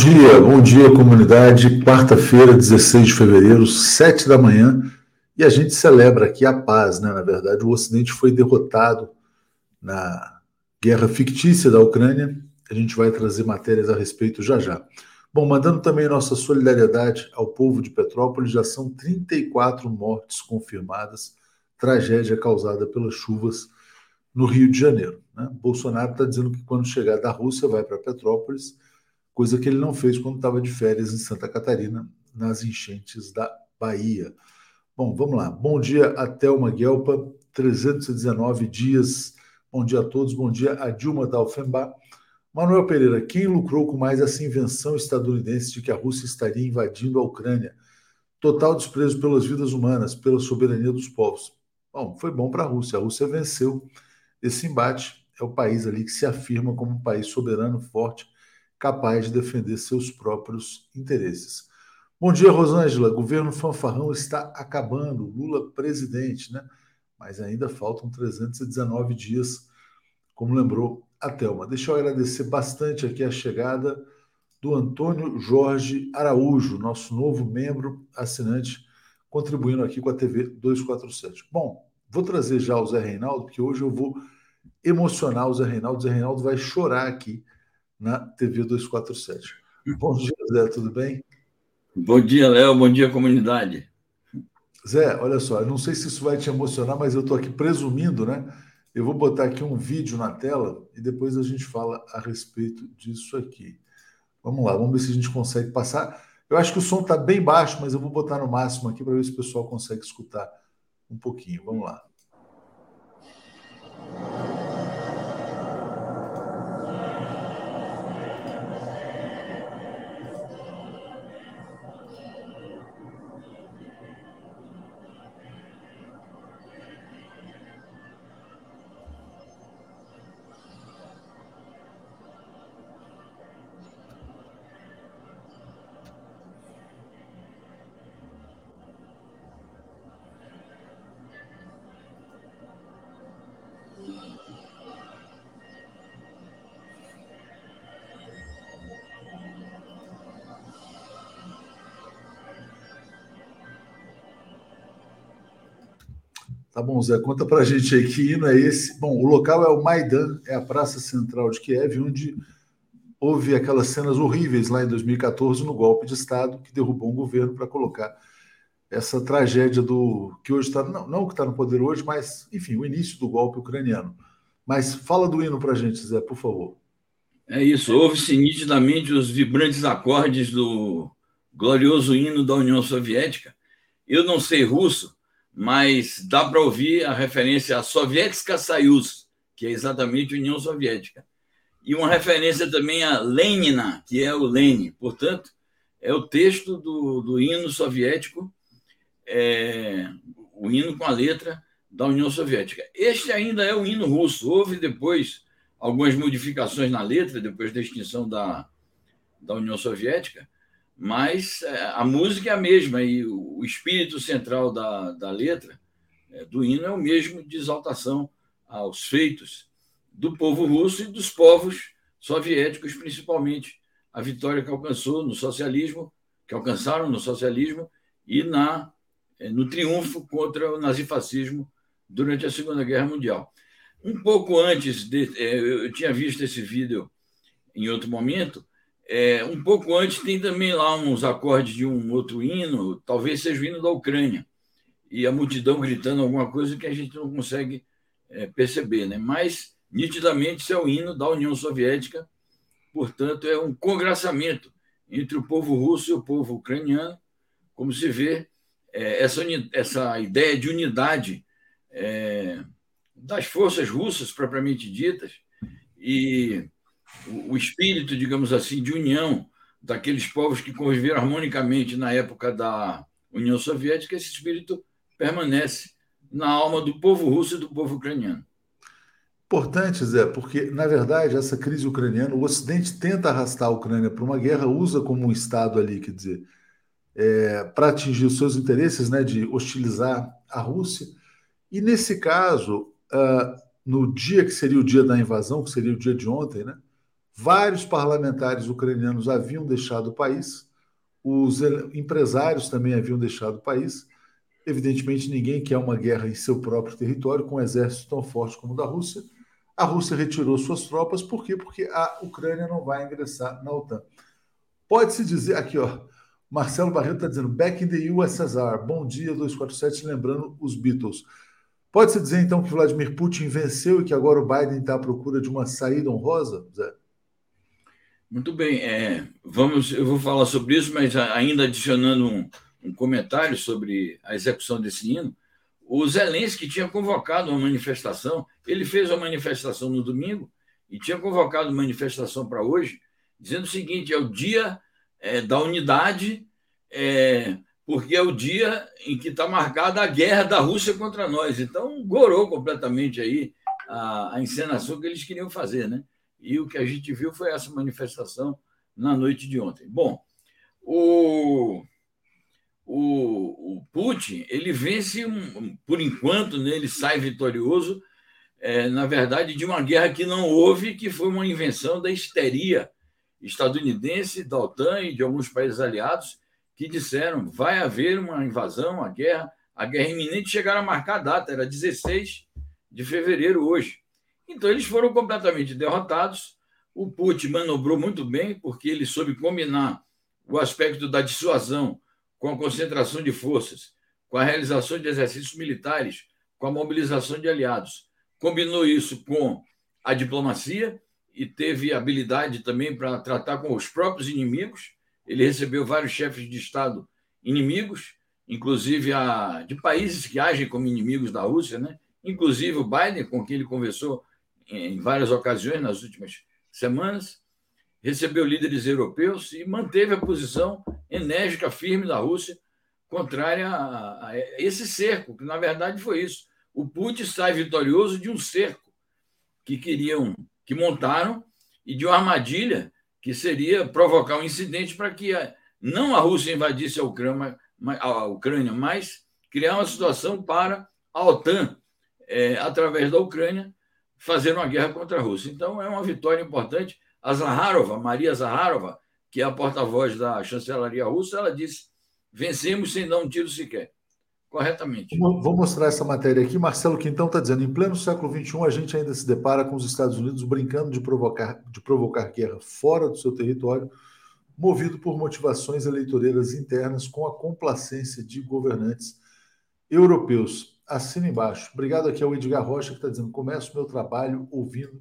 Bom dia, bom dia, comunidade. Quarta-feira, 16 de fevereiro, 7 da manhã, e a gente celebra aqui a paz, né? Na verdade, o Ocidente foi derrotado na guerra fictícia da Ucrânia. A gente vai trazer matérias a respeito já já. Bom, mandando também nossa solidariedade ao povo de Petrópolis, já são 34 mortes confirmadas, tragédia causada pelas chuvas no Rio de Janeiro. Né? Bolsonaro está dizendo que quando chegar da Rússia vai para Petrópolis coisa que ele não fez quando estava de férias em Santa Catarina, nas enchentes da Bahia. Bom, vamos lá. Bom dia a Thelma Guelpa, 319 dias. Bom dia a todos, bom dia a Dilma Dalfenbach. Manuel Pereira, quem lucrou com mais essa invenção estadunidense de que a Rússia estaria invadindo a Ucrânia? Total desprezo pelas vidas humanas, pela soberania dos povos. Bom, foi bom para a Rússia. A Rússia venceu esse embate. É o país ali que se afirma como um país soberano, forte capaz de defender seus próprios interesses. Bom dia, Rosângela. Governo fanfarrão está acabando. Lula presidente, né? Mas ainda faltam 319 dias, como lembrou a Thelma. Deixa eu agradecer bastante aqui a chegada do Antônio Jorge Araújo, nosso novo membro assinante, contribuindo aqui com a TV 247. Bom, vou trazer já o Zé Reinaldo, porque hoje eu vou emocionar o Zé Reinaldo. O Zé Reinaldo vai chorar aqui na TV 247. Bom dia, Zé, tudo bem? Bom dia, Léo, bom dia, comunidade. Zé, olha só, eu não sei se isso vai te emocionar, mas eu estou aqui presumindo, né? Eu vou botar aqui um vídeo na tela e depois a gente fala a respeito disso aqui. Vamos lá, vamos ver se a gente consegue passar. Eu acho que o som está bem baixo, mas eu vou botar no máximo aqui para ver se o pessoal consegue escutar um pouquinho. Vamos lá. Tá bom, Zé, conta pra gente aí que hino é esse. Bom, o local é o Maidan, é a praça central de Kiev, onde houve aquelas cenas horríveis lá em 2014 no golpe de Estado que derrubou um governo para colocar essa tragédia do que hoje está, não, não que está no poder hoje, mas, enfim, o início do golpe ucraniano. Mas fala do hino para gente, Zé, por favor. É isso, ouve-se nitidamente os vibrantes acordes do glorioso hino da União Soviética. Eu não sei russo, mas dá para ouvir a referência a Sovietska Soyuz, que é exatamente União Soviética. E uma referência também a Lenina, que é o Lenin. Portanto, é o texto do, do hino soviético, é, o hino com a letra da União Soviética. Este ainda é o hino russo. Houve depois algumas modificações na letra, depois da extinção da, da União Soviética, mas é, a música é a mesma e o espírito central da, da letra é, do hino é o mesmo de exaltação aos feitos do povo russo e dos povos soviéticos, principalmente a vitória que alcançou no socialismo, que alcançaram no socialismo e na é, no triunfo contra o nazifascismo durante a Segunda Guerra Mundial. Um pouco antes, de, eu tinha visto esse vídeo em outro momento, é, um pouco antes tem também lá uns acordes de um outro hino, talvez seja o hino da Ucrânia, e a multidão gritando alguma coisa que a gente não consegue é, perceber, né? Mas nitidamente isso é o hino da União Soviética, portanto é um congraçamento entre o povo russo e o povo ucraniano, como se vê é, essa, essa ideia de unidade é, das forças russas propriamente ditas e o, espírito, digamos assim, de união daqueles povos que conviveram harmonicamente na época da União Soviética, esse espírito permanece na alma do povo russo e do povo ucraniano. Importante, Zé, porque, na verdade, essa crise ucraniana, o Ocidente tenta arrastar a Ucrânia para uma guerra, usa como um Estado ali, quer dizer, é, para atingir os seus interesses, né, de hostilizar a Rússia. E, nesse caso, uh, no dia que seria o dia da invasão, que seria o dia de ontem, né, Vários parlamentares ucranianos haviam deixado o país, os empresários também haviam deixado o país. Evidentemente, ninguém quer uma guerra em seu próprio território, com um exército tão forte como o da Rússia. A Rússia retirou suas tropas, por quê? Porque a Ucrânia não vai ingressar na OTAN. Pode-se dizer, aqui, ó, Marcelo Barreto está dizendo, back in the USSR, bom dia 247, lembrando os Beatles. Pode-se dizer, então, que Vladimir Putin venceu e que agora o Biden está à procura de uma saída honrosa, Zé? Muito bem, é, vamos, eu vou falar sobre isso, mas ainda adicionando um, um comentário sobre a execução desse hino. O Zelensky tinha convocado uma manifestação, ele fez uma manifestação no domingo e tinha convocado uma manifestação para hoje, dizendo o seguinte: é o dia é, da unidade, é, porque é o dia em que está marcada a guerra da Rússia contra nós. Então, gorou completamente aí a, a encenação que eles queriam fazer, né? E o que a gente viu foi essa manifestação na noite de ontem. Bom, o, o, o Putin ele vence, um, por enquanto, né, ele sai vitorioso, é, na verdade, de uma guerra que não houve, que foi uma invenção da histeria estadunidense, da OTAN e de alguns países aliados, que disseram vai haver uma invasão, a guerra, a guerra iminente, chegaram a marcar a data, era 16 de fevereiro hoje. Então, eles foram completamente derrotados. O Putin manobrou muito bem, porque ele soube combinar o aspecto da dissuasão com a concentração de forças, com a realização de exercícios militares, com a mobilização de aliados. Combinou isso com a diplomacia e teve habilidade também para tratar com os próprios inimigos. Ele recebeu vários chefes de Estado inimigos, inclusive a, de países que agem como inimigos da Rússia, né? inclusive o Biden, com quem ele conversou em várias ocasiões nas últimas semanas, recebeu líderes europeus e manteve a posição enérgica, firme da Rússia, contrária a, esse cerco, que na verdade foi isso. O Putin sai vitorioso de um cerco que queriam, que montaram, e de uma armadilha que seria provocar um incidente para que a, não a Rússia invadisse a Ucrânia, a Ucrânia, mas criar uma situação para a OTAN, é, através da Ucrânia, fazer uma guerra contra a Rússia. Então, é uma vitória importante. A Zaharova, Maria Zaharova, que é a porta-voz da chancelaria russa, ela disse: vencemos sem dar um tiro sequer. Corretamente. Vou mostrar essa matéria aqui. Marcelo Quintão está dizendo: em pleno século XXI, a gente ainda se depara com os Estados Unidos brincando de provocar, de provocar guerra fora do seu território, movido por motivações eleitoreiras internas, com a complacência de governantes europeus assina embaixo. Obrigado aqui ao Edgar Rocha, que está dizendo: começo meu trabalho ouvindo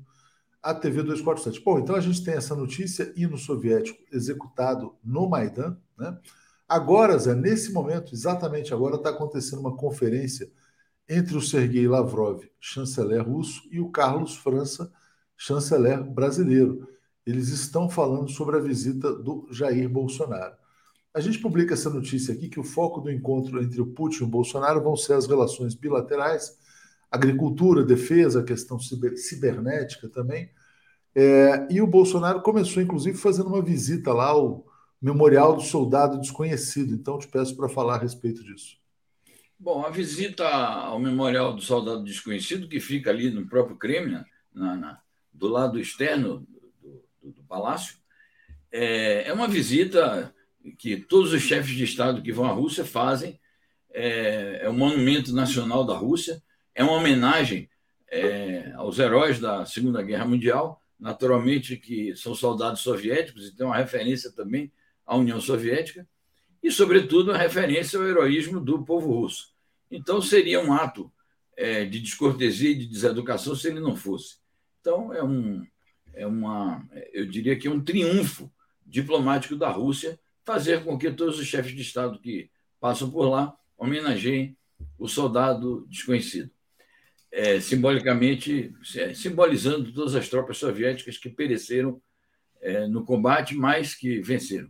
a TV 247. Bom, então a gente tem essa notícia: hino soviético executado no Maidan. Né? Agora, Zé, nesse momento, exatamente agora, está acontecendo uma conferência entre o Sergei Lavrov, chanceler russo, e o Carlos França, chanceler brasileiro. Eles estão falando sobre a visita do Jair Bolsonaro. A gente publica essa notícia aqui que o foco do encontro entre o Putin e o Bolsonaro vão ser as relações bilaterais, agricultura, defesa, questão ciber, cibernética também. É, e o Bolsonaro começou, inclusive, fazendo uma visita lá ao Memorial do Soldado Desconhecido. Então, te peço para falar a respeito disso. Bom, a visita ao Memorial do Soldado Desconhecido, que fica ali no próprio Kremlin, na, na, do lado externo do, do, do palácio, é, é uma visita que todos os chefes de Estado que vão à Rússia fazem. É, é o monumento nacional da Rússia, é uma homenagem é, aos heróis da Segunda Guerra Mundial, naturalmente que são soldados soviéticos, e tem uma referência também à União Soviética, e, sobretudo, uma referência ao heroísmo do povo russo. Então, seria um ato é, de descortesia e de deseducação se ele não fosse. Então, é um, é uma, eu diria que é um triunfo diplomático da Rússia fazer com que todos os chefes de Estado que passam por lá homenageiem o soldado desconhecido. É, simbolicamente, é, simbolizando todas as tropas soviéticas que pereceram é, no combate, mas que venceram.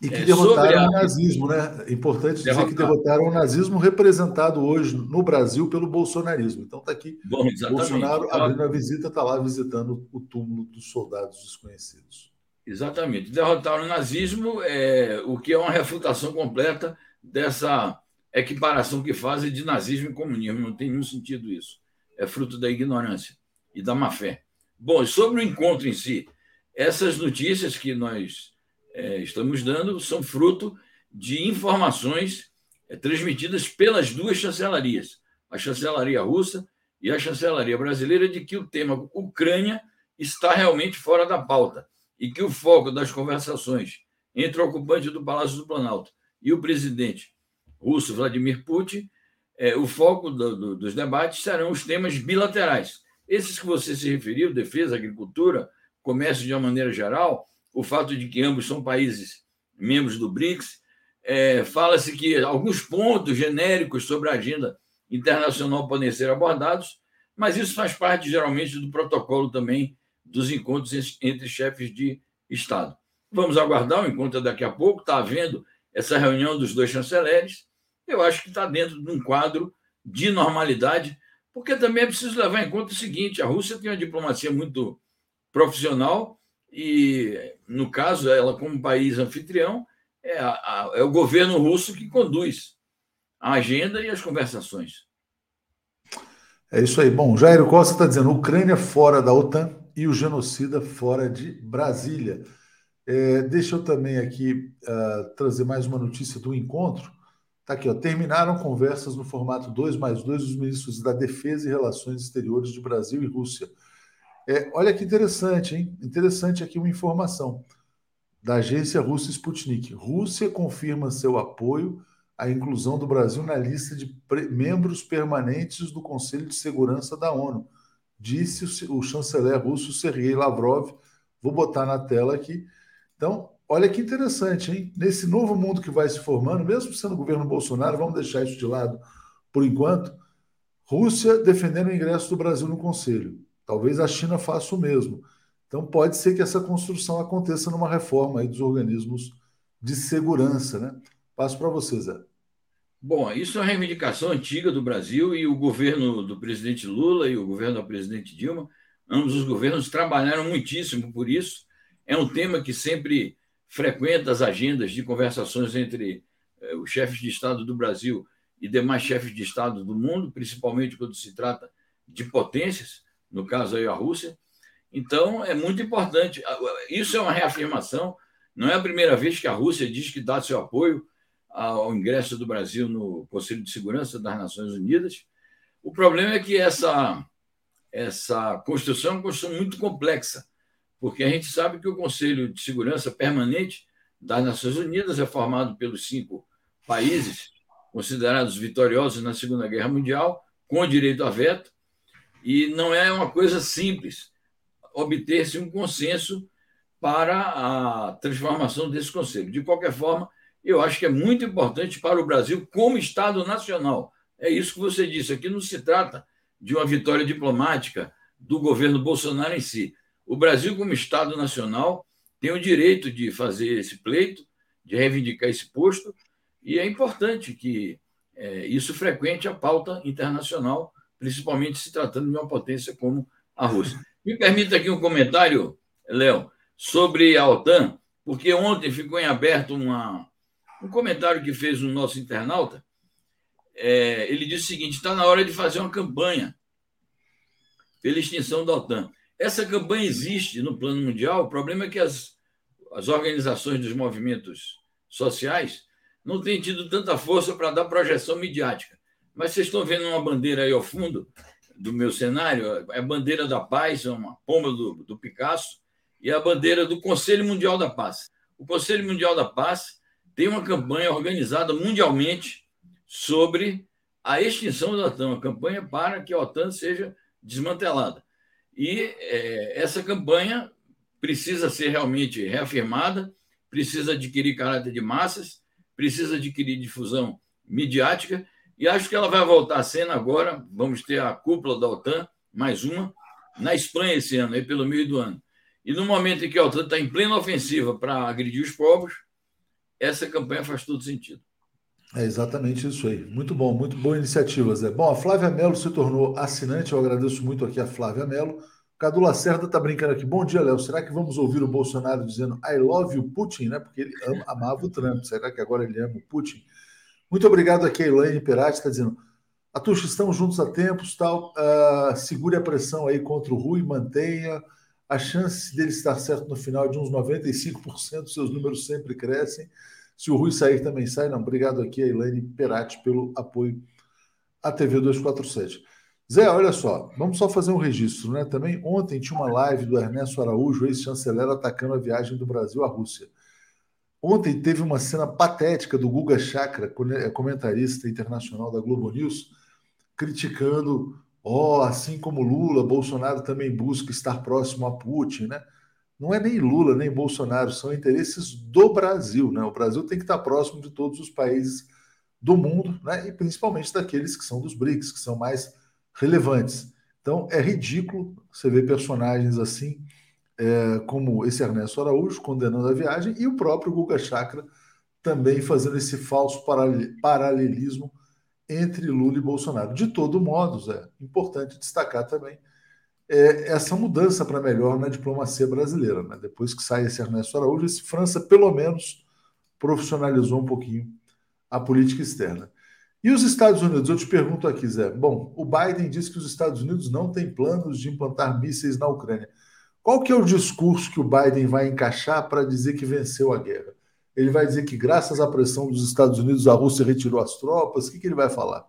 E que é, derrotaram a... o nazismo, né? Importante dizer que derrotaram o nazismo representado hoje no Brasil pelo bolsonarismo. Então está aqui. Bom, Bolsonaro então, abrindo a visita, está lá visitando o túmulo dos soldados desconhecidos. Exatamente. Derrotaram o nazismo, é, o que é uma refutação completa dessa equiparação que fazem de nazismo e comunismo. Não tem nenhum sentido isso. É fruto da ignorância e da má fé. Bom, sobre o encontro em si, essas notícias que nós é, estamos dando são fruto de informações é, transmitidas pelas duas chancelarias, a chancelaria russa e a chancelaria brasileira, de que o tema Ucrânia está realmente fora da pauta e que o foco das conversações entre o ocupante do Palácio do Planalto e o presidente russo Vladimir Putin, é, o foco do, do, dos debates serão os temas bilaterais. Esses que você se referiu, defesa, agricultura, comércio de uma maneira geral, o fato de que ambos são países membros do BRICS, é, fala-se que alguns pontos genéricos sobre a agenda internacional podem ser abordados, mas isso faz parte, geralmente, do protocolo também dos encontros entre chefes de Estado. Vamos aguardar o encontro daqui a pouco, está havendo essa reunião dos dois chanceleres. Eu acho que está dentro de um quadro de normalidade, porque também é preciso levar em conta o seguinte: a Rússia tem uma diplomacia muito profissional e, no caso, ela, como país anfitrião, é, a, a, é o governo russo que conduz a agenda e as conversações. É isso aí. Bom, Jair Costa está dizendo: Ucrânia fora da OTAN e o genocida fora de Brasília. É, deixa eu também aqui uh, trazer mais uma notícia do encontro. Está aqui, ó. Terminaram conversas no formato 2 mais 2 dos ministros da Defesa e Relações Exteriores de Brasil e Rússia. É, olha que interessante, hein? Interessante aqui uma informação da agência russa Sputnik. Rússia confirma seu apoio à inclusão do Brasil na lista de membros permanentes do Conselho de Segurança da ONU, disse o, chanceler russo Sergei Lavrov. Vou botar na tela aqui. Então, olha que interessante, hein? Nesse novo mundo que vai se formando, mesmo sendo o governo Bolsonaro, vamos deixar isso de lado por enquanto. Rússia defendendo o ingresso do Brasil no Conselho. Talvez a China faça o mesmo. Então, pode ser que essa construção aconteça numa reforma aí dos organismos de segurança, né? Passo para você, Zé. Bom, isso é uma reivindicação antiga do Brasil e o governo do presidente Lula e o governo da presidente Dilma, ambos os governos trabalharam muitíssimo por isso é um tema que sempre frequenta as agendas de conversações entre eh, os chefes de Estado do Brasil e demais chefes de Estado do mundo, principalmente quando se trata de potências, no caso aí a Rússia. Então, é muito importante. Isso é uma reafirmação. Não é a primeira vez que a Rússia diz que dá seu apoio ao ingresso do Brasil no Conselho de Segurança das Nações Unidas. O problema é que essa, essa construção é uma construção muito complexa porque a gente sabe que o Conselho de Segurança Permanente das Nações Unidas é formado pelos cinco países considerados vitoriosos na Segunda Guerra Mundial, com direito a veto, e não é uma coisa simples obter-se um consenso para a transformação desse conselho. De qualquer forma, eu acho que é muito importante para o Brasil como Estado nacional. É isso que você disse. Aqui não se trata de uma vitória diplomática do governo Bolsonaro em si. O Brasil, como Estado nacional, tem o direito de fazer esse pleito, de reivindicar esse posto, e é importante que é, isso frequente a pauta internacional, principalmente se tratando de uma potência como a Rússia. Me permita aqui um comentário, Léo, sobre a OTAN, porque ontem ficou em aberto uma, um comentário que fez o nosso internauta. É, ele disse o seguinte: está na hora de fazer uma campanha pela extinção da OTAN. Essa campanha existe no plano mundial, o problema é que as, as organizações dos movimentos sociais não têm tido tanta força para dar projeção midiática. Mas vocês estão vendo uma bandeira aí ao fundo do meu cenário, é a bandeira da paz, é uma pomba do, do Picasso, e a bandeira do Conselho Mundial da Paz. O Conselho Mundial da Paz tem uma campanha organizada mundialmente sobre a extinção da OTAN, uma campanha para que a OTAN seja desmantelada. E é, essa campanha precisa ser realmente reafirmada, precisa adquirir caráter de massas, precisa adquirir difusão midiática, e acho que ela vai voltar à cena agora. Vamos ter a cúpula da OTAN, mais uma, na Espanha esse ano, aí pelo meio do ano. E no momento em que a OTAN está em plena ofensiva para agredir os povos, essa campanha faz todo sentido. É exatamente isso aí. Muito bom, muito boa iniciativa, Zé. Bom, a Flávia Mello se tornou assinante, eu agradeço muito aqui a Flávia Mello. Cadu Lacerda está brincando aqui. Bom dia, Léo. Será que vamos ouvir o Bolsonaro dizendo I love you, Putin, né? Porque ele ama, amava o Trump. Será que agora ele ama o Putin? Muito obrigado aqui a Elaine Perati, está dizendo. Atuxa, estamos juntos há tempos, tal. Uh, segure a pressão aí contra o Rui, mantenha A chance dele estar certo no final é de uns 95%, seus números sempre crescem. Se o Rui sair, também sai. Não, obrigado aqui a Elaine Perati pelo apoio à TV 247. Zé, olha só, vamos só fazer um registro, né? Também ontem tinha uma live do Ernesto Araújo, ex-chanceler, atacando a viagem do Brasil à Rússia. Ontem teve uma cena patética do Guga Chakra, comentarista internacional da Globo News, criticando, oh, assim como Lula, Bolsonaro também busca estar próximo a Putin, né? Não é nem Lula nem Bolsonaro, são interesses do Brasil, né? O Brasil tem que estar próximo de todos os países do mundo, né? E principalmente daqueles que são dos BRICS, que são mais relevantes. Então é ridículo você ver personagens assim é, como esse Ernesto Araújo condenando a viagem e o próprio Guga Chakra também fazendo esse falso paralelismo entre Lula e Bolsonaro. De todo modo, é importante destacar também é, essa mudança para melhor na diplomacia brasileira. Né? Depois que sai esse Ernesto Araújo, esse França, pelo menos, profissionalizou um pouquinho a política externa. E os Estados Unidos? Eu te pergunto aqui, Zé. Bom, o Biden disse que os Estados Unidos não têm planos de implantar mísseis na Ucrânia. Qual que é o discurso que o Biden vai encaixar para dizer que venceu a guerra? Ele vai dizer que, graças à pressão dos Estados Unidos, a Rússia retirou as tropas? O que, que ele vai falar?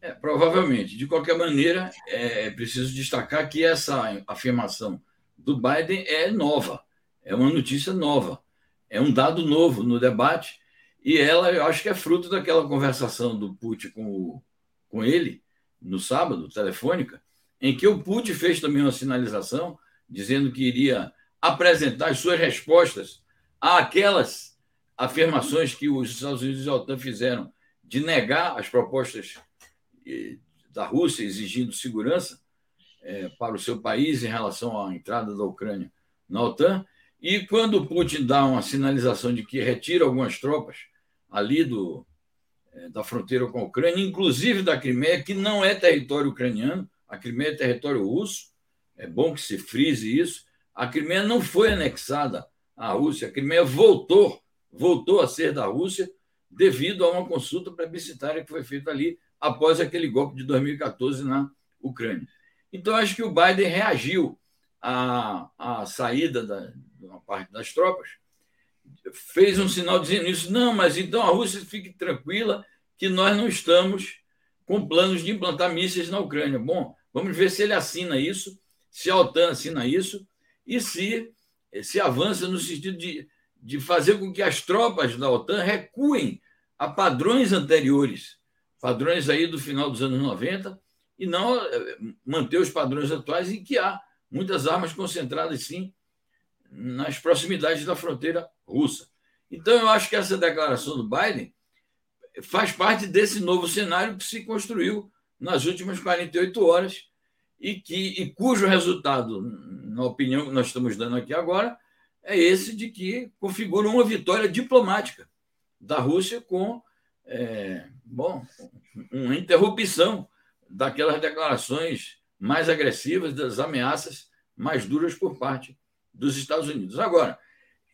É, provavelmente. De qualquer maneira, é preciso destacar que essa afirmação do Biden é nova, é uma notícia nova, é um dado novo no debate, e ela, eu acho que é fruto daquela conversação do Putin com, o, com ele, no sábado, telefônica, em que o Putin fez também uma sinalização dizendo que iria apresentar as suas respostas àquelas afirmações que os Estados Unidos e a OTAN fizeram de negar as propostas eh, da Rússia exigindo segurança é, para o seu país em relação à entrada da Ucrânia na OTAN. E quando Putin dá uma sinalização de que retira algumas tropas ali do, é, da fronteira com a Ucrânia, inclusive da Crimeia, que não é território ucraniano, a Crimeia é território russo, é bom que se frise isso. A Crimeia não foi anexada à Rússia, a Crimeia voltou, voltou a ser da Rússia devido a uma consulta plebiscitária que foi feita ali após aquele golpe de 2014 na Ucrânia. Então, acho que o Biden reagiu à, à saída da, de uma parte das tropas, fez um sinal dizendo isso, não, mas então a Rússia fique tranquila que nós não estamos com planos de implantar mísseis na Ucrânia. Bom, vamos ver se ele assina isso se a OTAN assina isso e se se avança no sentido de, de fazer com que as tropas da OTAN recuem a padrões anteriores, padrões aí do final dos anos 90, e não eh, manter os padrões atuais em que há muitas armas concentradas, sim, nas proximidades da fronteira russa. Então, eu acho que essa declaração do Biden faz parte desse novo cenário que se construiu nas últimas 48 horas e, que, e cujo resultado, na opinião que nós estamos dando aqui agora, é esse de que configura uma vitória diplomática da Rússia com é, bom, uma interrupção daquelas declarações mais agressivas, das ameaças mais duras por parte dos Estados Unidos. Agora,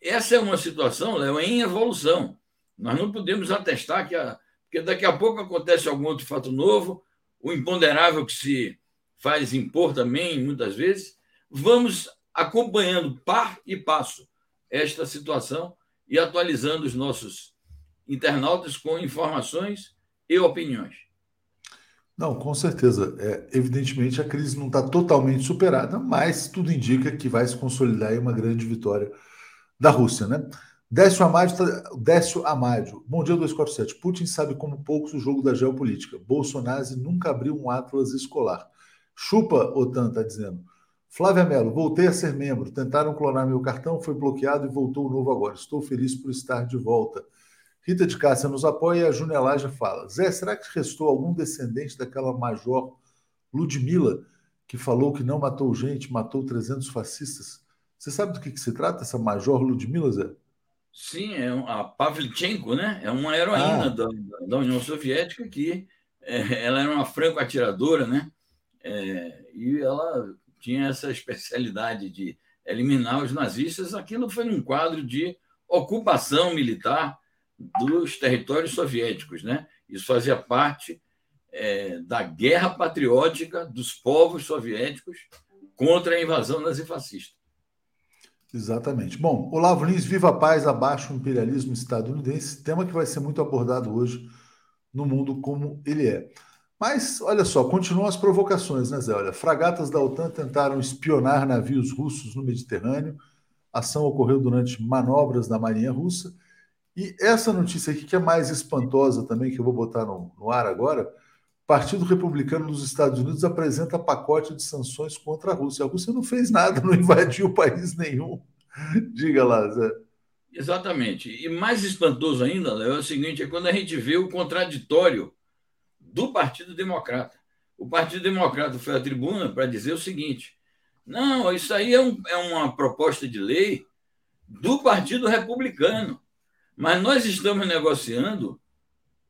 essa é uma situação, Léo, em evolução. Nós não podemos atestar que, a, porque daqui a pouco acontece algum outro fato novo, o imponderável que se faz impor também, muitas vezes, vamos acompanhando par e passo esta situação e atualizando os nossos internautas com informações e opiniões. Não, com certeza. É, evidentemente, a crise não está totalmente superada, mas tudo indica que vai se consolidar em uma grande vitória da Rússia, né? Décio Amádio, tá, Décio Amádio, bom dia 247. Putin sabe como poucos o jogo da geopolítica. Bolsonaro nunca abriu um atlas escolar. Chupa, OTAN, está dizendo. Flávia Mello, voltei a ser membro. Tentaram clonar meu cartão, foi bloqueado e voltou o novo agora. Estou feliz por estar de volta. Rita de Cássia nos apoia e a Junelage fala. Zé, será que restou algum descendente daquela major Ludmilla que falou que não matou gente, matou 300 fascistas? Você sabe do que, que se trata, essa major Ludmilla, Zé? Sim, é a Pavlichenko, né? É uma heroína ah. da, da União Soviética que é, ela era uma franco-atiradora, né? É, e ela tinha essa especialidade de eliminar os nazistas. Aquilo foi um quadro de ocupação militar dos territórios soviéticos. Né? Isso fazia parte é, da guerra patriótica dos povos soviéticos contra a invasão nazifascista. Exatamente. Bom, Olavo Lins, viva a paz, abaixo o imperialismo estadunidense, tema que vai ser muito abordado hoje no mundo como ele é. Mas, olha só, continuam as provocações, né, Zé? Olha, fragatas da OTAN tentaram espionar navios russos no Mediterrâneo. A ação ocorreu durante manobras da Marinha Russa. E essa notícia aqui, que é mais espantosa também, que eu vou botar no, no ar agora, Partido Republicano dos Estados Unidos apresenta pacote de sanções contra a Rússia. A Rússia não fez nada, não invadiu país nenhum. Diga lá, Zé. Exatamente. E mais espantoso ainda, Léo, é o seguinte: é quando a gente vê o contraditório do Partido Democrata. O Partido Democrata foi à tribuna para dizer o seguinte: não, isso aí é, um, é uma proposta de lei do Partido Republicano, mas nós estamos negociando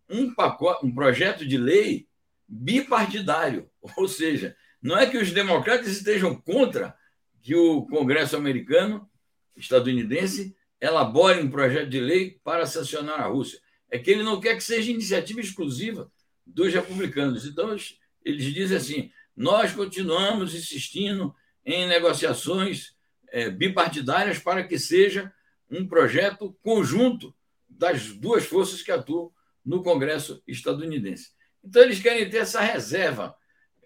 um, pacote, um projeto de lei bipartidário. Ou seja, não é que os democratas estejam contra que o Congresso americano, estadunidense, elabore um projeto de lei para sancionar a Rússia. É que ele não quer que seja iniciativa exclusiva dos republicanos. Então, eles dizem assim: nós continuamos insistindo em negociações é, bipartidárias para que seja um projeto conjunto das duas forças que atuam no Congresso estadunidense. Então, eles querem ter essa reserva,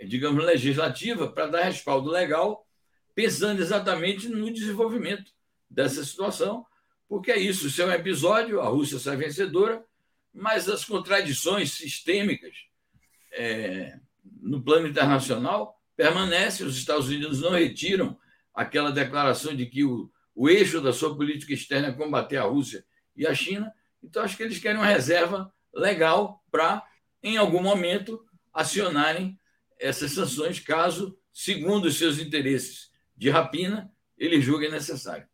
digamos, legislativa para dar respaldo legal, pensando exatamente no desenvolvimento dessa situação, porque é isso, isso é um episódio, a Rússia sai vencedora, mas as contradições sistêmicas é, no plano internacional permanecem, os Estados Unidos não retiram aquela declaração de que o, o eixo da sua política externa é combater a Rússia e a China, então acho que eles querem uma reserva legal para em algum momento, acionarem essas sanções, caso, segundo os seus interesses de rapina, eles julguem necessário.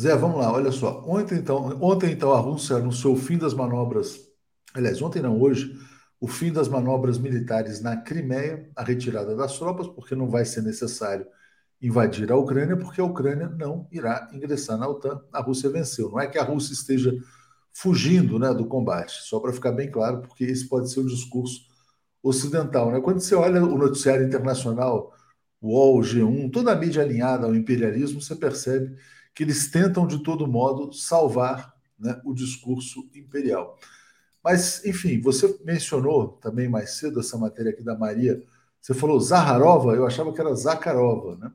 Zé, vamos lá, olha só. Ontem, então, ontem, então, a Rússia anunciou o fim das manobras. Aliás, ontem não, hoje, o fim das manobras militares na Crimeia, a retirada das tropas, porque não vai ser necessário invadir a Ucrânia, porque a Ucrânia não irá ingressar na OTAN. A Rússia venceu. Não é que a Rússia esteja fugindo né, do combate, só para ficar bem claro, porque esse pode ser o discurso ocidental. Né? Quando você olha o noticiário internacional, o UOL, G1, toda a mídia alinhada ao imperialismo, você percebe que eles tentam, de todo modo, salvar né, o discurso imperial. Mas, enfim, você mencionou também mais cedo essa matéria aqui da Maria. Você falou Zaharova, eu achava que era Zakharova, né?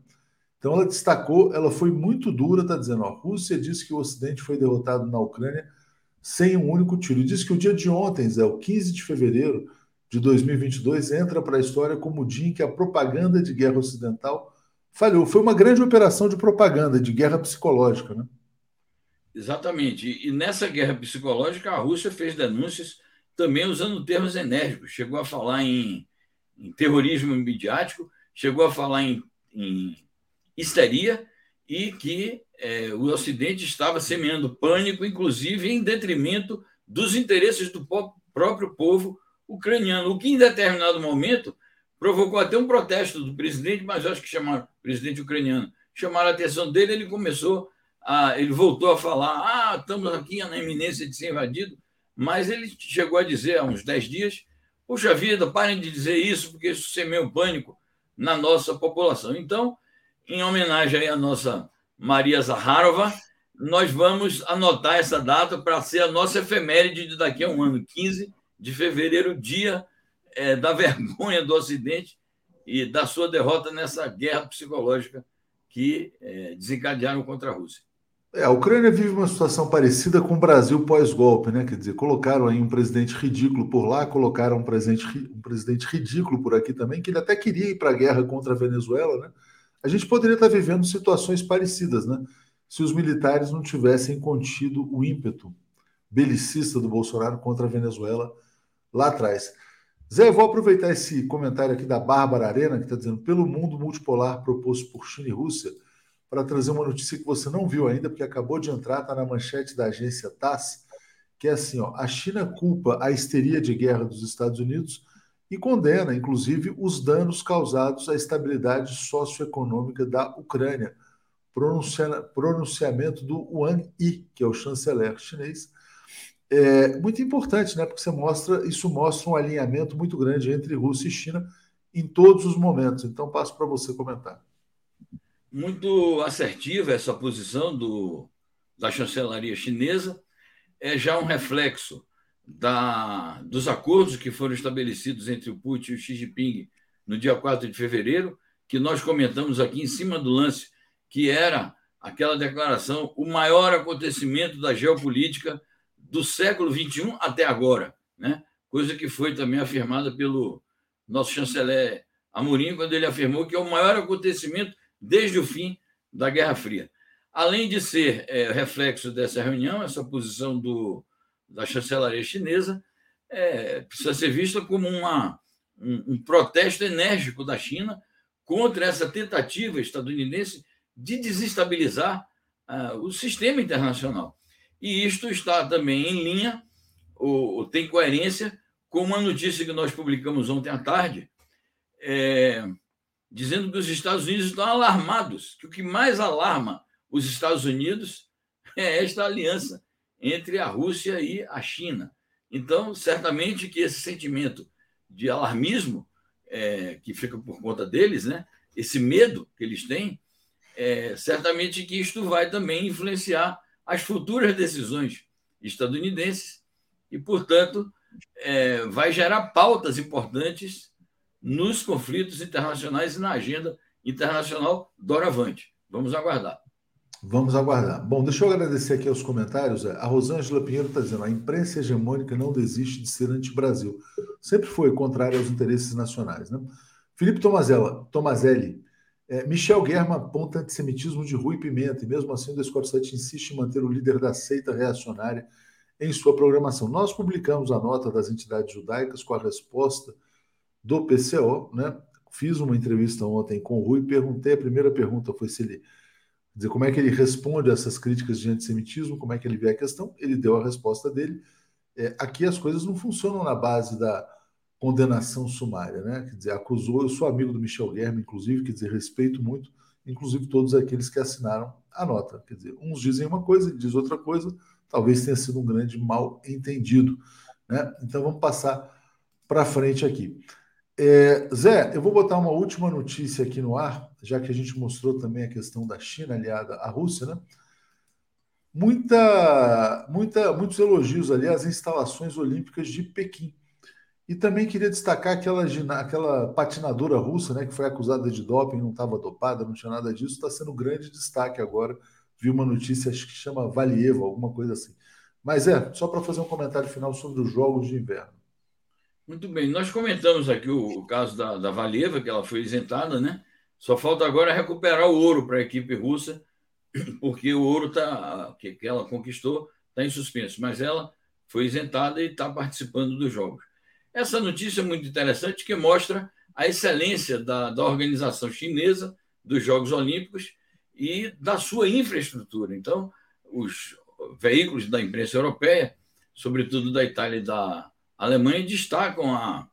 Então ela destacou, ela foi muito dura, está dizendo, a Rússia disse que o Ocidente foi derrotado na Ucrânia sem um único tiro. Diz que o dia de ontem, Zé, o 15 de fevereiro de 2022, entra para a história como o dia em que a propaganda de guerra ocidental falhou. Foi uma grande operação de propaganda, de guerra psicológica, né? Exatamente. E nessa guerra psicológica, a Rússia fez denúncias também usando termos enérgicos. Chegou a falar em, em terrorismo midiático, chegou a falar em, em histeria e que é, o Ocidente estava semeando pânico, inclusive em detrimento dos interesses do próprio povo ucraniano, o que em determinado momento provocou até um protesto do presidente, mas acho que chamaram presidente ucraniano, chamaram a atenção dele, ele começou a, ele voltou a falar, ah, estamos aqui na iminência de ser invadido, mas ele chegou a dizer há uns 10 dias, puxa vida, parem de dizer isso, porque isso semeia o pânico na nossa população. Então, em homenagem à nossa Maria Zaharova, nós vamos anotar essa data para ser a nossa efeméride de daqui a um ano, 15 de fevereiro, dia é, da vergonha do Ocidente e da sua derrota nessa guerra psicológica que é, desencadearam contra a Rússia. É, a Ucrânia vive uma situação parecida com o Brasil pós-golpe, né? Quer dizer, colocaram aí um presidente ridículo por lá, colocaram um presidente, um presidente ridículo por aqui também, que ele até queria ir para a guerra contra a Venezuela, né? A gente poderia estar vivendo situações parecidas, né? Se os militares não tivessem contido o ímpeto belicista do Bolsonaro contra a Venezuela lá atrás. Zé, eu vou aproveitar esse comentário aqui da Bárbara Arena, que está dizendo pelo mundo multipolar proposto por China e Rússia, para trazer uma notícia que você não viu ainda, porque acabou de entrar, está na manchete da agência TASS, que é assim: ó, a China culpa a histeria de guerra dos Estados Unidos e condena, inclusive, os danos causados à estabilidade socioeconômica da Ucrânia. pronunciamento do Wang Yi, que é o chanceler chinês. É muito importante, né? Porque você mostra, isso mostra um alinhamento muito grande entre Rússia e China em todos os momentos. Então, passo para você comentar. muito assertiva essa posição do, da chancelaria chinesa, é já um reflexo da, dos acordos que foram estabelecidos entre o Putin e o Xi Jinping no dia 4 de fevereiro, que nós comentamos aqui em cima do lance, que era aquela declaração, o maior acontecimento da geopolítica do século XXI até agora, né? coisa que foi também afirmada pelo nosso chanceler Amorim, quando ele afirmou que é o maior acontecimento desde o fim da Guerra Fria. Além de ser é, reflexo dessa reunião, essa posição do, da chancelaria chinesa é, precisa ser vista como uma, um, um protesto enérgico da China contra essa tentativa estadunidense de desestabilizar uh, o sistema internacional. E isto está também em linha, ou, tem coerência, com uma notícia que nós publicamos ontem à tarde, é, dizendo que os Estados Unidos estão alarmados, que o que mais alarma os Estados Unidos é esta aliança entre a Rússia e a China. Então, certamente que esse sentimento de alarmismo é, que fica por conta deles, né? esse medo que eles têm, é, certamente que isto vai também influenciar as futuras decisões estadunidenses e, portanto, é, vai gerar pautas importantes nos conflitos internacionais e na agenda internacional doravante. Vamos aguardar. Vamos aguardar. Bom, deixa eu agradecer aqui aos comentários. A Rosângela Pinheiro está dizendo: a imprensa hegemônica não desiste de ser anti-Brasil. Sempre foi contrária aos interesses nacionais. Né? Felipe Tomazella, Tomazelli. É, Michel Guerra aponta antissemitismo de Rui Pimenta, e mesmo assim o 7 insiste em manter o líder da seita reacionária em sua programação. Nós publicamos a nota das entidades judaicas com a resposta do PCO, né? Fiz uma entrevista ontem com o Rui, perguntei, a primeira pergunta foi se ele dizer como é que ele responde a essas críticas de antissemitismo, como é que ele vê a questão, ele deu a resposta dele. É, aqui as coisas não funcionam na base da condenação sumária, né? Quer dizer, acusou, eu sou amigo do Michel Guerra, inclusive, quer dizer, respeito muito, inclusive todos aqueles que assinaram a nota. Quer dizer, uns dizem uma coisa, ele diz outra coisa, talvez tenha sido um grande mal entendido, né? Então vamos passar para frente aqui. É, Zé, eu vou botar uma última notícia aqui no ar, já que a gente mostrou também a questão da China aliada à Rússia, né? Muita, muita, muitos elogios ali às instalações olímpicas de Pequim. E também queria destacar aquela, aquela patinadora russa, né, que foi acusada de doping, não estava dopada, não tinha nada disso, está sendo grande destaque agora. Vi uma notícia, acho que chama Valieva, alguma coisa assim. Mas é, só para fazer um comentário final sobre os Jogos de Inverno. Muito bem, nós comentamos aqui o, o caso da, da Valieva, que ela foi isentada, né? Só falta agora recuperar o ouro para a equipe russa, porque o ouro tá, que, que ela conquistou está em suspenso, mas ela foi isentada e está participando dos Jogos. Essa notícia é muito interessante que mostra a excelência da, da organização chinesa dos Jogos Olímpicos e da sua infraestrutura. Então, os veículos da imprensa europeia, sobretudo da Itália e da Alemanha, destacam a,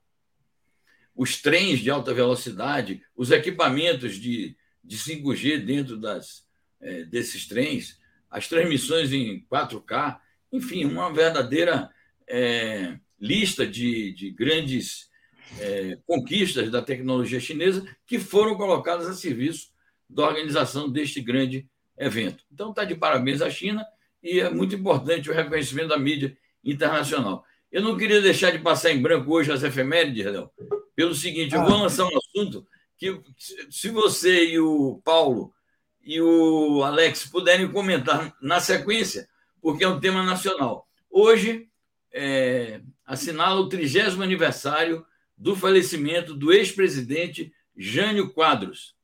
os trens de alta velocidade, os equipamentos de, de 5G dentro das, é, desses trens, as transmissões em 4K, enfim, uma verdadeira é, lista de, de grandes é, conquistas da tecnologia chinesa que foram colocadas a serviço da organização deste grande evento. Então, está de parabéns à China e é muito importante o reconhecimento da mídia internacional. Eu não queria deixar de passar em branco hoje as efemérides, Léo, pelo seguinte: eu vou ah. lançar um assunto que, se você e o Paulo e o Alex puderem comentar na sequência, porque é um tema nacional. Hoje, é, assinala o trigésimo aniversário do falecimento do ex-presidente Jânio Quadros.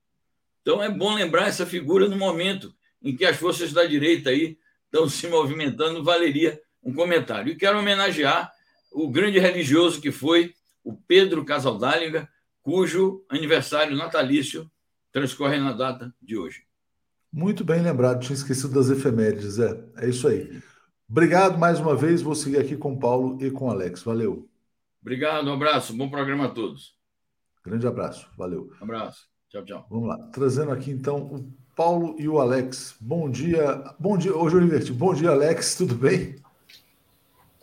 Então é bom lembrar essa figura no momento em que as forças da direita aí estão se movimentando, valeria um comentário. E quero homenagear o grande religioso que foi o Pedro Casaldáliga, cujo aniversário natalício transcorre na data de hoje. Muito bem lembrado, tinha esquecido das efemérides, é, é isso aí. Obrigado mais uma vez. Vou seguir aqui com o Paulo e com o Alex. Valeu. Obrigado, um abraço. Bom programa a todos. Grande abraço. Valeu. Um abraço. Tchau, tchau. Vamos lá. Trazendo aqui então o Paulo e o Alex. Bom dia. Bom dia. Hoje eu inverti. Bom dia, Alex. Tudo bem?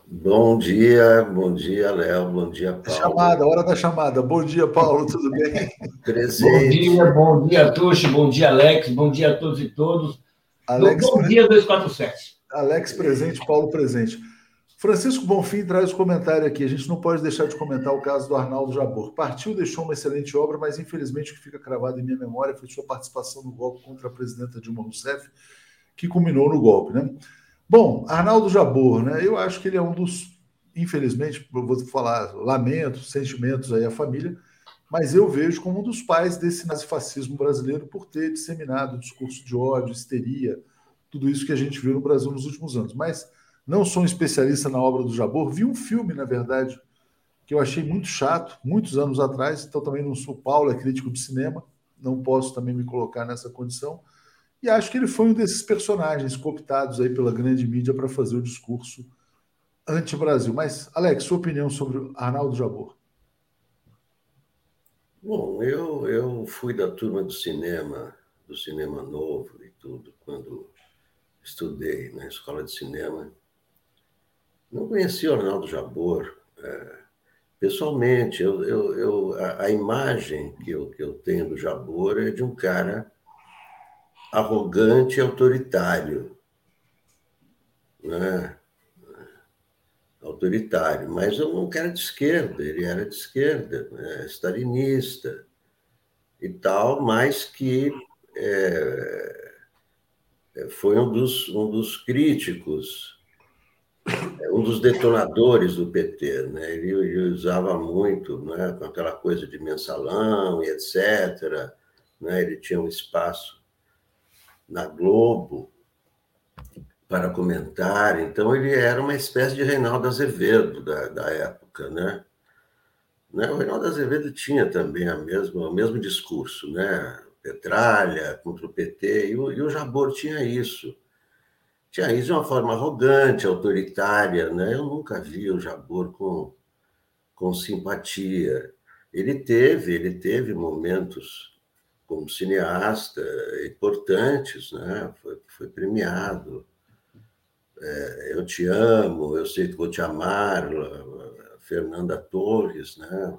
Bom dia, bom dia, Léo, bom dia, Paulo. Chamada, hora da chamada. Bom dia, Paulo, tudo bem? Presente. Bom dia, bom dia, Tuxi, bom dia, Alex, bom dia a todos e todos. Alex, bom dia, 247. Alex presente, Paulo presente. Francisco Bonfim traz o comentário aqui. A gente não pode deixar de comentar o caso do Arnaldo Jabor. Partiu, deixou uma excelente obra, mas infelizmente o que fica cravado em minha memória foi sua participação no golpe contra a presidenta Dilma Rousseff, que culminou no golpe, né? Bom, Arnaldo Jabor, né? Eu acho que ele é um dos, infelizmente, vou falar lamentos, sentimentos aí à família, mas eu vejo como um dos pais desse nazifascismo brasileiro por ter disseminado discurso de ódio, histeria, tudo isso que a gente viu no Brasil nos últimos anos. Mas não sou um especialista na obra do Jabor, vi um filme, na verdade, que eu achei muito chato, muitos anos atrás, então também não sou Paulo, é crítico de cinema, não posso também me colocar nessa condição e acho que ele foi um desses personagens cooptados aí pela grande mídia para fazer o discurso anti-Brasil. Mas, Alex, sua opinião sobre Arnaldo Jabor? Bom, eu, eu fui da turma do cinema, do cinema novo e tudo, quando estudei na escola de cinema. Não conhecia o Arnaldo Jabor é, pessoalmente. Eu, eu, eu a, a, imagem que eu, que eu tenho do Jabor é de um cara arrogante e autoritário. Né? Autoritário, mas eu não era de esquerda, ele era de esquerda, né? stalinista e tal, mas que é, foi um dos, um dos críticos, é, um dos detonadores do PT. Né? Ele, ele usava muito né? com aquela coisa de mensalão e etc. Né? Ele tinha um espaço na Globo para comentar. Então, ele era uma espécie de Reinaldo Azevedo da, da época, né? né? O Reinaldo Azevedo tinha também a mesma, o mesmo discurso, né? Petralha contra o PT, e o, e o Jabor tinha isso. Tinha isso de uma forma arrogante, autoritária, né? Eu nunca vi o Jabor com, com simpatia. Ele teve, ele teve momentos como cineasta importantes, né? Foi, foi premiado. É, eu te amo, eu sei que vou te amar, Fernanda Torres, né?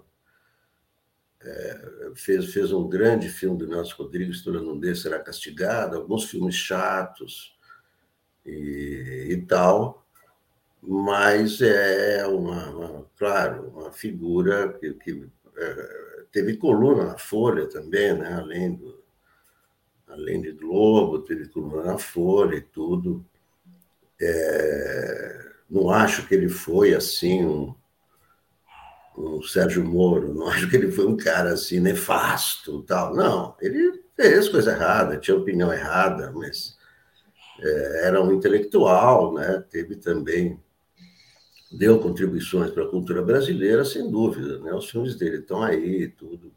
É, fez, fez um grande filme do Nelson Rodrigues, História Não Dê Será Castigada, alguns filmes chatos e, e tal, mas é uma, uma, claro, uma figura que, que é, teve coluna na Folha também, né? além, do, além de Globo, teve coluna na Folha e tudo. É, não acho que ele foi assim um, um Sérgio Moro, não acho que ele foi um cara assim nefasto tal. Não, ele fez coisa errada, tinha opinião errada, mas é, era um intelectual, né? Teve também deu contribuições para a cultura brasileira, sem dúvida. Né? Os filmes dele estão aí, tudo.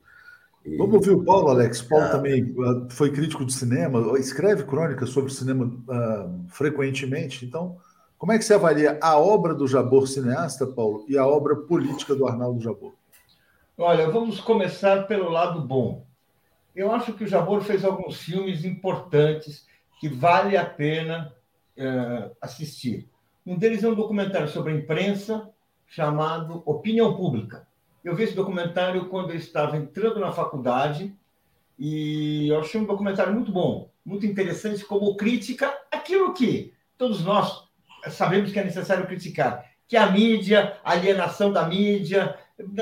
E... Vamos ouvir o Paulo, Alex. Paulo ah, também ah, foi crítico de cinema, escreve crônicas sobre cinema uh, frequentemente. Então, como é que você avalia a obra do Jabor cineasta, Paulo, e a obra política do Arnaldo Jabor? Olha, vamos começar pelo lado bom. Eu acho que o Jabor fez alguns filmes importantes que vale a pena uh, assistir. Um deles é um documentário sobre a imprensa chamado Opinião Pública. Eu vi esse documentário quando eu estava entrando na faculdade e eu achei um documentário muito bom, muito interessante como crítica aquilo que todos nós sabemos que é necessário criticar, que a mídia, a alienação da mídia.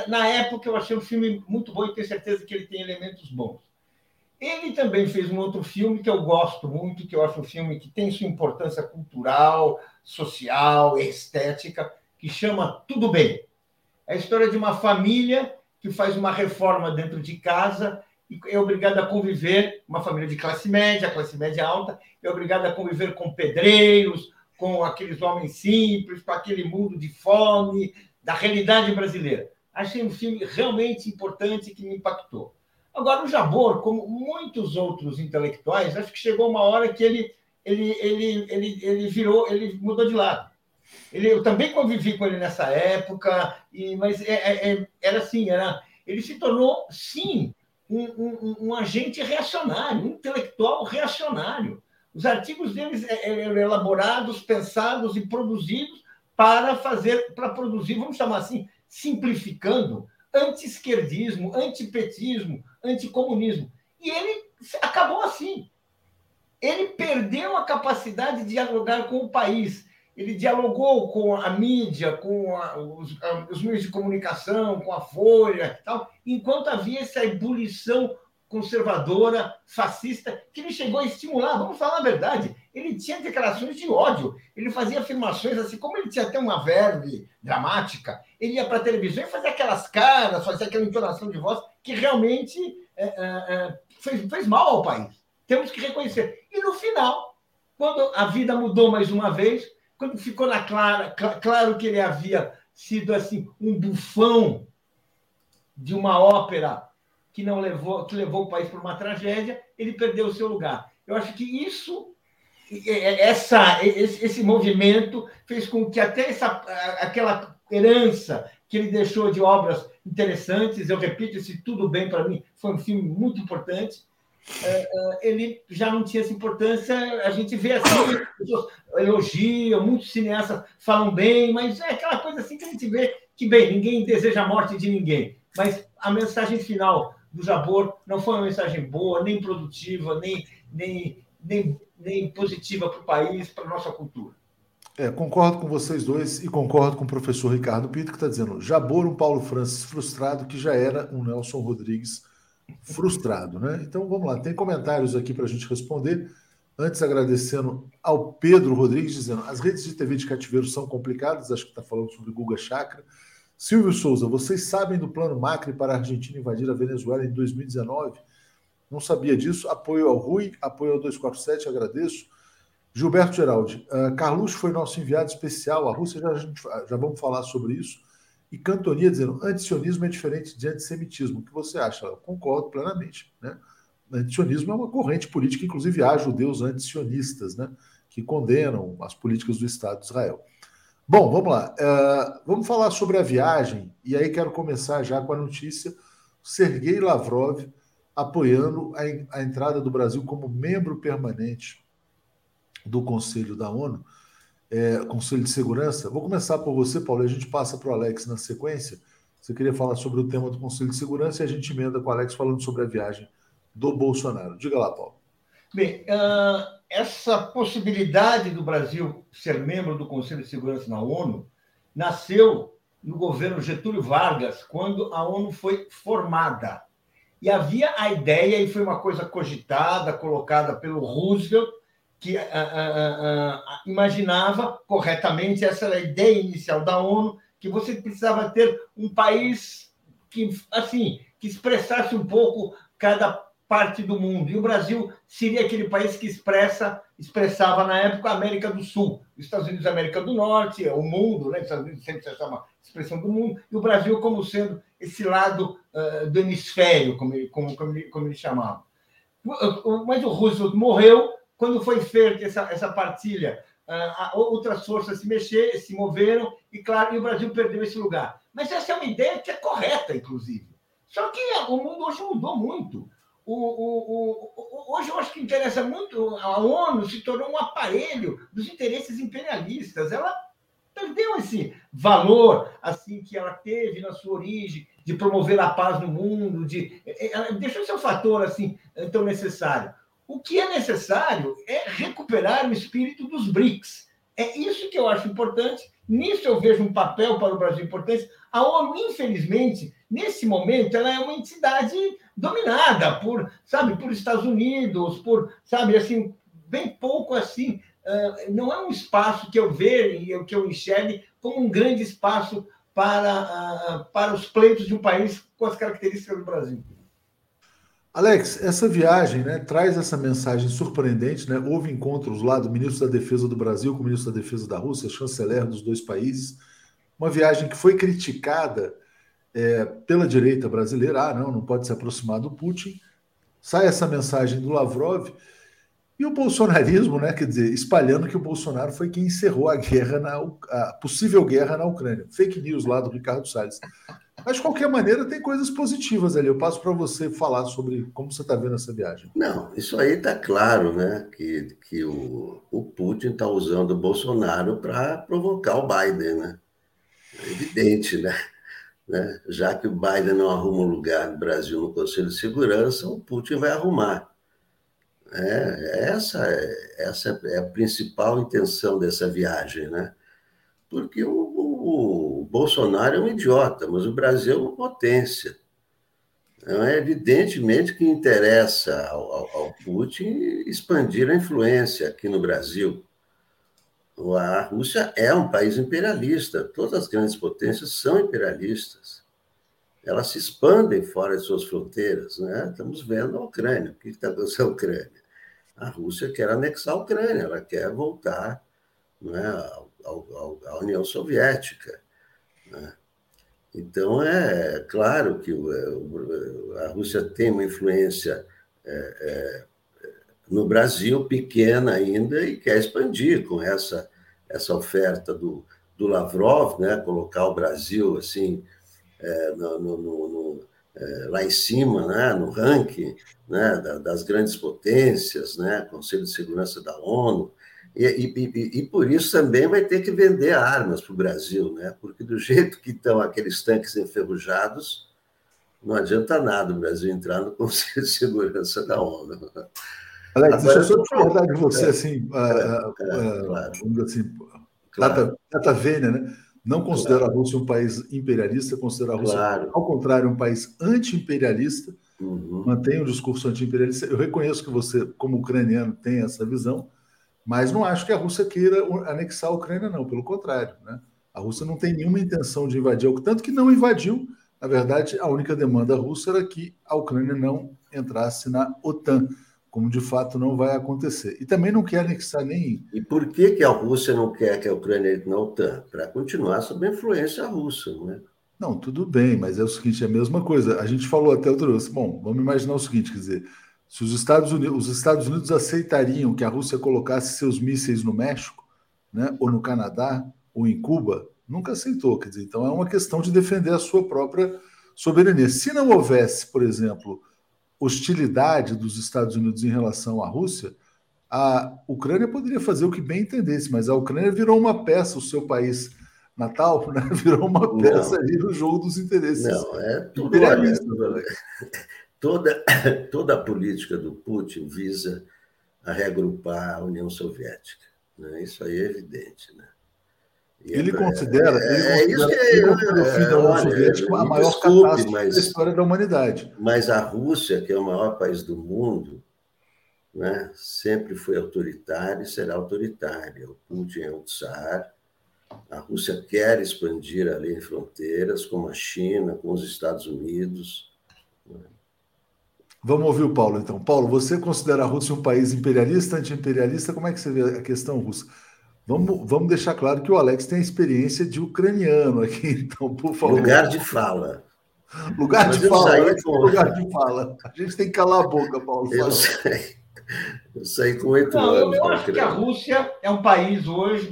Na época eu achei um filme muito bom e tenho certeza que ele tem elementos bons. Ele também fez um outro filme que eu gosto muito, que eu acho um filme que tem sua importância cultural, social, estética, que chama Tudo Bem. É a história de uma família que faz uma reforma dentro de casa e é obrigada a conviver, uma família de classe média, classe média alta, é obrigada a conviver com pedreiros, com aqueles homens simples, com aquele mundo de fome, da realidade brasileira. Achei um filme realmente importante que me impactou. Agora, o Jabor, como muitos outros intelectuais, acho que chegou uma hora que ele, ele, ele, ele, ele virou, ele mudou de lado. Ele, eu também convivi com ele nessa época, e, mas é, é, é era assim, era, ele se tornou, sim, um, um, um, agente reacionário, um intelectual reacionário. Os artigos deles é, é, eram elaborados, pensados e produzidos para fazer, para produzir, vamos chamar assim, simplificando, anti-esquerdismo, antipetismo, anticomunismo. E ele acabou assim. Ele perdeu a capacidade de dialogar com o país. Ele dialogou com a mídia, com a, os, a, os, meios de comunicação, com a Folha e tal, enquanto havia essa ebulição conservadora, fascista, que ele chegou a estimular. Vamos falar a verdade. Ele tinha declarações de ódio. Ele fazia afirmações assim, como ele tinha até uma verve dramática, ele ia para a televisão e fazia aquelas caras, fazia aquela entonação de voz que realmente é, é, é, fez, fez mal ao país. Temos que reconhecer. E no final, quando a vida mudou mais uma vez, quando ficou na clara, cl claro que ele havia sido assim um bufão de uma ópera que não levou, que levou o país para uma tragédia, ele perdeu o seu lugar. Eu acho que isso, essa, esse, esse movimento fez com que até essa, aquela herança que ele deixou de obras interessantes, eu repito, esse Tudo Bem para mim foi um filme muito importante, é, é, ele já não tinha essa importância. A gente vê assim, pessoas muitos cineastas falam bem, mas é aquela coisa assim que a gente vê que, bem, ninguém deseja a morte de ninguém. Mas a mensagem final do Jabor não foi uma mensagem boa, nem produtiva, nem, nem, nem, nem positiva para o país, para a nossa cultura. É, concordo com vocês dois e concordo com o professor Ricardo Pinto, que está dizendo Jabor, um Paulo Francis frustrado, que já era um Nelson Rodrigues frustrado, né? Então vamos lá, tem comentários aqui para a gente responder. Antes, agradecendo ao Pedro Rodrigues, dizendo as redes de TV de cativeiro são complicadas, acho que está falando sobre Guga Chakra. Silvio Souza, vocês sabem do plano Macri para a Argentina invadir a Venezuela em 2019? Não sabia disso. Apoio ao Rui, apoio ao 247, agradeço. Gilberto Geraldi, uh, Carluxo foi nosso enviado especial à Rússia, já, já vamos falar sobre isso. E Cantonia dizendo: antisionismo é diferente de antissemitismo. O que você acha? Eu concordo plenamente. Né? Antisionismo é uma corrente política, inclusive há judeus antisionistas, né? que condenam as políticas do Estado de Israel. Bom, vamos lá. Uh, vamos falar sobre a viagem, e aí quero começar já com a notícia: Sergei Lavrov apoiando a, a entrada do Brasil como membro permanente do Conselho da ONU é, Conselho de Segurança. Vou começar por você, Paulo, e a gente passa para o Alex na sequência. Você queria falar sobre o tema do Conselho de Segurança e a gente emenda com o Alex falando sobre a viagem do Bolsonaro. Diga lá, Paulo. Bem, uh, essa possibilidade do Brasil ser membro do Conselho de Segurança na ONU nasceu no governo Getúlio Vargas, quando a ONU foi formada. E havia a ideia, e foi uma coisa cogitada, colocada pelo Roosevelt, que ah, ah, imaginava corretamente, essa era a ideia inicial da ONU, que você precisava ter um país que, assim, que expressasse um pouco cada parte do mundo. E o Brasil seria aquele país que expressa, expressava na época a América do Sul, os Estados Unidos a América do Norte, o mundo, né? Os Estados Unidos sempre se chama expressão do mundo, e o Brasil como sendo esse lado uh, do hemisfério, como ele, como, como, ele, como ele chamava. Mas o Roosevelt morreu quando foi feita essa, essa partilha, uh, outras forças se mexeram, se moveram, e claro, e o Brasil perdeu esse lugar. Mas essa é uma ideia que é correta, inclusive. Só que o mundo hoje mudou muito. O, o, o, hoje eu acho que interessa muito, a ONU se tornou um aparelho dos interesses imperialistas. Ela perdeu esse valor assim que ela teve na sua origem de promover a paz no mundo, de ela deixou seu fator assim tão necessário. O que é necessário é recuperar o espírito dos BRICS. É isso que eu acho importante. Nisso eu vejo um papel para o Brasil importante. A ONU, infelizmente, nesse momento, ela é uma entidade dominada por, sabe, por Estados Unidos, por, sabe, assim, bem pouco assim. Não é um espaço que eu vejo e que eu enxergue como um grande espaço para, para os pleitos de um país com as características do Brasil. Alex, essa viagem né, traz essa mensagem surpreendente. Né? Houve encontros lá do ministro da Defesa do Brasil com o ministro da Defesa da Rússia, chanceler dos dois países. Uma viagem que foi criticada é, pela direita brasileira. Ah, não, não pode se aproximar do Putin. Sai essa mensagem do Lavrov. E o bolsonarismo, né, quer dizer, espalhando que o Bolsonaro foi quem encerrou a guerra, na, a possível guerra na Ucrânia. Fake news lá do Ricardo Salles. Mas, de qualquer maneira, tem coisas positivas ali. Eu passo para você falar sobre como você está vendo essa viagem. Não, isso aí está claro, né? Que, que o, o Putin está usando o Bolsonaro para provocar o Biden, né? É evidente, né? Né? Já que o Biden não arruma um lugar no Brasil no Conselho de Segurança, o Putin vai arrumar. É, essa, é, essa é a principal intenção dessa viagem, né? Porque o, o, o Bolsonaro é um idiota, mas o Brasil é uma potência. Então, é evidentemente que interessa ao, ao, ao Putin expandir a influência aqui no Brasil. A Rússia é um país imperialista, todas as grandes potências são imperialistas. Elas se expandem fora de suas fronteiras. Né? Estamos vendo a Ucrânia. O que está acontecendo na Ucrânia? A Rússia quer anexar a Ucrânia, ela quer voltar né, à União Soviética. Né? Então, é claro que a Rússia tem uma influência é, é, no Brasil pequena ainda e quer expandir com essa, essa oferta do, do Lavrov, né, colocar o Brasil assim é, no, no, no, é, lá em cima, né, no ranking né, das grandes potências, né, Conselho de Segurança da ONU, e, e, e, por isso também vai ter que vender armas para o Brasil, né? porque do jeito que estão aqueles tanques enferrujados, não adianta nada o Brasil entrar no Conselho de Segurança da ONU. Alex, Agora, deixa eu só discordar de você, é, assim, é, é, claro. vamos assim, claro. data, vênia, né? Não considera claro. a Rússia um país imperialista, considera a Rússia, claro. ao contrário, um país anti-imperialista, uhum. mantém o discurso anti-imperialista. Eu reconheço que você, como ucraniano, tem essa visão, mas não acho que a Rússia queira anexar a Ucrânia, não, pelo contrário. Né? A Rússia não tem nenhuma intenção de invadir, tanto que não invadiu. Na verdade, a única demanda russa era que a Ucrânia não entrasse na OTAN, como de fato não vai acontecer. E também não quer anexar nem. E por que, que a Rússia não quer que a Ucrânia entre na OTAN? Para continuar sob a influência russa, não é? Não, tudo bem, mas é o seguinte, é a mesma coisa. A gente falou até outro dia. Bom, vamos imaginar o seguinte, quer dizer, se os Estados Unidos, os Estados Unidos aceitariam que a Rússia colocasse seus mísseis no México, né, ou no Canadá, ou em Cuba, nunca aceitou. Quer dizer, então é uma questão de defender a sua própria soberania. Se não houvesse, por exemplo, hostilidade dos Estados Unidos em relação à Rússia, a Ucrânia poderia fazer o que bem entendesse, mas a Ucrânia virou uma peça, o seu país natal, né? virou uma peça não. ali no jogo dos interesses. Não, é tudo. Olha, Toda, toda a política do Putin visa a reagrupar a União Soviética. Né? Isso aí é evidente. Né? Ele, considera, é, ele considera é, isso que, o fim da União Soviética a maior desculpe, catástrofe mas, da história da humanidade. Mas a Rússia, que é o maior país do mundo, né, sempre foi autoritária e será autoritária. O Putin é o czar. A Rússia quer expandir além de fronteiras, como a China, com os Estados Unidos. Né? Vamos ouvir o Paulo, então. Paulo, você considera a Rússia um país imperialista, anti-imperialista? Como é que você vê a questão russa? Vamos, vamos deixar claro que o Alex tem a experiência de ucraniano aqui, então, por favor. Lugar de fala. Lugar de fala, Alex, com... lugar de fala. A gente tem que calar a boca, Paulo. Eu sei. Eu sei com oito anos. Eu, eu acho que a Rússia é um país hoje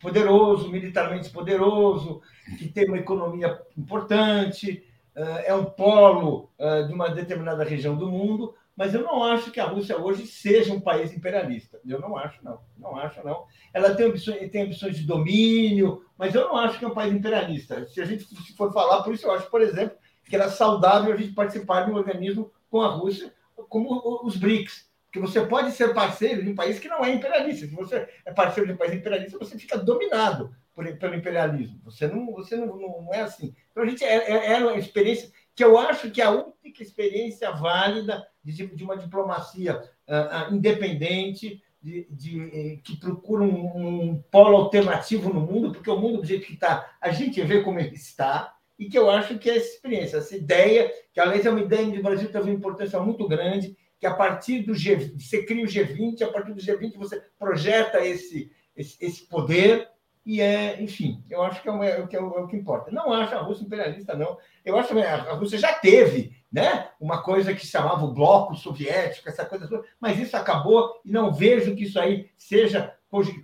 poderoso, militarmente poderoso, que tem uma economia importante, eh, é um polo eh, de uma determinada região do mundo, mas eu não acho que a Rússia hoje seja um país imperialista. Eu não acho, não. Não acho, não. Ela tem ambições, tem ambições de domínio, mas eu não acho que é um país imperialista. Se a gente for falar, por isso eu acho, por exemplo, que era saudável a gente participar de um organismo com a Rússia, como os BRICS. Porque você pode ser parceiro de um país que não é imperialista. Se você é parceiro de um país imperialista, você fica dominado por, pelo imperialismo. Você não, você não, não é assim. Então, a gente é, é, é uma experiência que eu acho que é a única experiência válida de, de uma diplomacia uh, uh, independente, de, de, que procura um, um, polo alternativo no mundo, porque o mundo, do jeito que está, a gente vê como ele está, e que eu acho que é essa experiência, essa ideia, que aliás é uma ideia do Brasil que teve uma importância muito grande, que a partir do G, você cria o G20, a partir do G20 você projeta esse, esse, esse poder, e é, enfim, eu acho que é, o, é, que é, o, é o que importa. Não acho a Rússia imperialista, não. Eu acho que a Rússia já teve né, uma coisa que se chamava o bloco soviético, essa coisa mas isso acabou e não vejo que isso aí seja,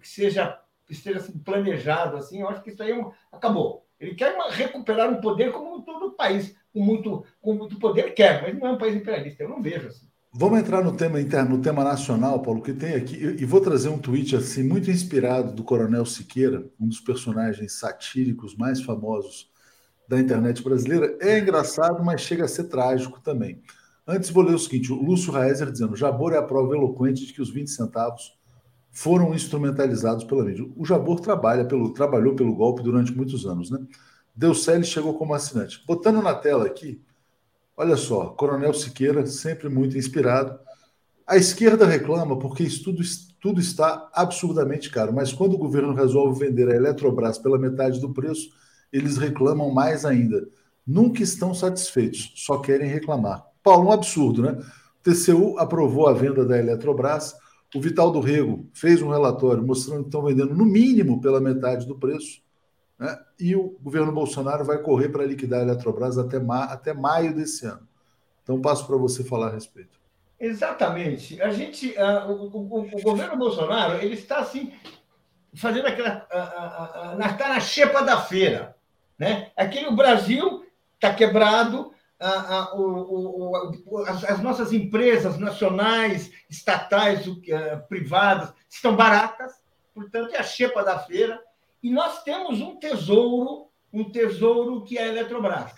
que seja assim, planejado assim. Eu acho que isso aí é um, acabou. Ele quer recuperar um poder como todo país, com muito, com muito poder, quer, mas não é um país imperialista. Eu não vejo assim. Vamos entrar no tema interno, no tema nacional, Paulo, que tem aqui, e vou trazer um tweet assim muito inspirado do Coronel Siqueira, um dos personagens satíricos mais famosos da internet brasileira. É engraçado, mas chega a ser trágico também. Antes vou ler o seguinte, o Lúcio Raezer dizendo, Jabor é a prova eloquente de que os 20 centavos foram instrumentalizados pela mídia. O Jabor trabalha pelo, trabalhou pelo golpe durante muitos anos, né? Deuceli chegou como assinante. Botando na tela aqui, olha só, Coronel Siqueira, sempre muito inspirado. A esquerda reclama porque isso tudo, tudo está absurdamente caro, mas quando o governo resolve vender a Eletrobras pela metade do preço, eles reclamam mais ainda. Nunca estão satisfeitos, só querem reclamar. Paulo, um absurdo, né? O TCU aprovou a venda da Eletrobras, o Vital do Rego fez um relatório mostrando que estão vendendo no mínimo pela metade do preço. Né? E o governo Bolsonaro vai correr para liquidar a Eletrobras até, ma até maio desse ano. Então, passo para você falar a respeito. Exatamente. A gente, uh, o, o, o, governo Bolsonaro, ele está assim fazendo aquela, uh, uh, está na xepa da feira, né? Aqui no Brasil está quebrado, as, as, nossas empresas nacionais, estatais, privadas estão baratas, portanto é a xepa da feira. E nós temos um tesouro, um tesouro que é a Eletrobras.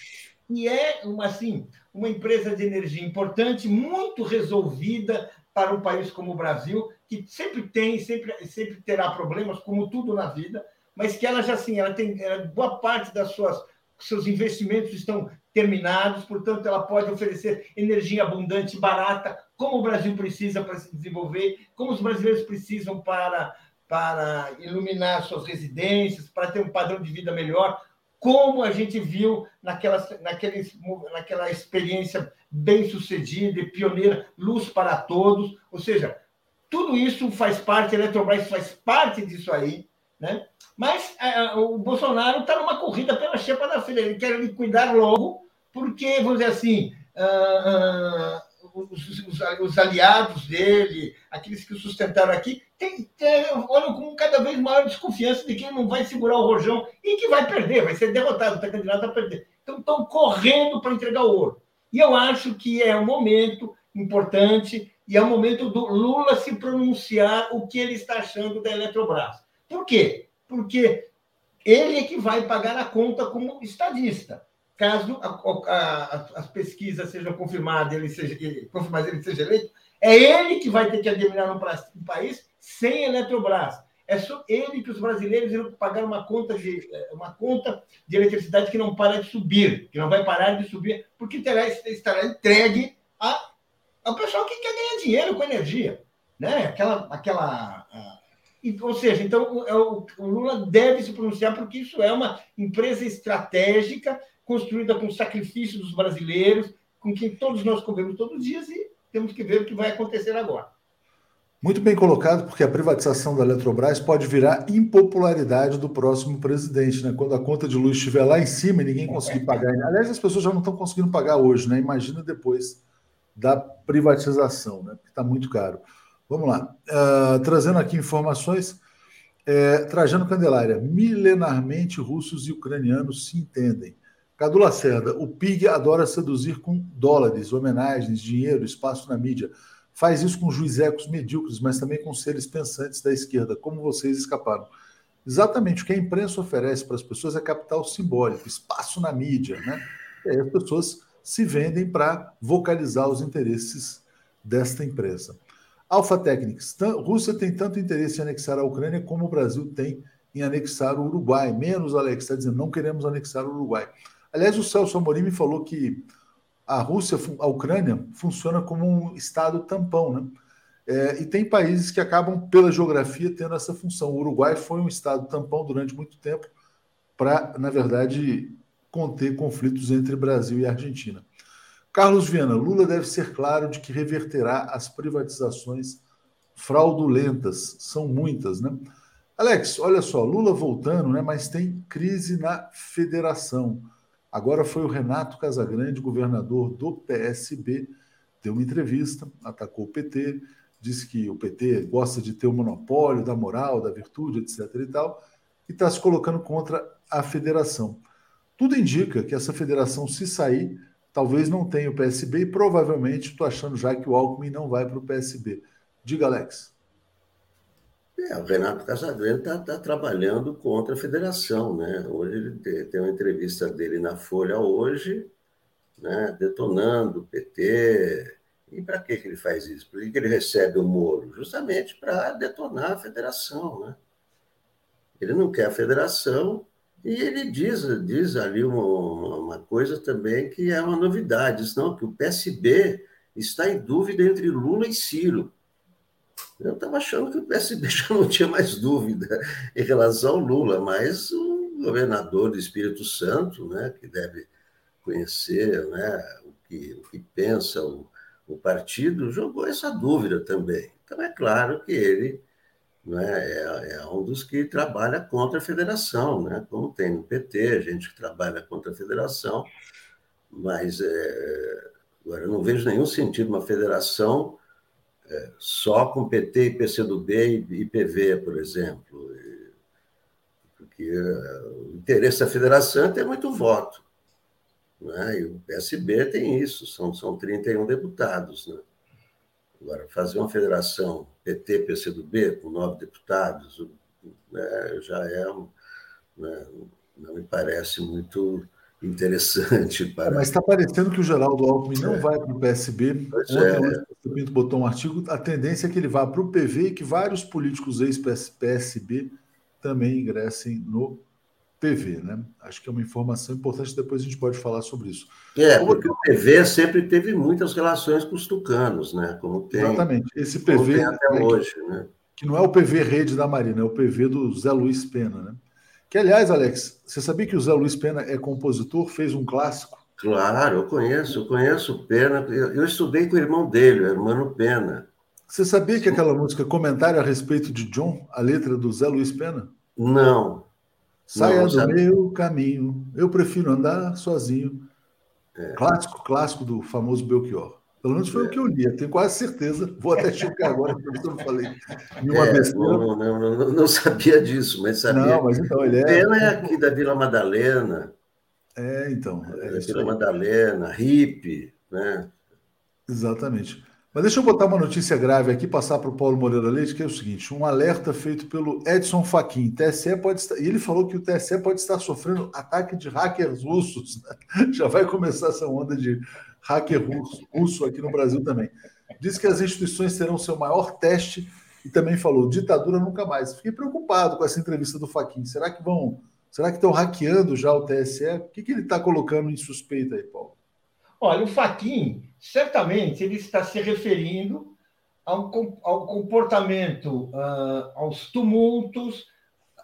E é uma, assim, uma empresa de energia importante, muito resolvida para um país como o Brasil, que sempre tem, sempre, sempre terá problemas, como tudo na vida, mas que ela já assim, ela tem ela, boa parte das suas seus investimentos estão terminados, portanto, ela pode oferecer energia abundante, barata, como o Brasil precisa para se desenvolver, como os brasileiros precisam para para iluminar suas residências, para ter um padrão de vida melhor, como a gente viu naquela, naquela, experiência bem sucedida e pioneira, luz para todos. Ou seja, tudo isso faz parte, a Eletrobras faz parte disso aí, né? Mas é, o Bolsonaro está numa corrida pela chepa da filha, ele quer liquidar logo, porque, vamos dizer assim, uh, uh, os, os, os, aliados dele, aqueles que o sustentaram aqui, tem, tem, olham com cada vez maior desconfiança de que ele não vai segurar o rojão e que vai perder, vai ser derrotado, está candidato a perder. Então estão correndo para entregar o ouro. E eu acho que é um momento importante e é o momento do Lula se pronunciar o que ele está achando da Eletrobras. Por quê? Porque ele é que vai pagar a conta como estadista caso a, a, as pesquisas sejam confirmadas, ele seja, confirmadas, ele seja eleito, é ele que vai ter que administrar um país sem Eletrobras. É só ele que os brasileiros irão pagar uma conta de é, uma conta de eletricidade que não para de subir, que não vai parar de subir, porque terá, estará entregue a, ao pessoal que quer ganhar dinheiro com energia, né? Aquela, aquela, ou seja, então o, o Lula deve se pronunciar porque isso é uma empresa estratégica construída com sacrifício dos brasileiros, com quem todos nós convivemos todos os dias e temos que ver o que vai acontecer agora. Muito bem colocado, porque a privatização da Eletrobras pode virar impopularidade do próximo presidente, né? Quando a conta de luz estiver lá em cima e ninguém conseguir pagar. Aliás, as pessoas já não estão conseguindo pagar hoje, né? Imagina depois da privatização, né? Porque está muito caro. Vamos lá. Uh, trazendo aqui informações. É, Trajano Candelária, milenarmente russos e ucranianos se entendem. Cadu Lacerda, o PIG adora seduzir com dólares, homenagens, dinheiro, espaço na mídia. Faz isso com juizecos medíocres, mas também com seres pensantes da esquerda, como vocês escaparam. Exatamente o que a imprensa oferece para as pessoas é capital simbólico, espaço na mídia, né? E aí as pessoas se vendem para vocalizar os interesses desta empresa. Alpha Technics, Rússia tem tanto interesse em anexar a Ucrânia como o Brasil tem em anexar o Uruguai. Menos, Alex, está dizendo, não queremos anexar o Uruguai. Aliás, o Celso Amorim me falou que a Rússia, a Ucrânia, funciona como um estado tampão, né? É, e tem países que acabam, pela geografia, tendo essa função. O Uruguai foi um estado tampão durante muito tempo para, na verdade, conter conflitos entre Brasil e Argentina. Carlos Viana, Lula deve ser claro de que reverterá as privatizações fraudulentas. São muitas, né? Alex, olha só, Lula voltando, né? Mas tem crise na federação. Agora foi o Renato Casagrande, governador do PSB, deu uma entrevista, atacou o PT, disse que o PT gosta de ter o monopólio da moral, da virtude, etc. e tal, e está se colocando contra a federação. Tudo indica que essa federação, se sair, talvez não tenha o PSB e provavelmente estou achando já que o Alckmin não vai para o PSB. Diga, Alex. É, o Renato Casagrande está tá trabalhando contra a federação. Né? Hoje ele tem uma entrevista dele na Folha hoje, né, detonando o PT. E para que, que ele faz isso? Por que, que ele recebe o Moro? Justamente para detonar a federação. Né? Ele não quer a federação e ele diz, diz ali uma, uma coisa também que é uma novidade, não, que o PSB está em dúvida entre Lula e Ciro. Eu estava achando que o PSB já não tinha mais dúvida em relação ao Lula, mas o governador do Espírito Santo, né, que deve conhecer né, o, que, o que pensa o, o partido, jogou essa dúvida também. Então, é claro que ele né, é, é, um dos que trabalha contra a federação, né, como tem no PT, gente que trabalha contra a federação, mas é, agora eu não vejo nenhum sentido uma federação só com PT PCdoB e PV, por exemplo, porque é, o interesse da federação é ter muito voto. Né? E o PSB tem isso, são, são 31 deputados. Né? Agora, fazer uma federação PT, PCdoB, com nove deputados, né, já é. Né, não me parece muito interessante para. Mas está parecendo que o Geraldo Alckmin não é. vai para o PSB. Pois Ontem é. o Pinto botou um artigo, a tendência é que ele vá para o PV e que vários políticos ex-PSB também ingressem no PV, né? Acho que é uma informação importante, depois a gente pode falar sobre isso. É, porque o PV sempre teve muitas relações com os tucanos, né? Como tem. Exatamente. Esse PV. até né, hoje, né? Que não é o PV Rede da Marina, é o PV do Zé Luiz Pena, né? Que, aliás, Alex, você sabia que o Zé Luiz Pena é compositor, fez um clássico? Claro, eu conheço, eu conheço o Pena. Eu, eu estudei com o irmão dele, o irmão Pena. Você sabia que aquela música Comentário a respeito de John, a letra do Zé Luiz Pena? Não, Saia não, do meu caminho, eu prefiro andar sozinho. É. Clássico, clássico do famoso Belchior. Pelo menos foi é. o que eu li, tenho quase certeza. Vou até checar agora, porque eu não falei nenhuma é, besteira. Não, não, não, não, sabia disso, mas sabia. Não, mas então ele é. Pena é aqui da Vila Madalena. É, então. É, da Vila Madalena, hippie, né? Exatamente. Mas deixa eu botar uma notícia grave aqui, passar para o Paulo Moreira Leite, que é o seguinte: um alerta feito pelo Edson Fachin. TSE pode estar, e ele falou que o TSE pode estar sofrendo ataque de hackers russos. Né? Já vai começar essa onda de hacker russo, russo aqui no Brasil também. Diz que as instituições terão seu maior teste e também falou ditadura nunca mais. Fiquei preocupado com essa entrevista do Fachin. Será que vão, será que estão hackeando já o TSE? O que, que ele está colocando em suspeita aí, Paulo? Olha, o Faquin, certamente, ele está se referindo ao, ao comportamento, uh, aos tumultos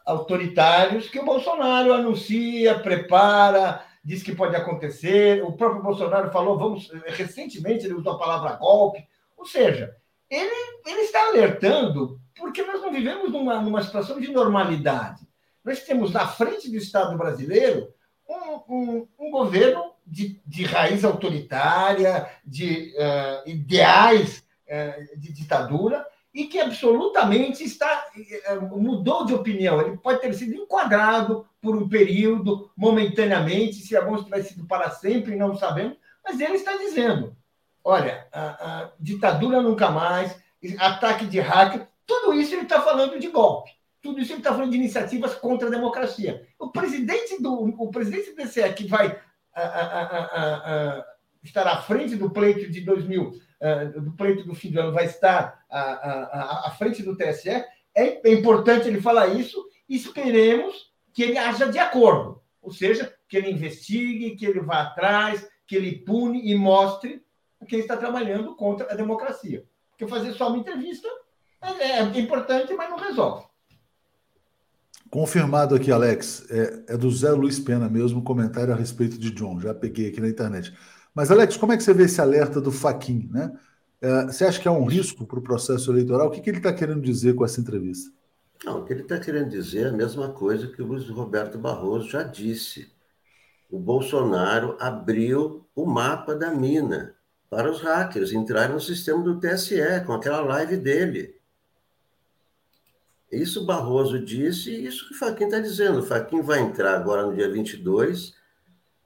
autoritários que o Bolsonaro anuncia, prepara, diz que pode acontecer. O próprio Bolsonaro falou, vamos, recentemente ele usou a palavra golpe. Ou seja, ele, ele está alertando porque nós não vivemos numa, numa situação de normalidade. Nós temos na frente do Estado brasileiro um, um, um governo de, de raiz autoritária, de uh, ideais uh, de ditadura, e que absolutamente está uh, mudou de opinião. Ele pode ter sido enquadrado por um período, momentaneamente, se se tivesse sido para sempre, não sabemos, mas ele está dizendo: olha, a, a ditadura nunca mais, ataque de hacker, tudo isso ele está falando de golpe. Tudo isso ele está falando de iniciativas contra a democracia. O presidente do o presidente do DCE que vai a, estar à frente do pleito de 2000, do pleito do fim do ano, vai estar à, à, frente do TSE. É, importante ele falar isso e esperemos que ele haja de acordo, ou seja, que ele investigue, que ele vá atrás, que ele pune e mostre que ele está trabalhando contra a democracia. Porque fazer só uma entrevista é, é importante, mas não resolve. Confirmado aqui, Alex. É, é, do Zé Luiz Pena mesmo, comentário a respeito de John. Já peguei aqui na internet. Mas, Alex, como é que você vê esse alerta do Faquin? Né? É, você acha que é um risco para o processo eleitoral? O que, que ele está querendo dizer com essa entrevista? Não, o que ele está querendo dizer é a mesma coisa que o Luiz Roberto Barroso já disse. O Bolsonaro abriu o mapa da mina para os hackers entrarem no sistema do TSE com aquela live dele. Isso Barroso disse e isso que o Faquin está dizendo. O Faquin vai entrar agora no dia 22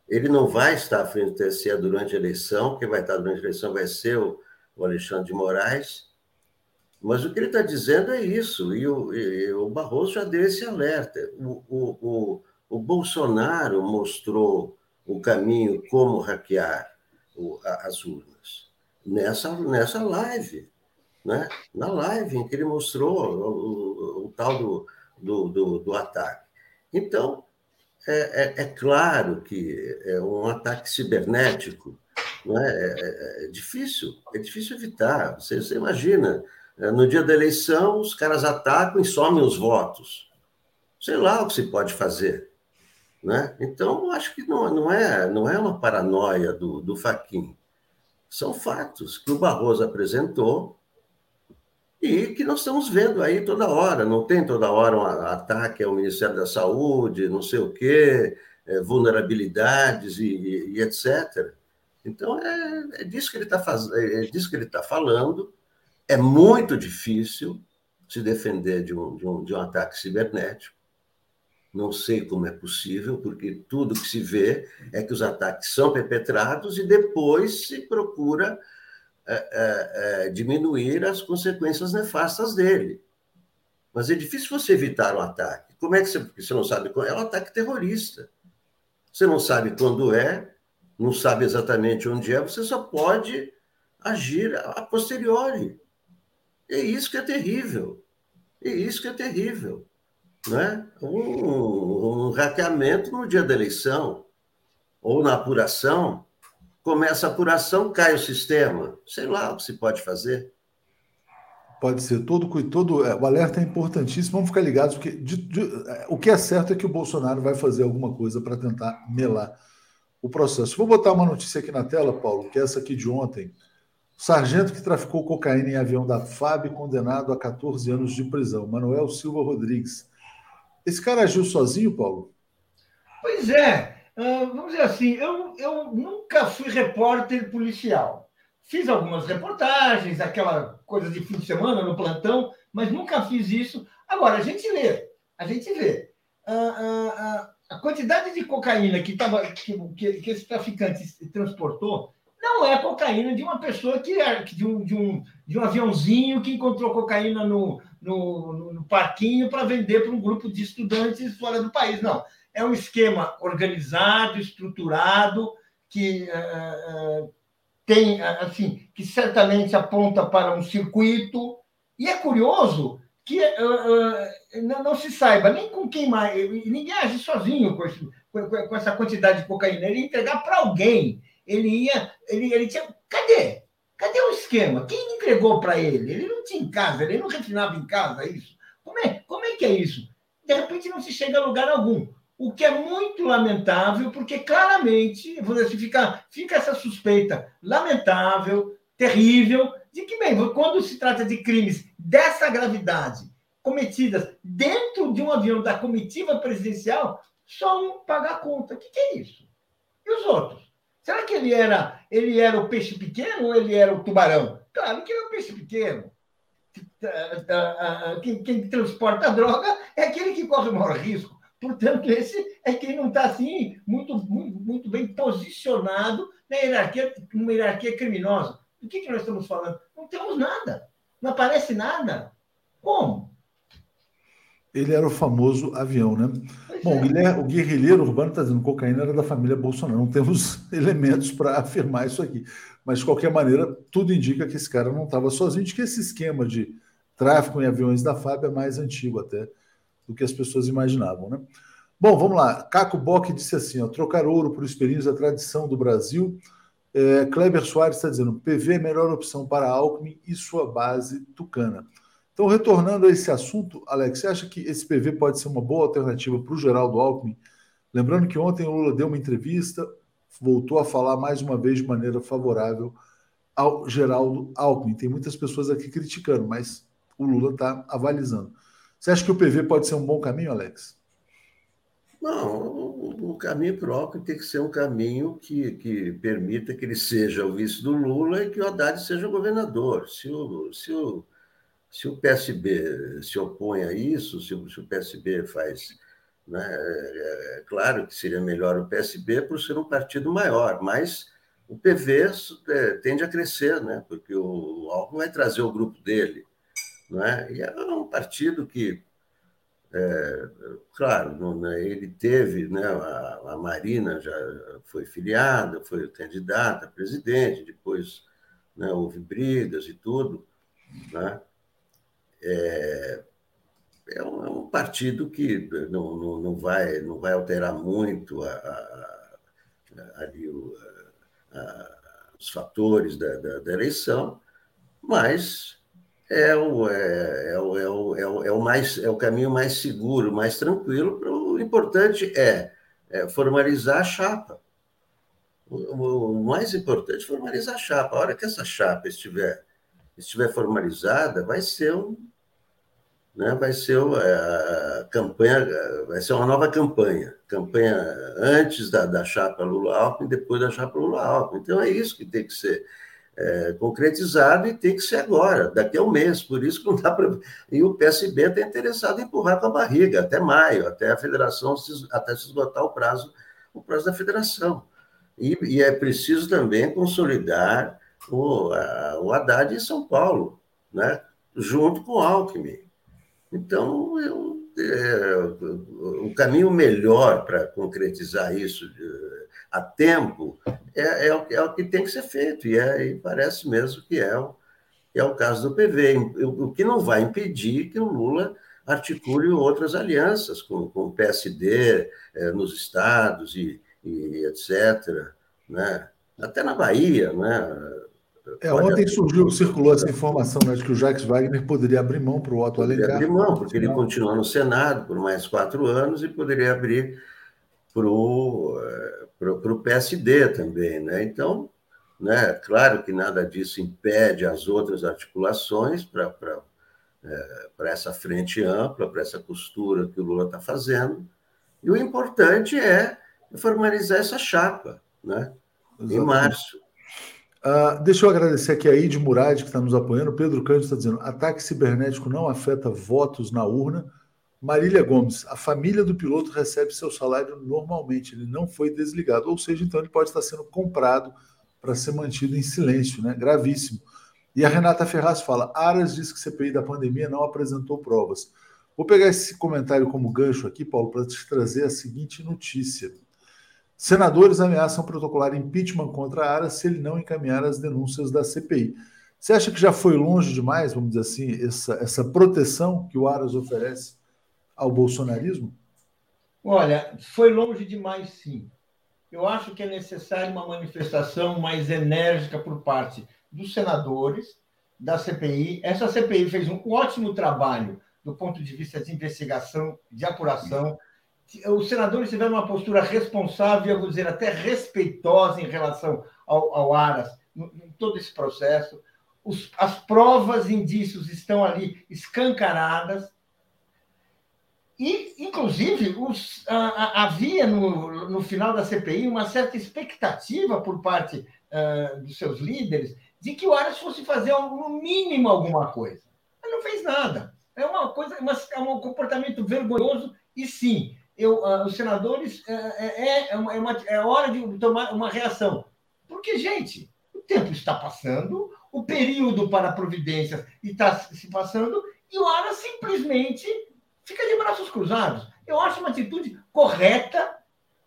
Ele não vai estar à frente do TSE durante a eleição, quem vai estar durante a eleição vai ser o, Alexandre de Moraes. Mas o que ele está dizendo é isso, e o, e o, Barroso já deu esse alerta. O, o, o Bolsonaro mostrou o caminho como hackear as urnas nessa, nessa live, né? na live em que ele mostrou o, o tal do, do, do, do, ataque. Então, é, é, é, claro que é um ataque cibernético não é? é, é, é difícil, é difícil evitar. Você, você imagina, é, no dia da eleição, os caras atacam e somem os votos. Sei lá o que se pode fazer. Né? Então, acho que não, não, é, não é uma paranoia do, do Faquin. São fatos que o Barroso apresentou e que nós estamos vendo aí toda hora. Não tem toda hora um ataque ao Ministério da Saúde, não sei o quê, é, vulnerabilidades e, e, e, etc. Então, é, é disso que ele está faz... é disso que ele está falando. É muito difícil se defender de um, de um, de um ataque cibernético. Não sei como é possível, porque tudo que se vê é que os ataques são perpetrados e depois se procura é, é, é, diminuir as consequências nefastas dele. Mas é difícil você evitar um ataque. Como é que você, você não sabe quando é um ataque terrorista? Você não sabe quando é, não sabe exatamente onde é, você só pode agir a posteriori. É isso que é terrível. É isso que é terrível né? um, um hackeamento no dia da eleição ou na apuração. Começa a apuração, cai o sistema. Sei lá o que se pode fazer. Pode ser. Todo, todo, é, o alerta é importantíssimo. Vamos ficar ligados, porque de, de, é, o que é certo é que o Bolsonaro vai fazer alguma coisa para tentar melar o processo. Vou botar uma notícia aqui na tela, Paulo, que é essa aqui de ontem. O sargento que traficou cocaína em avião da FAB condenado a 14 anos de prisão. Manuel Silva Rodrigues. Esse cara agiu sozinho, Paulo? Pois é. Uh, vamos dizer assim, eu, eu nunca fui repórter policial. Fiz algumas reportagens, aquela coisa de fim de semana no plantão, mas nunca fiz isso. Agora, a gente lê, a gente vê. Uh, uh, a quantidade de cocaína que, tava, que, que, que esse traficante transportou não é cocaína de uma pessoa que é de um, de um, de um aviãozinho que encontrou cocaína no, no, no parquinho para vender para um grupo de estudantes fora do país. Não. É um esquema organizado, estruturado, que uh, tem, assim, que certamente aponta para um circuito. E é curioso que uh, não, não, se saiba nem com quem mais. Ninguém age sozinho com, esse, com, essa quantidade de cocaína. Ele ia entregar para alguém. Ele ia. Ele, ele tinha. Cadê? Cadê o esquema? Quem entregou para ele? Ele não tinha em casa, ele não refinava em casa isso. Como é, como é que é isso? De repente não se chega a lugar algum. O que é muito lamentável, porque claramente assim, fica, fica essa suspeita lamentável, terrível, de que, bem, quando se trata de crimes dessa gravidade, cometidas dentro de um avião da comitiva presidencial, só um paga a conta. O que, que é isso? E os outros? Será que ele era, ele era o peixe pequeno ou ele era o tubarão? Claro que ele é o peixe pequeno. Quem, quem transporta droga é aquele que corre o maior risco. Portanto, esse é quem não está assim muito, muito, muito, bem posicionado na hierarquia, numa hierarquia criminosa. Do que, que nós estamos falando? Não temos nada. Não aparece nada. Como? Ele era o famoso avião, né? Bom, é. o guerrilheiro urbano está dizendo que cocaína era da família Bolsonaro. Não temos elementos para afirmar isso aqui. Mas, de qualquer maneira, tudo indica que esse cara não estava sozinho, de que esse esquema de tráfico em aviões da FAB é mais antigo até do que as pessoas imaginavam, né? Bom, vamos lá. Caco Bock disse assim: ó, trocar ouro por espelhinhos é a tradição do Brasil. É, Kleber Soares está dizendo: PV é a melhor opção para Alckmin e sua base tucana. Então, retornando a esse assunto, Alex, você acha que esse PV pode ser uma boa alternativa para o Geraldo Alckmin? Lembrando que ontem o Lula deu uma entrevista, voltou a falar mais uma vez de maneira favorável ao Geraldo Alckmin. Tem muitas pessoas aqui criticando, mas o Lula está avalizando. Você acha que o PV pode ser um bom caminho, Alex? Não, o caminho próprio tem que ser um caminho que, que permita que ele seja o vice do Lula e que o Haddad seja o governador. Se o, se o se o PSB se opõe a isso, se o, se o PSB faz Né? É, é, claro que seria melhor o PSB por ser um partido maior, mas o PV é, tende a crescer, né? porque o Alckmin vai trazer o grupo dele. Né? E é um partido que, é, claro, não, né, ele teve, né, a, a, Marina já foi filiada, foi candidata a presidente, depois né, houve brigas e tudo. Né? É, é um, é partido que não, não, não, vai, não vai alterar muito a, a, o, os fatores da, da, da, eleição, mas é o, é, é, é, o, é, o, é, o mais, é o caminho mais seguro, mais tranquilo. O importante é, é formalizar a chapa. O, o, mais importante é formalizar a chapa. A hora que essa chapa estiver, estiver formalizada, vai ser um, né, vai ser é, a campanha, vai ser uma nova campanha, campanha antes da, da chapa Lula-Alckmin, depois da chapa Lula-Alckmin. Então é isso que tem que ser é, concretizado e tem que ser agora, daqui a um mês. Por isso que não dá para. E o PSB está interessado em empurrar com a barriga até maio, até a federação, até se esgotar o prazo, o prazo da federação. E, e é preciso também consolidar o, a, o Haddad em São Paulo, né? junto com o Alckmin. Então, eu, é, o caminho melhor para concretizar isso a tempo é, é, o, é, o, que tem que ser feito, e, é, e parece mesmo que é, o, que é o caso do PV, o, que não vai impedir que o Lula articule outras alianças com, com o PSD é, nos estados e, e etc. Né? Até na Bahia, né? É, ontem surgiu, circulou essa informação né, de que o Jacques Wagner poderia abrir mão para o Otto Alencar. Abrir mão, porque ele continua no Senado por mais quatro anos e poderia abrir para o eh, PSD também. Né? Então, né, claro que nada disso impede as outras articulações para é, essa frente ampla, para essa costura que o Lula está fazendo. E o importante é formalizar essa chapa né, em março. Uh, deixa eu agradecer aqui a Ide Murad, que está nos apoiando. Pedro Cândido está dizendo: ataque cibernético não afeta votos na urna. Marília Gomes, a família do piloto recebe seu salário normalmente, ele não foi desligado, ou seja, então ele pode estar sendo comprado para ser mantido em silêncio, né? Gravíssimo. E a Renata Ferraz fala: Aras diz que CPI da pandemia não apresentou provas. Vou pegar esse comentário como gancho aqui, Paulo, para te trazer a seguinte notícia. Senadores ameaçam protocolar impeachment contra a Ara se ele não encaminhar as denúncias da CPI. Você acha que já foi longe demais, vamos dizer assim, essa, essa proteção que o Aras oferece ao bolsonarismo? Olha, foi longe demais, sim. Eu acho que é necessária uma manifestação mais enérgica por parte dos senadores, da CPI. Essa CPI fez um ótimo trabalho do ponto de vista de investigação, de apuração os senadores tiveram uma postura responsável, eu vou dizer até respeitosa em relação ao, ao Aras, em todo esse processo. Os, as provas, indícios estão ali escancaradas. E, inclusive, os, a, a, havia no, no final da CPI uma certa expectativa por parte dos seus líderes de que o Aras fosse fazer, no mínimo, alguma coisa. Mas não fez nada. É uma coisa, uma, é um comportamento vergonhoso e sim, eu, os senadores é, é, é, uma, é, uma, é hora de tomar uma reação. Porque, gente, o tempo está passando, o período para providências está se passando, e o Ara simplesmente fica de braços cruzados. Eu acho uma atitude correta,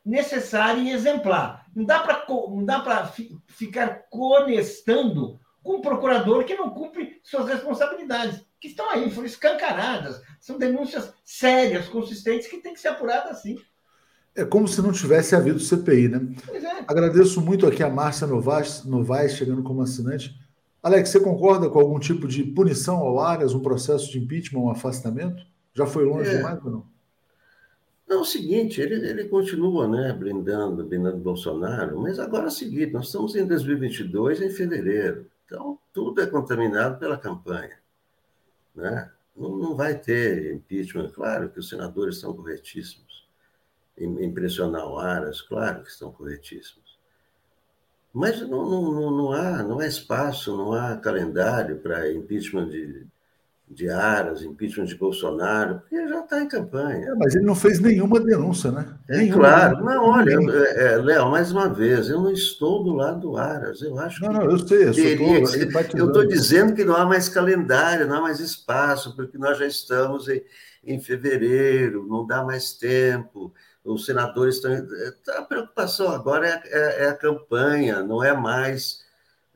necessária e exemplar. Não dá para ficar conestando com um procurador que não cumpre suas responsabilidades que estão aí, foram escancaradas. São denúncias sérias, consistentes, que têm que ser apuradas assim. É como se não tivesse havido CPI, né? É. Agradeço muito aqui a Márcia Novaes, Novaes chegando como assinante. Alex, você concorda com algum tipo de punição ao Arias, um processo de impeachment, um afastamento? Já foi longe é. demais ou não? Não, é o seguinte, ele, ele continua né, blindando, blindando Bolsonaro, mas agora é o seguinte, nós estamos em 2022, em fevereiro, então tudo é contaminado pela campanha. Né? Não, não vai ter impeachment. Claro que os senadores são corretíssimos. Em, pressionar o Aras, claro que estão corretíssimos. Mas não, não, não, há, não há espaço, não há calendário para impeachment de, de Aras, impeachment de Bolsonaro, porque já está em campanha. É, mas ele não fez nenhuma denúncia, né? É nenhuma, claro. Não, olha, é, é, Léo, mais uma vez, eu não estou do lado do Aras. Eu acho não, que. Não, eu sei, eu estou dizendo que não há mais calendário, não há mais espaço, porque nós já estamos em, em fevereiro, não dá mais tempo. Os senadores estão. A preocupação agora é, é, é a campanha, não é mais.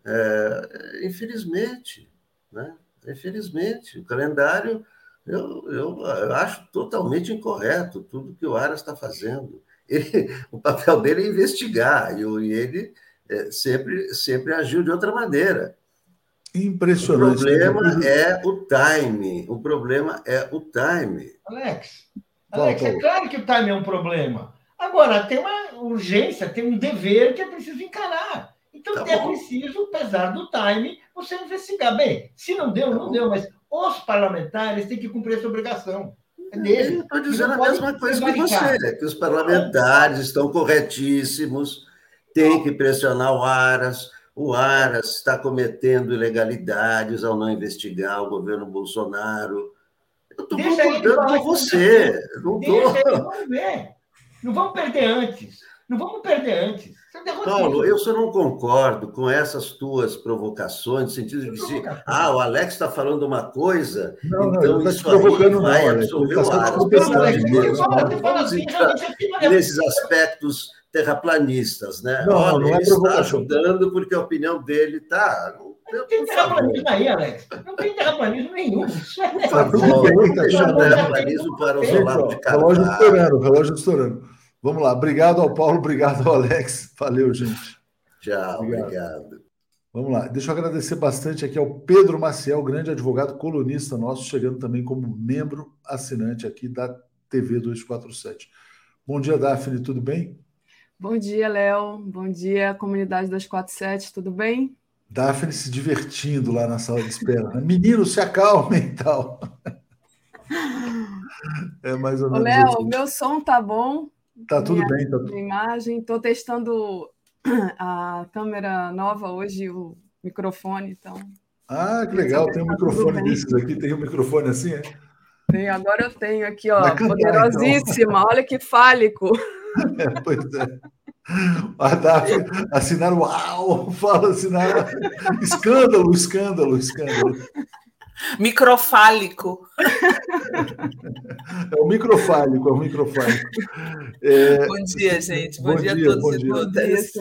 É, infelizmente, né? Infelizmente, o calendário eu, eu, eu, acho totalmente incorreto tudo que o Aras está fazendo. Ele, o papel dele é investigar, e, ele é, sempre, sempre agiu de outra maneira. Impressionante. O problema é o time. O problema é o time. Alex, Alex, é claro que o time é um problema. Agora, tem uma urgência, tem um dever que é preciso encarar. Então, tá é bom. preciso, apesar do time, você investigar. Bem, se não deu, não deu, mas os parlamentares têm que cumprir essa obrigação. É dele. Estou dizendo a mesma coisa que você, que os parlamentares estão corretíssimos, têm que pressionar o Aras. O Aras está cometendo ilegalidades ao não investigar o governo Bolsonaro. Eu estou concordando com você. Não tô... vamos ver. Não vamos perder antes. Não vamos perder antes. Paulo, eu só não concordo com essas tuas provocações, no sentido de dizer, ah, o Alex está falando uma coisa, não, então não, isso provocando vai não, absorver o ar. Nesses aspectos terraplanistas, né? Não, Olha, não é ele está ajudando porque a opinião dele está... Não tem terraplanismo aí, Alex. Não tem terraplanismo nenhum. Por favor, deixa o terraplanismo para o de. Relógio estourando, relógio estourando. Vamos lá. Obrigado ao Paulo, obrigado ao Alex. Valeu, gente. Tchau, obrigado. obrigado. Vamos lá. Deixa eu agradecer bastante aqui ao Pedro Maciel, grande advogado colunista nosso, chegando também como membro assinante aqui da TV 247. Bom dia, Daphne, tudo bem? Bom dia, Léo. Bom dia, comunidade 247, tudo bem? Daphne se divertindo lá na sala de espera. Né? Menino, se acalmem e tal. É mais ou menos. Léo, assim. meu som tá bom? Tá tudo minha, bem, tá tudo. Imagem, estou testando a câmera nova hoje, o microfone, então. Ah, que legal, tem um tá microfone desses aqui, tem um microfone assim, é? Tem, agora eu tenho aqui, ó, cantar, poderosíssima, então. olha que fálico. É, pois é. A Daphne assinaram, uau, fala, assinaram, escândalo, escândalo, escândalo. Microfálico. É o microfálico, é o microfálico. É... Bom dia, gente. Bom, bom dia, dia, a todos e todas.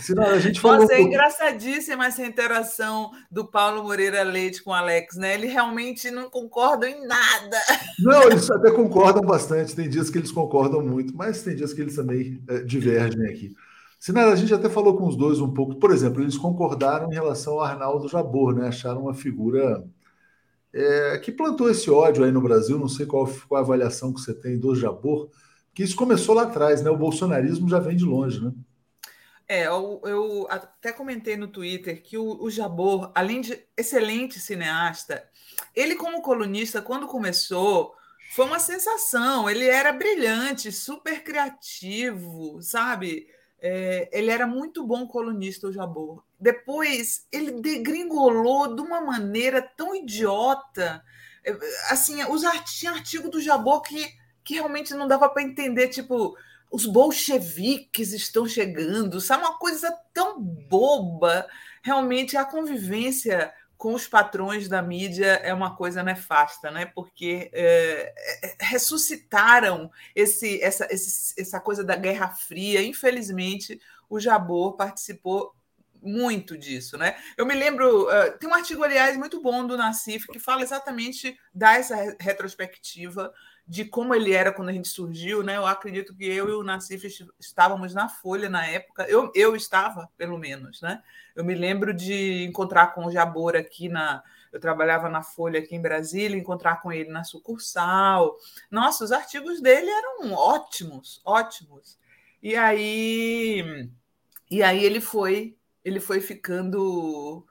Sinara, a gente falou. Nossa, é engraçadíssima essa interação do Paulo Moreira Leite com o Alex, né? Eles realmente não concordam em nada. Não, eles até concordam bastante. Tem dias que eles concordam muito, mas tem dias que eles também é, divergem aqui. Sinara, a gente até falou com os dois um pouco. Por exemplo, eles concordaram em relação ao Arnaldo Jabor, né? Acharam uma figura é, que plantou esse ódio aí no Brasil. Não sei qual, qual a avaliação que você tem do Jabor, que isso começou lá atrás, né? O bolsonarismo já vem de longe, né? É, eu, eu até comentei no Twitter que o, o, Jabor, além de excelente cineasta, ele, como colunista, quando começou, foi uma sensação. Ele era brilhante, super criativo, sabe? É, ele era muito bom colunista, o Jabor. Depois, ele degringolou de uma maneira tão idiota. É, assim, os tinha artigo do Jabor que, que realmente não dava para entender, tipo, os bolcheviques estão chegando, sabe? Uma coisa tão boba. Realmente, a convivência com os patrões da mídia é uma coisa nefasta, né? porque é, é, ressuscitaram esse, essa, esse, essa coisa da Guerra Fria. Infelizmente, o Jabor participou muito disso, né? Eu me lembro, uh, tem um artigo, aliás, muito bom do Nassif que fala exatamente, dá essa retrospectiva de como ele era quando a gente surgiu, né? Eu acredito que eu e o Nassif estávamos na Folha na época, eu, eu estava, pelo menos, né? Eu me lembro de encontrar com o Jabor aqui na. Eu trabalhava na Folha aqui em Brasília, encontrar com ele na sucursal. Nossa, os artigos dele eram ótimos, ótimos. E aí, e aí ele foi, ele foi ficando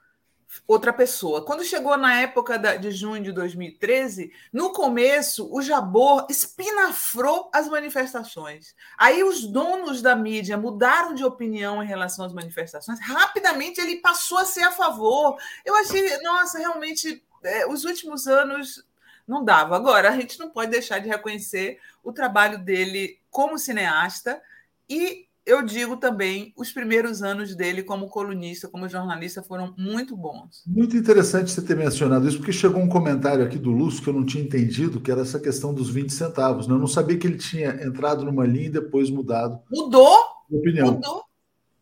outra pessoa. Quando chegou na época de junho de 2013, no começo, o Jabor espinafrou as manifestações. Aí os donos da mídia mudaram de opinião em relação às manifestações. Rapidamente ele passou a ser a favor. Eu achei, nossa, realmente é, os últimos anos não dava. Agora, a gente não pode deixar de reconhecer o trabalho dele como cineasta e eu digo também, os primeiros anos dele como colunista, como jornalista, foram muito bons. Muito interessante você ter mencionado isso, porque chegou um comentário aqui do Lúcio que eu não tinha entendido, que era essa questão dos 20 centavos. Né? Eu não sabia que ele tinha entrado numa linha e depois mudado. Mudou? Opinião. Mudou.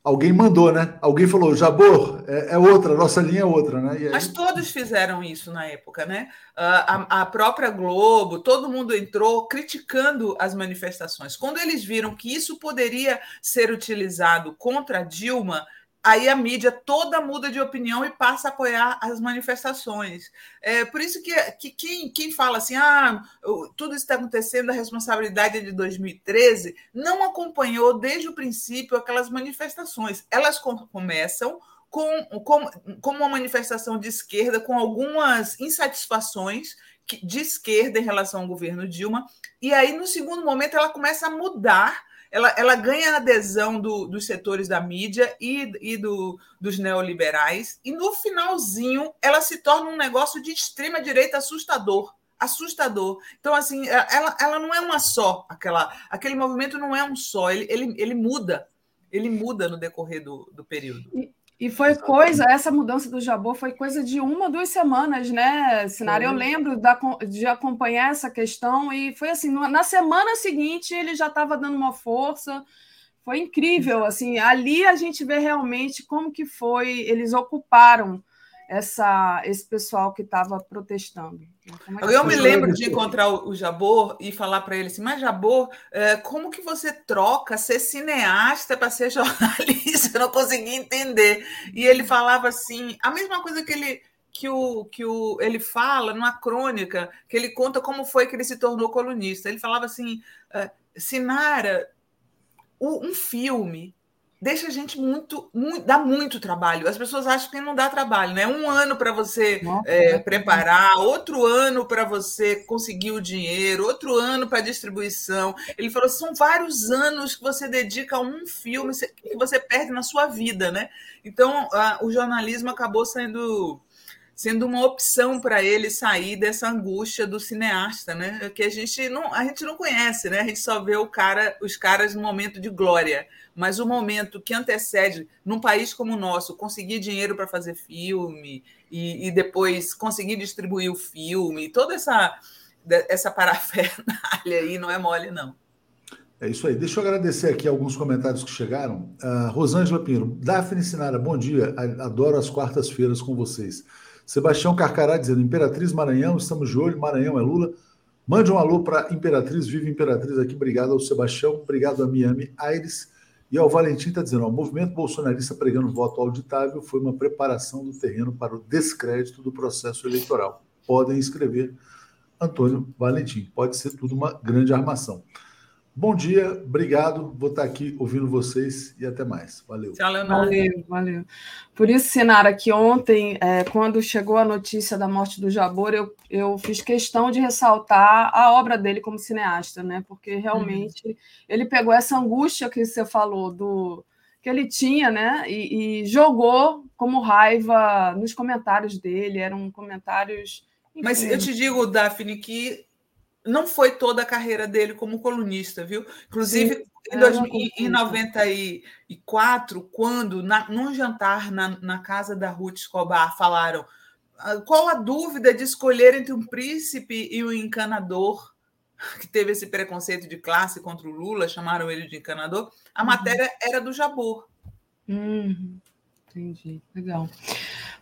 Alguém mandou, né? Alguém falou, Jabor, é, é outra, nossa linha é outra, né? Aí... Mas todos fizeram isso na época, né? A, a, própria Globo, todo mundo entrou criticando as manifestações. Quando eles viram que isso poderia ser utilizado contra Dilma, aí a mídia toda muda de opinião e passa a apoiar as manifestações. É por isso que, que quem, quem fala assim, ah, tudo isso está acontecendo, a responsabilidade é de 2013, não acompanhou desde o princípio aquelas manifestações. Elas começam com, com, com uma manifestação de esquerda, com algumas insatisfações de esquerda em relação ao governo Dilma, e aí, no segundo momento, ela começa a mudar ela, ela ganha a adesão do, dos setores da mídia e, e do, dos neoliberais, e no finalzinho ela se torna um negócio de extrema direita assustador. Assustador. Então, assim, é, ela, ela não é uma só, aquela, aquele movimento não é um só, ele, ele, ele muda, ele muda no decorrer do, do período. E foi coisa, essa mudança do Jabor foi coisa de uma, duas semanas, né, Sinara? Eu lembro da, de acompanhar essa questão e foi assim, na semana seguinte ele já estava dando uma força, foi incrível, assim, ali a gente vê realmente como que foi, eles ocuparam essa, esse pessoal que estava protestando. É eu me lembro de encontrar o Jabor e falar para ele assim, mas Jabor, é, como que você troca ser cineasta para ser jornalista? Eu não consegui entender. E ele falava assim, a mesma coisa que ele que o que o ele fala numa crônica que ele conta como foi que ele se tornou colunista. Ele falava assim, é, Sinara, um filme deixa a gente muito, muito, dá muito trabalho. As pessoas acham que não dá trabalho, né? Um ano para você Nossa, é, preparar, outro ano para você conseguir o dinheiro, outro ano para distribuição. Ele falou: são vários anos que você dedica a um filme que você perde na sua vida, né? Então, a, o jornalismo acabou sendo sendo uma opção para ele sair dessa angústia do cineasta, né? Que a gente não a gente não conhece, né? A gente só vê o cara, os caras no momento de glória mas o momento que antecede, num país como o nosso, conseguir dinheiro para fazer filme e, e, depois conseguir distribuir o filme, toda essa, essa parafernália aí não é mole, não. É isso aí. Deixa eu agradecer aqui alguns comentários que chegaram. Uh, Rosângela Pinheiro, Daphne Sinara, bom dia. Adoro as quartas-feiras com vocês. Sebastião Carcará dizendo: Imperatriz Maranhão, estamos de olho, Maranhão é Lula. Mande um alô para Imperatriz, vive Imperatriz aqui. Obrigado ao Sebastião, obrigado a Miami Aires. E ao Valentim está dizendo: o movimento bolsonarista pregando voto auditável foi uma preparação do terreno para o descrédito do processo eleitoral. Podem escrever Antônio Valentim. Pode ser tudo uma grande armação. Bom dia, obrigado. Vou estar aqui ouvindo vocês e até mais. Valeu. Tchau, Leonardo. Valeu, valeu. Por isso, Sinara, que ontem, é, quando chegou a notícia da morte do Jabor, eu, eu fiz questão de ressaltar a obra dele como cineasta, né? Porque realmente uhum. ele pegou essa angústia que você falou do que ele tinha, né? E, e jogou como raiva nos comentários dele. Eram comentários. Enfim. Mas eu te digo, Daphne, que não foi toda a carreira dele como colunista, viu? Inclusive, Sim, em, 2000, em 94, quando, na, num jantar na, na casa da Ruth Escobar, falaram ah, qual a dúvida de escolher entre um príncipe e um encanador, que teve esse preconceito de classe contra o Lula, chamaram ele de encanador, a uhum. matéria era do Jabor. Uhum. Entendi, legal.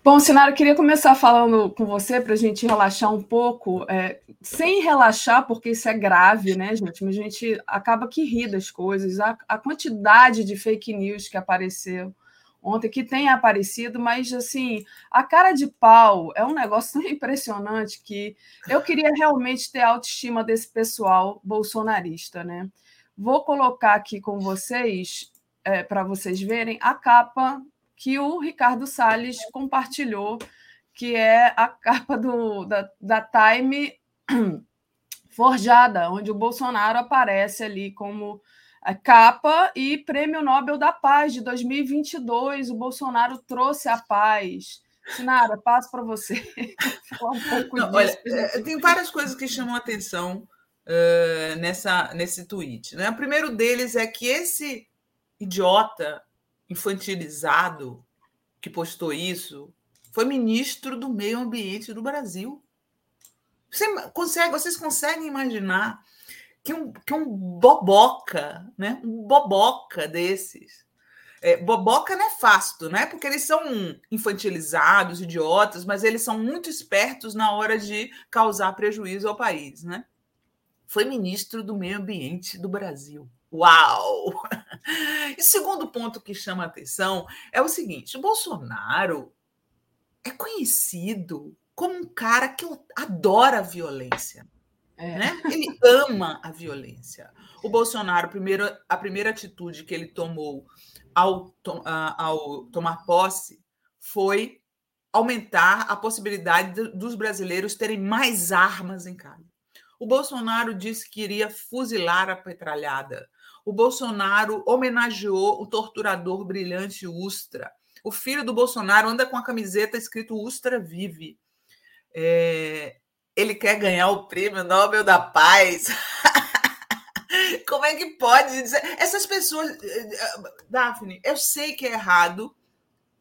Bom, Sinara, queria começar falando com você para a gente relaxar um pouco, é, sem relaxar, porque isso é grave, né, gente? Mas a gente acaba que ri das coisas. A, a quantidade de fake news que apareceu ontem, que tem aparecido, mas assim, a cara de pau é um negócio tão impressionante que eu queria realmente ter a autoestima desse pessoal bolsonarista, né? Vou colocar aqui com vocês, é, para vocês verem, a capa que o Ricardo Salles compartilhou, que é a capa do, da, da Time forjada, onde o Bolsonaro aparece ali como capa e Prêmio Nobel da Paz de 2022. O Bolsonaro trouxe a paz. Sinara, passo para você falar um pouco Não, disso. Olha, tem várias coisas que chamam a atenção uh, nessa, nesse tweet. Né? O primeiro deles é que esse idiota infantilizado que postou isso foi ministro do Meio Ambiente do Brasil. Você consegue, vocês conseguem imaginar que um, que um boboca, né? um boboca desses. É, boboca nefasto, né? Porque eles são infantilizados, idiotas, mas eles são muito espertos na hora de causar prejuízo ao país, né? Foi ministro do Meio Ambiente do Brasil. Uau! E o segundo ponto que chama a atenção é o seguinte: o Bolsonaro é conhecido como um cara que adora a violência. É. Né? Ele ama a violência. O Bolsonaro, primeiro, a primeira atitude que ele tomou ao, ao tomar posse foi aumentar a possibilidade dos brasileiros terem mais armas em casa. O Bolsonaro disse que iria fuzilar a petralhada. O Bolsonaro homenageou o torturador brilhante Ustra. O filho do Bolsonaro anda com a camiseta escrito Ustra vive. É, ele quer ganhar o prêmio Nobel da Paz. Como é que pode dizer? Essas pessoas. Daphne, eu sei que é errado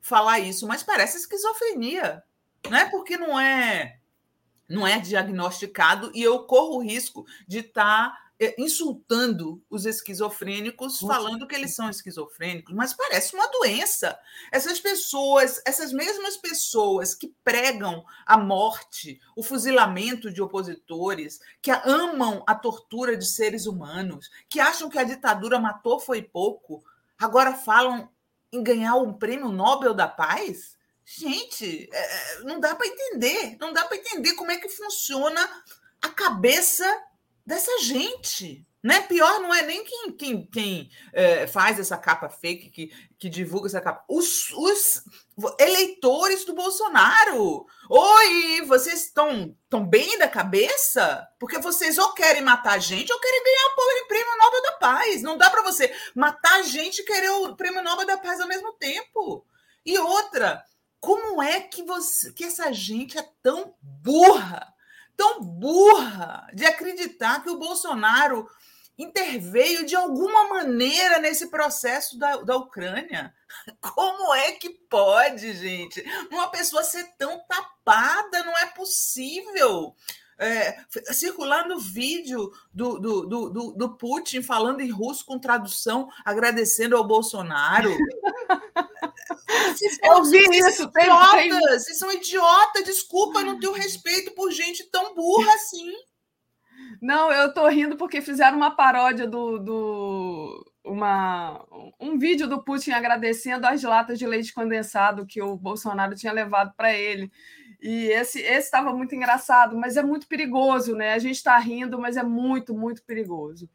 falar isso, mas parece esquizofrenia. Não é porque não é não é diagnosticado e eu corro o risco de estar tá insultando os esquizofrênicos, falando que eles são esquizofrênicos, mas parece uma doença. Essas pessoas, essas mesmas pessoas que pregam a morte, o fuzilamento de opositores, que amam a tortura de seres humanos, que acham que a ditadura matou foi pouco, agora falam em ganhar um prêmio Nobel da Paz? Gente, é, não dá para entender, não dá para entender como é que funciona a cabeça dessa gente. Né? Pior não é nem quem, quem, quem é, faz essa capa fake, que, que divulga essa capa. Os, os eleitores do Bolsonaro. Oi, vocês estão tão bem da cabeça? Porque vocês ou querem matar a gente ou querem ganhar o prêmio Nobel da Paz. Não dá para você matar a gente e querer o prêmio Nobel da Paz ao mesmo tempo. E outra, como é que, você, que essa gente é tão burra? Tão burra de acreditar que o Bolsonaro interveio de alguma maneira nesse processo da, da Ucrânia. Como é que pode, gente? Uma pessoa ser tão tapada, não é possível. É, circulando vídeo do, do, do, do, Putin falando em russo com tradução, agradecendo ao Bolsonaro. Vocês Eu vi isso. Idiotas, tem, tem... Vocês são idiotas, desculpa, não tenho respeito por gente tão burra assim. Não, eu tô rindo porque fizeram uma paródia do, do uma, um vídeo do Putin agradecendo as latas de leite condensado que o Bolsonaro tinha levado para ele. E esse estava muito engraçado, mas é muito perigoso, né? A gente está rindo, mas é muito, muito perigoso.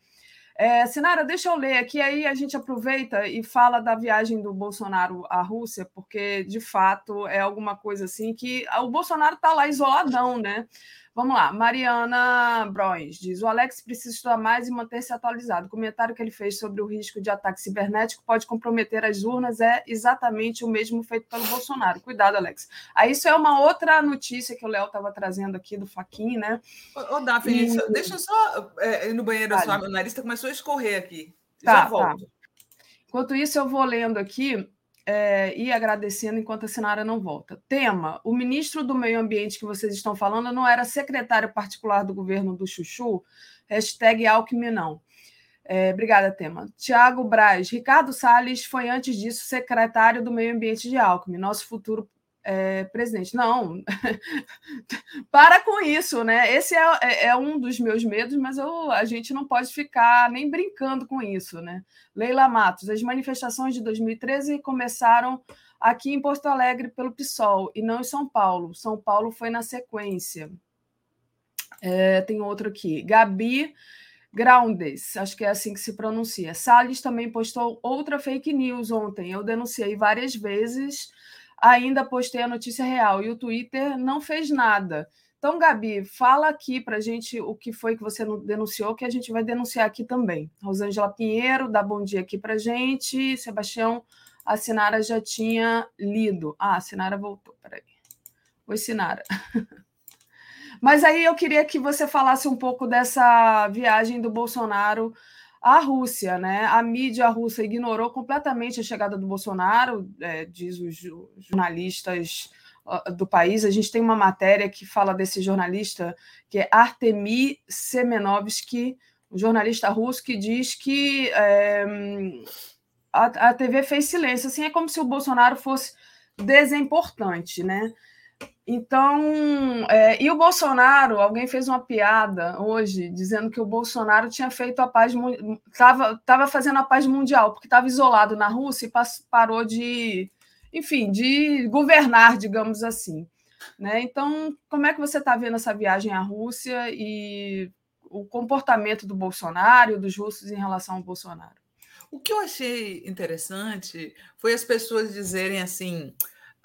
É, Sinara, deixa eu ler aqui, aí a gente aproveita e fala da viagem do Bolsonaro à Rússia, porque de fato é alguma coisa assim que o Bolsonaro está lá isoladão, né? Vamos lá, Mariana Broins diz: o Alex precisa estudar mais e manter-se atualizado. O comentário que ele fez sobre o risco de ataque cibernético pode comprometer as urnas, é exatamente o mesmo feito pelo Bolsonaro. Cuidado, Alex. Aí isso é uma outra notícia que o Léo estava trazendo aqui do Faquin, né? Ô, Daphne, e... deixa eu só é, ir no banheiro, vale. sua nariz começou a escorrer aqui. Tá, Já volto. Tá. Enquanto isso, eu vou lendo aqui é, e agradecendo enquanto a Sinara não volta. Tema: o ministro do Meio Ambiente que vocês estão falando não era secretário particular do governo do Chuchu? Hashtag Alckmin não. É, obrigada, Tema. Tiago Braz. Ricardo Salles foi, antes disso, secretário do Meio Ambiente de Alckmin, nosso futuro é, presidente. Não, para com isso, né? Esse é, é, é, um dos meus medos, mas eu, a gente não pode ficar nem brincando com isso, né? Leila Matos, as manifestações de 2013 começaram aqui em Porto Alegre pelo PSOL e não em São Paulo. São Paulo foi na sequência. É, tem outro aqui. Gabi Groundes, acho que é assim que se pronuncia. Salles também postou outra fake news ontem. Eu denunciei várias vezes ainda postei a notícia real e o Twitter não fez nada. Então, Gabi, fala aqui para gente o que foi que você denunciou, que a gente vai denunciar aqui também. Rosângela Pinheiro, dá bom dia aqui para gente. Sebastião, a Sinara já tinha lido. Ah, a Sinara voltou, peraí. Oi, Sinara. Mas aí eu queria que você falasse um pouco dessa viagem do Bolsonaro à Rússia, né? A mídia russa ignorou completamente a chegada do Bolsonaro, é, diz os jornalistas do país. A gente tem uma matéria que fala desse jornalista, que é Artemi Semenovsky, um jornalista russo que diz que é, a, a TV fez silêncio. Assim, é como se o Bolsonaro fosse desimportante, né? Então, é, e o Bolsonaro, alguém fez uma piada hoje dizendo que o Bolsonaro tinha feito a paz, estava tava fazendo a paz mundial, porque estava isolado na Rússia e parou de, enfim, de governar, digamos assim. Né? Então, como é que você está vendo essa viagem à Rússia e o comportamento do Bolsonaro dos russos em relação ao Bolsonaro? O que eu achei interessante foi as pessoas dizerem assim: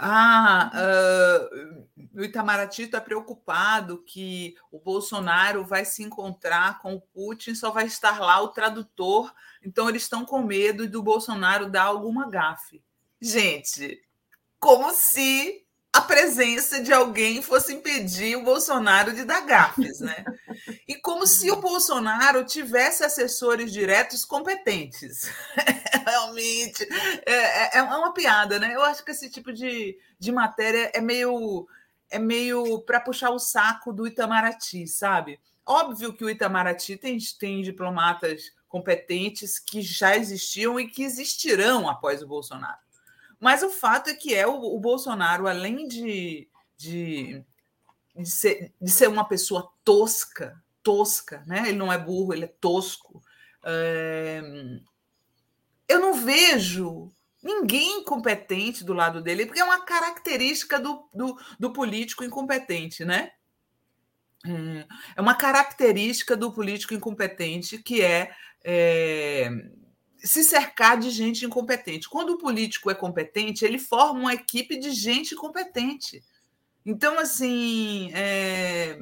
ah, uh, o Itamaraty está preocupado que o Bolsonaro vai se encontrar com o Putin, só vai estar lá o tradutor, então eles estão com medo do Bolsonaro dar alguma gafe. Gente, como se a presença de alguém fosse impedir o Bolsonaro de dar gafes, né? E como se o Bolsonaro tivesse assessores diretos competentes. Realmente, é, é, é, uma piada, né? Eu acho que esse tipo de, de matéria é meio é meio para puxar o saco do Itamaraty, sabe? Óbvio que o Itamaraty tem, tem diplomatas competentes que já existiam e que existirão após o Bolsonaro. Mas o fato é que é o, o Bolsonaro, além de, de, de, ser, de ser uma pessoa tosca, tosca, né? Ele não é burro, ele é tosco. É... Eu não vejo ninguém competente do lado dele, porque é uma característica do, do, do político incompetente, né? É, é uma característica do político incompetente que é, é se cercar de gente incompetente. Quando o político é competente, ele forma uma equipe de gente competente. Então, assim, é...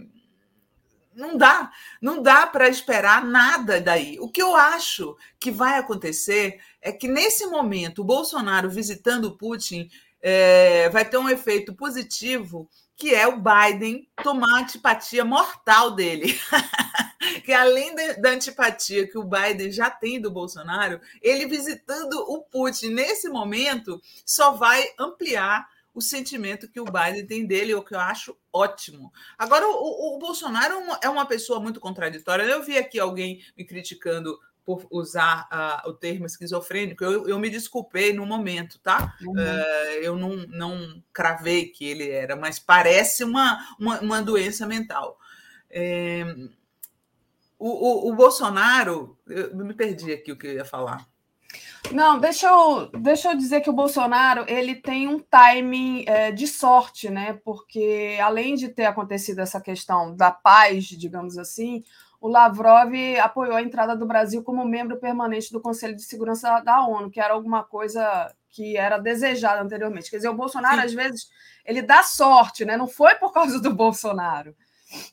não dá, não dá para esperar nada daí. O que eu acho que vai acontecer é que nesse momento o Bolsonaro visitando Putin é... vai ter um efeito positivo, que é o Biden tomar a antipatia mortal dele. que além da antipatia que o Biden já tem do Bolsonaro, ele visitando o Putin nesse momento só vai ampliar o sentimento que o Biden tem dele, o que eu acho ótimo. Agora, o, o Bolsonaro é uma pessoa muito contraditória. Eu vi aqui alguém me criticando por usar uh, o termo esquizofrênico, eu, eu, me desculpei no momento, tá? Uhum. Uh, eu não, não cravei que ele era, mas parece uma, uma, uma doença mental. É, o, o, o, Bolsonaro, eu me perdi aqui o que eu ia falar. Não, deixa eu, deixa eu dizer que o Bolsonaro ele tem um timing é, de sorte, né? Porque além de ter acontecido essa questão da paz, digamos assim, o Lavrov apoiou a entrada do Brasil como membro permanente do Conselho de Segurança da ONU, que era alguma coisa que era desejada anteriormente. Quer dizer, o Bolsonaro, Sim. às vezes, ele dá sorte, né? Não foi por causa do Bolsonaro.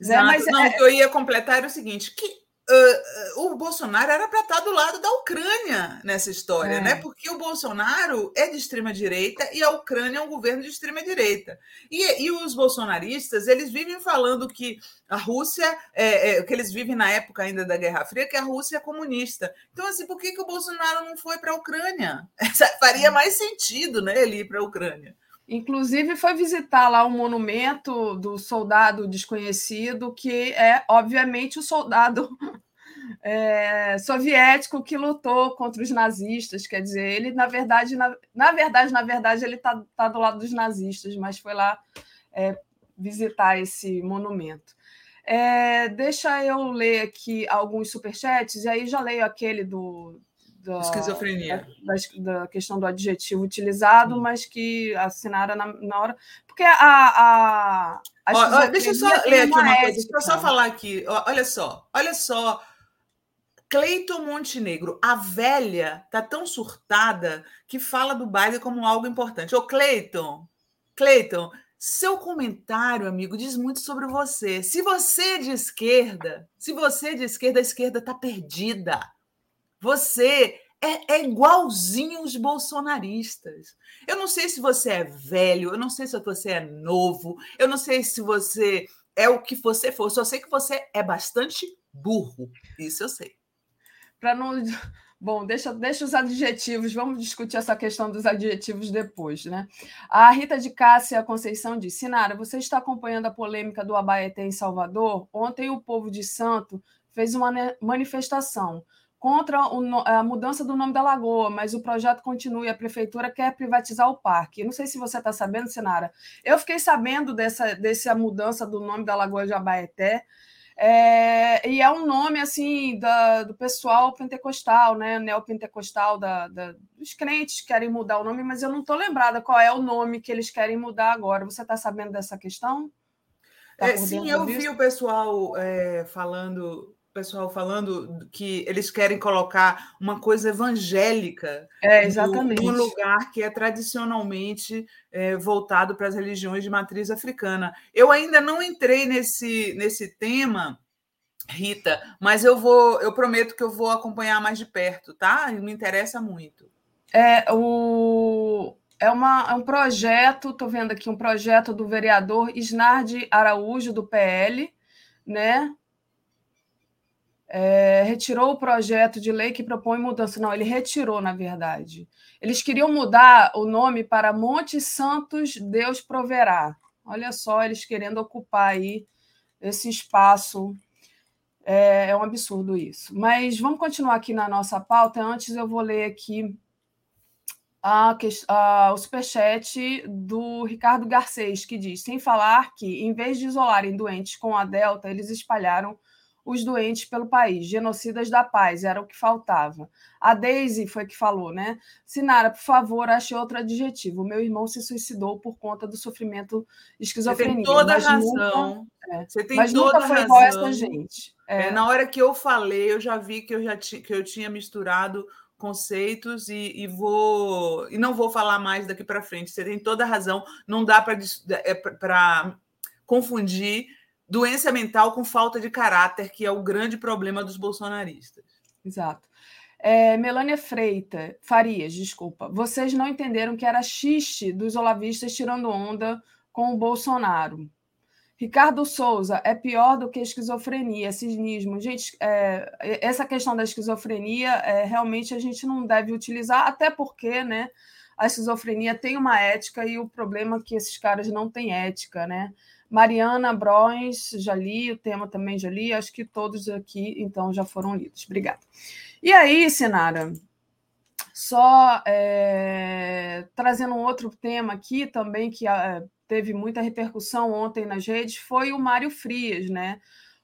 Né? Mas Não, é... o que eu ia completar era o seguinte: que uh, o Bolsonaro era para estar do lado da Ucrânia nessa história, é. né? Porque o Bolsonaro é de extrema direita e a Ucrânia é um governo de extrema direita. E, e os bolsonaristas eles vivem falando que a Rússia, é, é, que eles vivem na época ainda da Guerra Fria, que a Rússia é comunista. Então, assim, por que, que o Bolsonaro não foi para a Ucrânia? Faria mais sentido, né, ele ir para a Ucrânia. Inclusive, foi visitar lá o monumento do soldado desconhecido, que é, obviamente, o soldado é, soviético que lutou contra os nazistas. Quer dizer, ele, na verdade, na, na verdade, na verdade, ele está tá do lado dos nazistas, mas foi lá é, visitar esse monumento. É, deixa eu ler aqui alguns superchats, e aí já leio aquele do, da esquizofrenia. Da, da, questão do adjetivo utilizado, mas que assinaram na, na hora. Porque a. a, a deixa eu só ler aqui uma coisa, deixa eu só falar aqui. Olha só, olha só. Cleiton Montenegro, a velha tá tão surtada que fala do baile como algo importante. Ô, Cleiton, Cleiton, seu comentário, amigo, diz muito sobre você. Se você é de esquerda, se você é de esquerda, a esquerda está perdida. Você é, é igualzinho os bolsonaristas. Eu não sei se você é velho, eu não sei se você é novo, eu não sei se você é o que você for, só sei que você é bastante burro. Isso eu sei. Para não. Bom, deixa, deixa os adjetivos, vamos discutir essa questão dos adjetivos depois, né? A Rita de Cássia Conceição diz: Sinara, você está acompanhando a polêmica do Abaeté em Salvador? Ontem o povo de Santo fez uma manifestação contra a mudança do nome da lagoa, mas o projeto continua e a prefeitura quer privatizar o parque. não sei se você está sabendo, Sinara. Eu fiquei sabendo dessa, dessa mudança do nome da Lagoa de Abaeté. É, e é um nome assim da, do pessoal pentecostal, né? Neopentecostal, da, da, dos crentes querem mudar o nome, mas eu não estou lembrada qual é o nome que eles querem mudar agora. Você está sabendo dessa questão? Tá é, sim, eu vi o pessoal é, falando pessoal falando que eles querem colocar uma coisa evangélica é, exatamente. no, lugar que é tradicionalmente é, voltado para as religiões de matriz africana. Eu ainda não entrei nesse, nesse tema, Rita, mas eu vou, eu prometo que eu vou acompanhar mais de perto, tá? Me interessa muito. É, o, é, uma, é um projeto, estou vendo aqui um projeto do vereador Isnardi Araújo, do PL, né? É, retirou o projeto de lei que propõe mudança. Não, ele retirou, na verdade. Eles queriam mudar o nome para Monte Santos Deus Proverá. Olha só, eles querendo ocupar aí esse espaço. É, é um absurdo isso. Mas vamos continuar aqui na nossa pauta. Antes eu vou ler aqui a, a, o superchat do Ricardo Garcês, que diz: sem falar que, em vez de isolarem doentes com a Delta, eles espalharam os doentes pelo país. Genocidas da paz, era o que faltava. A Daisy foi que falou, né? Sinara, por favor, ache outro adjetivo. Meu irmão se suicidou por conta do sofrimento esquizofrenia. Você tem toda a razão. Nunca, é, Você tem mas toda nunca foi razão. igual essa gente. É. É, na hora que eu falei, eu já vi que eu já que eu tinha misturado conceitos e, e, vou e não vou falar mais daqui para frente. Você tem toda a razão. Não dá para é, confundir doença mental com falta de caráter, que é o grande problema dos bolsonaristas. Exato. É, Melânia Freita, Farias, desculpa. Vocês não entenderam que era xiste dos olavistas tirando onda com o Bolsonaro. Ricardo Souza, é pior do que esquizofrenia, cinismo. Gente, é, essa questão da esquizofrenia, é, realmente a gente não deve utilizar, até porque né, a esquizofrenia tem uma ética e o problema é que esses caras não têm ética, né? Mariana Bros, já li, o tema também já li, acho que todos aqui, então, já foram lidos. Obrigada. E aí, Sinara, só é, trazendo um outro tema aqui também, que é, teve muita repercussão ontem nas redes, foi o Mário Frias, né?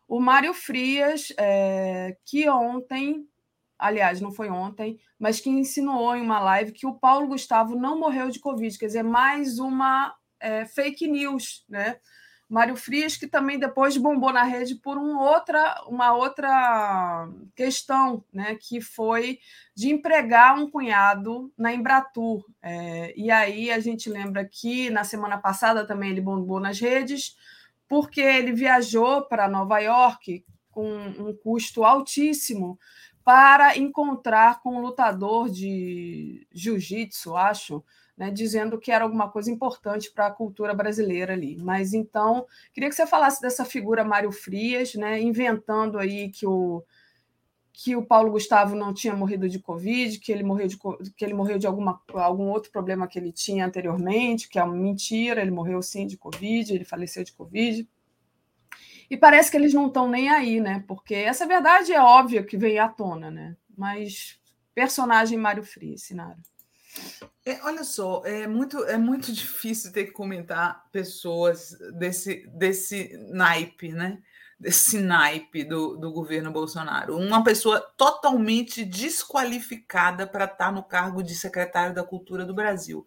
O Mário Frias, é, que ontem, aliás, não foi ontem, mas que insinuou em uma live que o Paulo Gustavo não morreu de Covid, quer dizer, mais uma é, fake news, né? Mário Frias, que também depois bombou na rede por um outra, uma outra questão, né, que foi de empregar um cunhado na Embratur. É, e aí a gente lembra que na semana passada também ele bombou nas redes, porque ele viajou para Nova York com um custo altíssimo para encontrar com um lutador de jiu-jitsu, acho, né, dizendo que era alguma coisa importante para a cultura brasileira ali. Mas então, queria que você falasse dessa figura Mário Frias, né, inventando aí que o que o Paulo Gustavo não tinha morrido de Covid, que ele morreu de, que ele morreu de alguma, algum outro problema que ele tinha anteriormente, que é uma mentira, ele morreu sim de Covid, ele faleceu de Covid. E parece que eles não estão nem aí, né? Porque essa verdade é óbvia que vem à tona, né? Mas personagem Mário Frias, Sinara. É, olha só, é muito, é muito difícil ter que comentar pessoas desse, desse naipe, né? Desse naipe do, do governo Bolsonaro. Uma pessoa totalmente desqualificada para estar no cargo de secretário da Cultura do Brasil.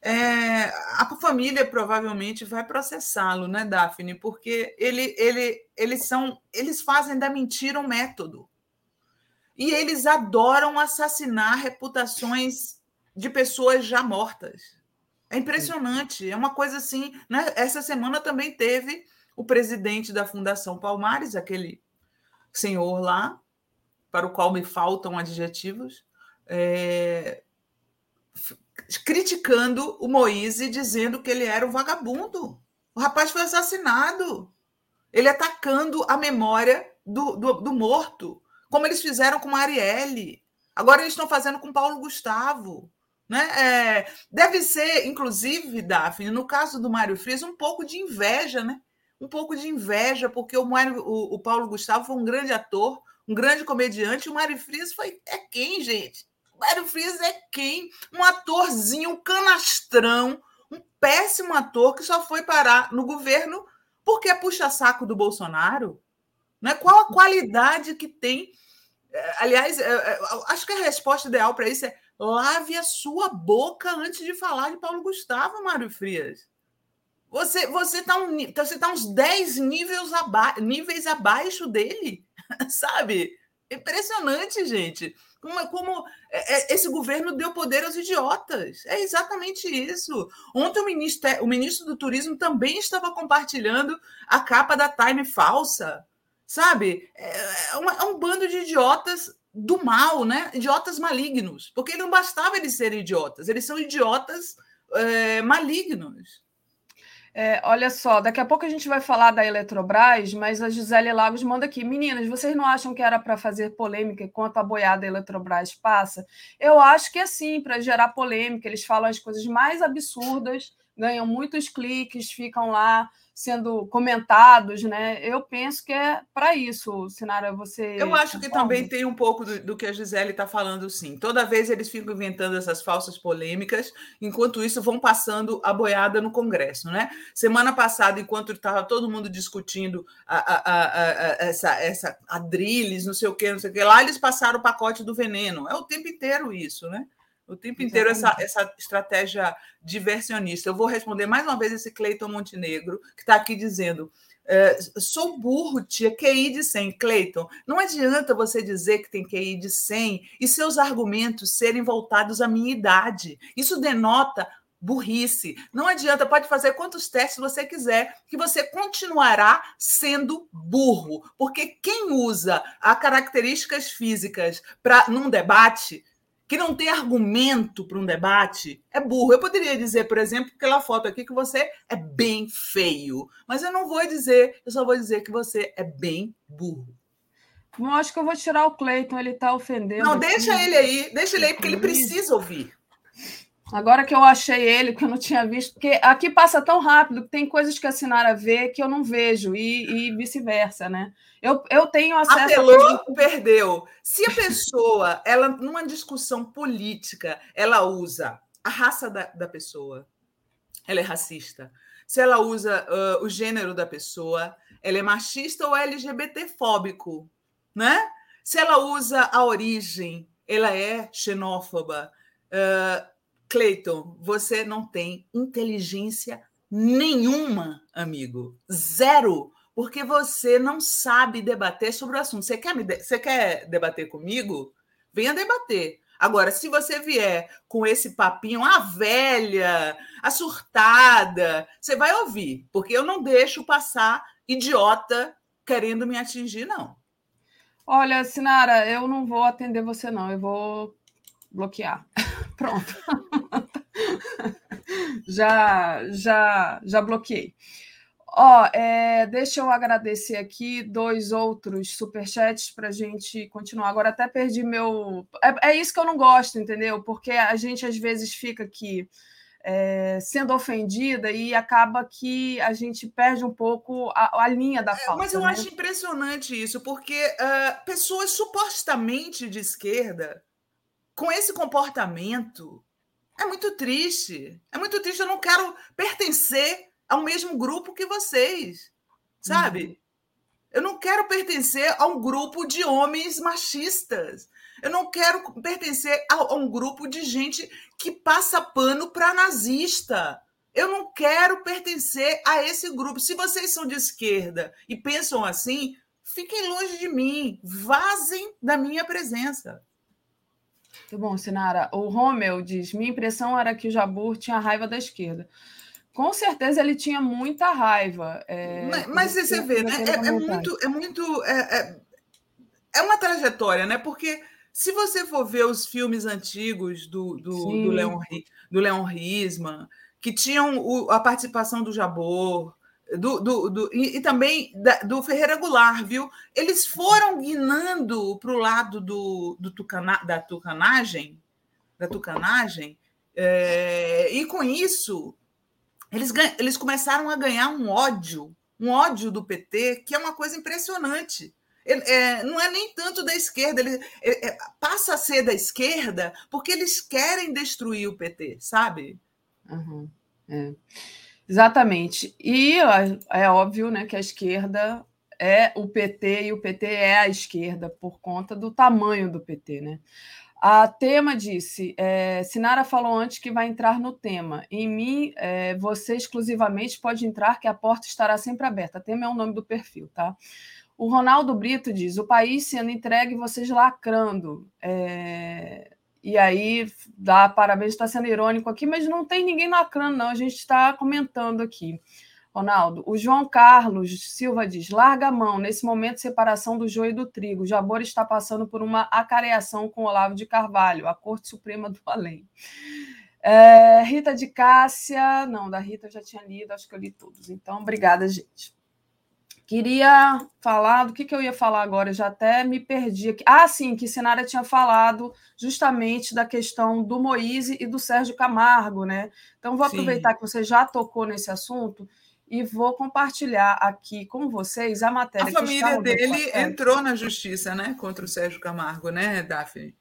É, a família provavelmente vai processá-lo, né, Daphne? Porque ele, ele, eles são, eles fazem da mentira um método. E eles adoram assassinar reputações de pessoas já mortas. É impressionante, é uma coisa assim. Né? Essa semana também teve o presidente da Fundação Palmares, aquele senhor lá, para o qual me faltam adjetivos, é, criticando o Moise, dizendo que ele era um vagabundo. O rapaz foi assassinado. Ele atacando a memória do, do, do morto, como eles fizeram com Marielle. Agora eles estão fazendo com Paulo Gustavo. Né? É, deve ser, inclusive, Daphne, no caso do Mário Frias, um pouco de inveja, né? Um pouco de inveja, porque o, Mário, o, o Paulo Gustavo foi um grande ator, um grande comediante, e o Mário Frias foi é quem, gente? O Mário Frias é quem? Um atorzinho, um canastrão, um péssimo ator que só foi parar no governo porque é puxa-saco do Bolsonaro. Né? Qual a qualidade que tem? É, aliás, é, acho que a resposta ideal para isso é lave a sua boca antes de falar de Paulo Gustavo, Mário Frias. Você você está um, você tá uns 10 níveis, aba níveis abaixo dele, sabe? Impressionante, gente. Como, como é, é, esse governo deu poder aos idiotas. É exatamente isso. Ontem o ministro, o ministro do Turismo também estava compartilhando a capa da Time falsa. Sabe? É, é, é um bando de idiotas do mal, né? Idiotas malignos. Porque não bastava eles serem idiotas, eles são idiotas é, malignos. É, olha só, daqui a pouco a gente vai falar da Eletrobras, mas a Gisele Lagos manda aqui. Meninas, vocês não acham que era para fazer polêmica enquanto a boiada Eletrobras passa? Eu acho que é sim, para gerar polêmica. Eles falam as coisas mais absurdas, ganham muitos cliques, ficam lá sendo comentados, né? Eu penso que é para isso, Sinara, você. Eu acho que também tem um pouco do, do que a Gisele está falando, sim. Toda vez eles ficam inventando essas falsas polêmicas, enquanto isso vão passando a boiada no Congresso, né? Semana passada, enquanto estava todo mundo discutindo a, a, a, essa, essa adriles, não sei o que, não sei o que lá, eles passaram o pacote do veneno. É o tempo inteiro isso, né? O tempo inteiro essa, essa estratégia diversionista. Eu vou responder mais uma vez esse Cleiton Montenegro, que está aqui dizendo: é, sou burro, tia, QI de 100. Cleiton, não adianta você dizer que tem QI de 100 e seus argumentos serem voltados à minha idade. Isso denota burrice. Não adianta, pode fazer quantos testes você quiser, que você continuará sendo burro. Porque quem usa as características físicas para num debate que não tem argumento para um debate é burro. Eu poderia dizer, por exemplo, aquela foto aqui que você é bem feio, mas eu não vou dizer, eu só vou dizer que você é bem burro. Não acho que eu vou tirar o Cleiton, ele está ofendendo. Não, aqui. deixa ele aí, deixa ele aí, porque ele precisa ouvir. Agora que eu achei ele, que eu não tinha visto, porque aqui passa tão rápido que tem coisas que a Sinara vê que eu não vejo, e, e vice-versa, né? Eu, eu tenho acesso Apelou, a... perdeu. Se a pessoa, ela, numa discussão política, ela usa a raça da, da pessoa, ela é racista. Se ela usa uh, o gênero da pessoa, ela é machista ou LGBT-fóbico, né? Se ela usa a origem, ela é xenófoba. Uh, Cleiton, você não tem inteligência nenhuma, amigo. Zero porque você não sabe debater sobre o assunto. Você quer, me de... você quer debater comigo? Venha debater. Agora, se você vier com esse papinho, a velha, a surtada, você vai ouvir, porque eu não deixo passar idiota querendo me atingir, não. Olha, Sinara, eu não vou atender você, não. Eu vou bloquear. Pronto. já, já, já bloqueei. Ó, é, deixa eu agradecer aqui dois outros superchats para a gente continuar. Agora até perdi meu. É, é, isso que eu não gosto, entendeu? Porque a gente às vezes fica aqui é, sendo ofendida e acaba que a gente perde um pouco a, a linha da fala. Mas eu né? acho impressionante isso, porque uh, pessoas supostamente de esquerda, com esse comportamento, é muito triste. É muito triste. Eu não quero pertencer ao mesmo grupo que vocês, sabe? Uhum. Eu não quero pertencer a um grupo de homens machistas. Eu não quero pertencer a, a um grupo de gente que passa pano para nazista. Eu não quero pertencer a esse grupo. Se vocês são de esquerda e pensam assim, fiquem longe de mim, vazem da minha presença. Muito bom, Sinara. O Romeu diz: minha impressão era que o Jabur tinha raiva da esquerda. Com certeza ele tinha muita raiva. É, mas, mas você vê, né? É, é, muito, é muito. É, é, é, uma trajetória, né? Porque Se você for ver os filmes antigos do, do, do, Leon, do Leon Risman, que tinham o, a participação do Jabor, do, do, do e, e, também da, do Ferreira Goulart, viu? Eles foram guinando para o lado do, do tucana, da tucanagem, da tucanagem, é, e com isso eles, eles começaram a ganhar um ódio, um ódio do PT, que é uma coisa impressionante. É, não é nem tanto da esquerda, ele é, é, passa a ser da esquerda porque eles querem destruir o PT, sabe? Uhum, é. Exatamente. E é óbvio né, que a esquerda é o PT e o PT é a esquerda por conta do tamanho do PT. Né? A Tema disse: é, Sinara falou antes que vai entrar no tema. Em mim, é, você exclusivamente pode entrar, que a porta estará sempre aberta. Tema é o nome do perfil, tá? O Ronaldo Brito diz: o país sendo entregue, vocês lacrando. É, e aí, dá parabéns, está sendo irônico aqui, mas não tem ninguém lacrando, não. A gente está comentando aqui. Ronaldo, o João Carlos Silva diz: larga a mão, nesse momento, separação do joio e do trigo. Jabor está passando por uma acareação com Olavo de Carvalho, a Corte Suprema do Além. É, Rita de Cássia, não, da Rita eu já tinha lido, acho que eu li todos. Então, obrigada, gente. Queria falar do que, que eu ia falar agora, eu já até me perdi aqui. Ah, sim, que Sinara tinha falado justamente da questão do Moise e do Sérgio Camargo, né? Então, vou aproveitar sim. que você já tocou nesse assunto e vou compartilhar aqui com vocês a matéria. A família dele entrou na justiça, né, contra o Sérgio Camargo, né, Daphne?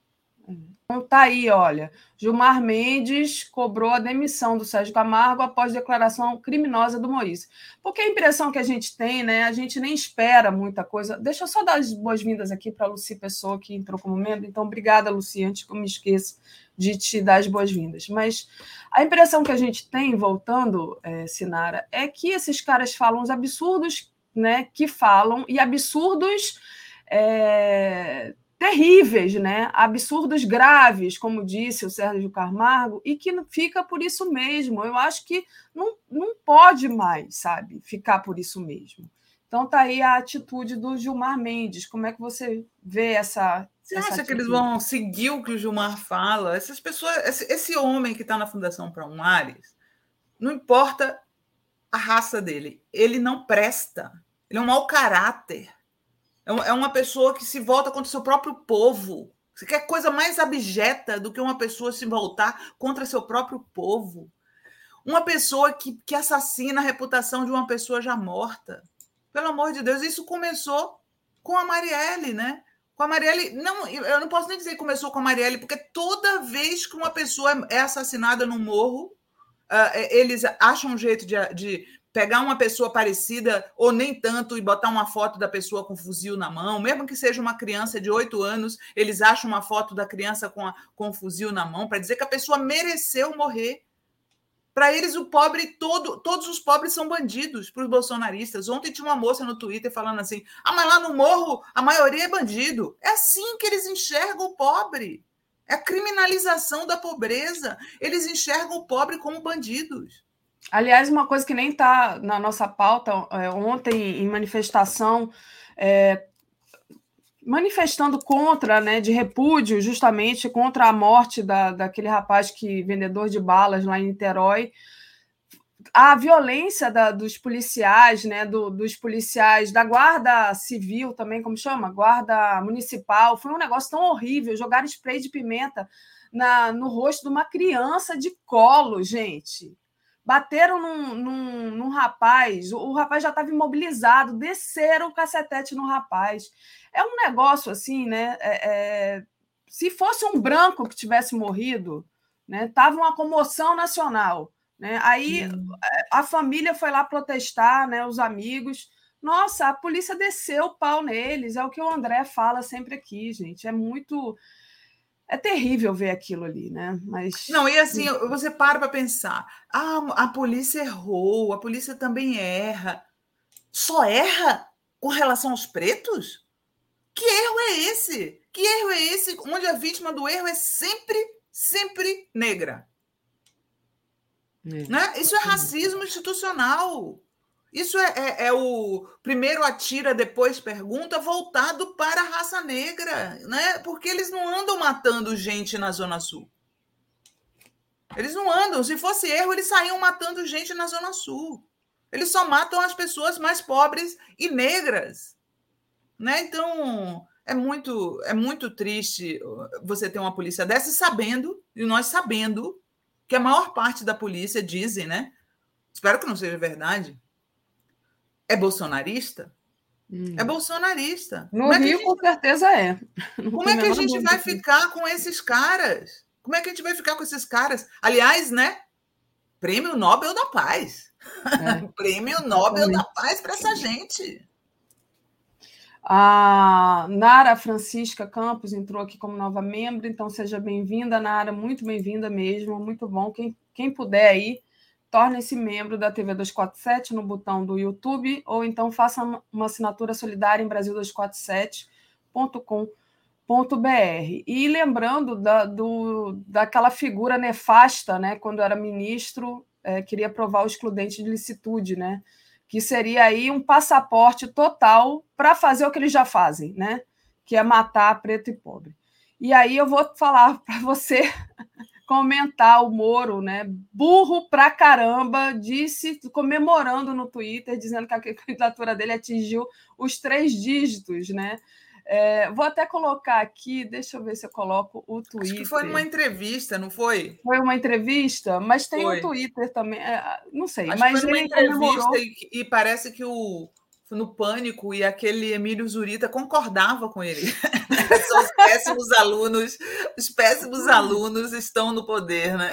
Então tá aí, olha. Gilmar Mendes cobrou a demissão do Sérgio Camargo após declaração criminosa do Moisés. Porque a impressão que a gente tem, né? A gente nem espera muita coisa. Deixa eu só dar as boas-vindas aqui para a Luci Pessoa, que entrou como membro. Então, obrigada, Luci, antes que eu me esqueça de te dar as boas-vindas. Mas a impressão que a gente tem, voltando, é, Sinara, é que esses caras falam os absurdos né, que falam, e absurdos. É, terríveis, né? absurdos graves, como disse o Sérgio Camargo, e que fica por isso mesmo. Eu acho que não, não pode mais, sabe, ficar por isso mesmo. Então tá aí a atitude do Gilmar Mendes. Como é que você vê essa? Você essa acha atitude? que eles vão seguir o que o Gilmar fala? Essas pessoas, esse, esse homem que está na Fundação Para um Ares, não importa a raça dele, ele não presta. Ele é um mau caráter. É, é uma pessoa que se volta contra seu próprio povo. Você quer coisa mais abjeta do que uma pessoa se voltar contra seu próprio povo? Uma pessoa que, que assassina a reputação de uma pessoa já morta. Pelo amor de Deus, isso começou com a Marielle, né? Com a Marielle, não, eu não posso nem dizer que começou com a Marielle, porque toda vez que uma pessoa é assassinada no morro, uh, eles acham um jeito de, de pegar uma pessoa parecida ou nem tanto e botar uma foto da pessoa com fuzil na mão, mesmo que seja uma criança de oito anos, eles acham uma foto da criança com, a, com fuzil na mão para dizer que a pessoa mereceu morrer. Para eles, o pobre, todo, todos os pobres são bandidos para os bolsonaristas. Ontem tinha uma moça no Twitter falando assim: ah, mas lá no morro a maioria é bandido. É assim que eles enxergam o pobre. É a criminalização da pobreza. Eles enxergam o pobre como bandidos. Aliás, uma coisa que nem está na nossa pauta, é, ontem em manifestação, é, manifestando contra, né, de repúdio, justamente contra a morte da, daquele rapaz que vendedor de balas lá em Niterói, a violência da, dos policiais, né, do, dos policiais da guarda civil também, como chama, guarda municipal, foi um negócio tão horrível, jogar spray de pimenta na, no rosto de uma criança de colo, gente bateram num, num, num, rapaz, o rapaz já estava imobilizado, desceram o cacetete no rapaz. É um negócio assim, né? É, é, se fosse um branco que tivesse morrido, né? Tava uma comoção nacional, né? Aí hum. a família foi lá protestar, né? Os amigos. Nossa, a polícia desceu o pau neles, é o que o André fala sempre aqui, gente. É muito é terrível ver aquilo ali, né? Mas não e assim você para para pensar, ah, a polícia errou, a polícia também erra, só erra com relação aos pretos? Que erro é esse? Que erro é esse? Onde a vítima do erro é sempre, sempre negra? É. Né? Isso é racismo institucional. Isso é, é, é, o primeiro atira, depois pergunta, voltado para a raça negra, né? Porque eles não andam matando gente na Zona Sul. Eles não andam. Se fosse erro, eles saíam matando gente na Zona Sul. Eles só matam as pessoas mais pobres e negras. Né? Então, é muito, é muito triste você ter uma polícia dessa sabendo, e nós sabendo, que a maior parte da polícia dizem, né? Espero que não seja verdade, é bolsonarista? Hum. É bolsonarista. No Como Rio, é com certeza é. Não Como é que a gente vai ficar com esses caras? Como é que a gente vai ficar com esses caras? Aliás, né? Prêmio Nobel da Paz. É. Prêmio Nobel da Paz para essa gente. A Nara Francisca Campos entrou aqui como nova membro, então seja bem-vinda, Nara, muito bem-vinda mesmo, muito bom. Quem, quem puder aí, torne-se membro da TV 247 no botão do YouTube ou então faça uma assinatura solidária em brasil247.com.br. E lembrando da, do, daquela figura nefasta, né, quando era ministro, é, queria provar o excludente de licitude, né, que seria aí um passaporte total para fazer o que eles já fazem, né, que é matar preto e pobre. E aí eu vou falar para você comentar o Moro, né? Burro pra caramba, disse, comemorando no Twitter, dizendo que a candidatura dele atingiu os três dígitos, né? É, vou até colocar aqui, deixa eu ver se eu coloco o Twitter. Acho que foi numa entrevista, não foi? Foi uma entrevista, mas tem o um Twitter também. É, não sei, Acho mas foi uma entrevista comemorou... e, e parece que o no Pânico e aquele Emílio Zurita concordava com ele. São os péssimos alunos, os péssimos alunos estão no poder, né?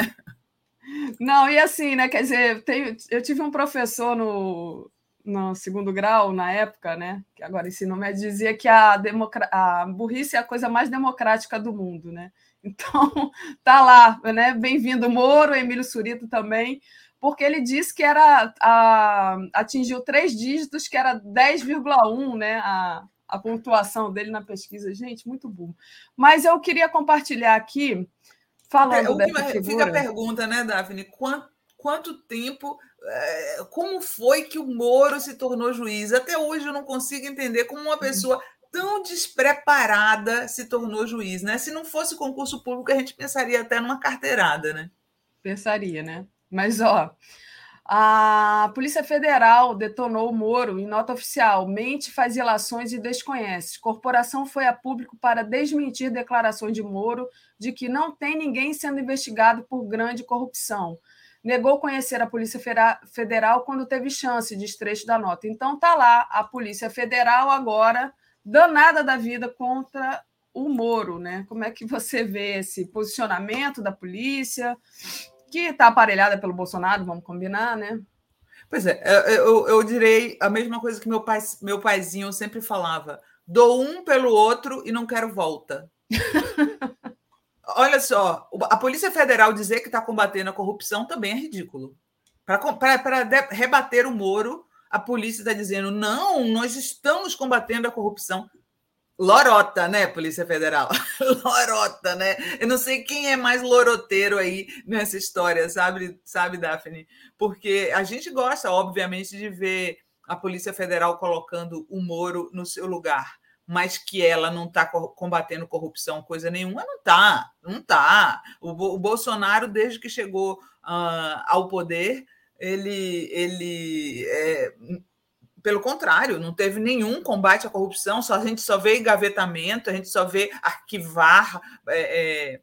Não, e assim, né? Quer dizer, tem, eu tive um professor no, no segundo grau, na época, né? Que agora ensino médio, dizia que a, a burrice é a coisa mais democrática do mundo, né? Então, tá lá, né? Bem-vindo, Moro, Emílio Surito também porque ele disse que era a, atingiu três dígitos, que era 10,1, né? A, a pontuação dele na pesquisa. Gente, muito bom. Mas eu queria compartilhar aqui, falando é, dessa figura... Fica a pergunta, né, Daphne? Quanto, quanto tempo... É, como foi que o Moro se tornou juiz? Até hoje eu não consigo entender como uma pessoa tão despreparada se tornou juiz, né? Se não fosse concurso público, a gente pensaria até numa carteirada, né? Pensaria, né? Mas, ó, a Polícia Federal detonou o Moro em nota oficial. Mente, faz ilações e desconhece. Corporação foi a público para desmentir declarações de Moro de que não tem ninguém sendo investigado por grande corrupção. Negou conhecer a Polícia Federal quando teve chance, de estrecho da nota. Então tá lá a Polícia Federal agora danada da vida contra o Moro, né? Como é que você vê esse posicionamento da polícia? Que está aparelhada pelo Bolsonaro, vamos combinar, né? Pois é, eu, eu direi a mesma coisa que meu, pai, meu paizinho sempre falava: dou um pelo outro e não quero volta. Olha só, a Polícia Federal dizer que está combatendo a corrupção também é ridículo. Para rebater o Moro, a polícia está dizendo: não, nós estamos combatendo a corrupção. Lorota, né, Polícia Federal? Lorota, né? Eu não sei quem é mais loroteiro aí nessa história, sabe, sabe, Daphne? Porque a gente gosta, obviamente, de ver a Polícia Federal colocando o Moro no seu lugar, mas que ela não está combatendo corrupção, coisa nenhuma, não está, não está. O, o, Bolsonaro, desde que chegou uh, ao poder, ele, ele é, pelo contrário, não teve nenhum combate à corrupção, só, a gente só vê engavetamento, a gente só vê arquivar é, é,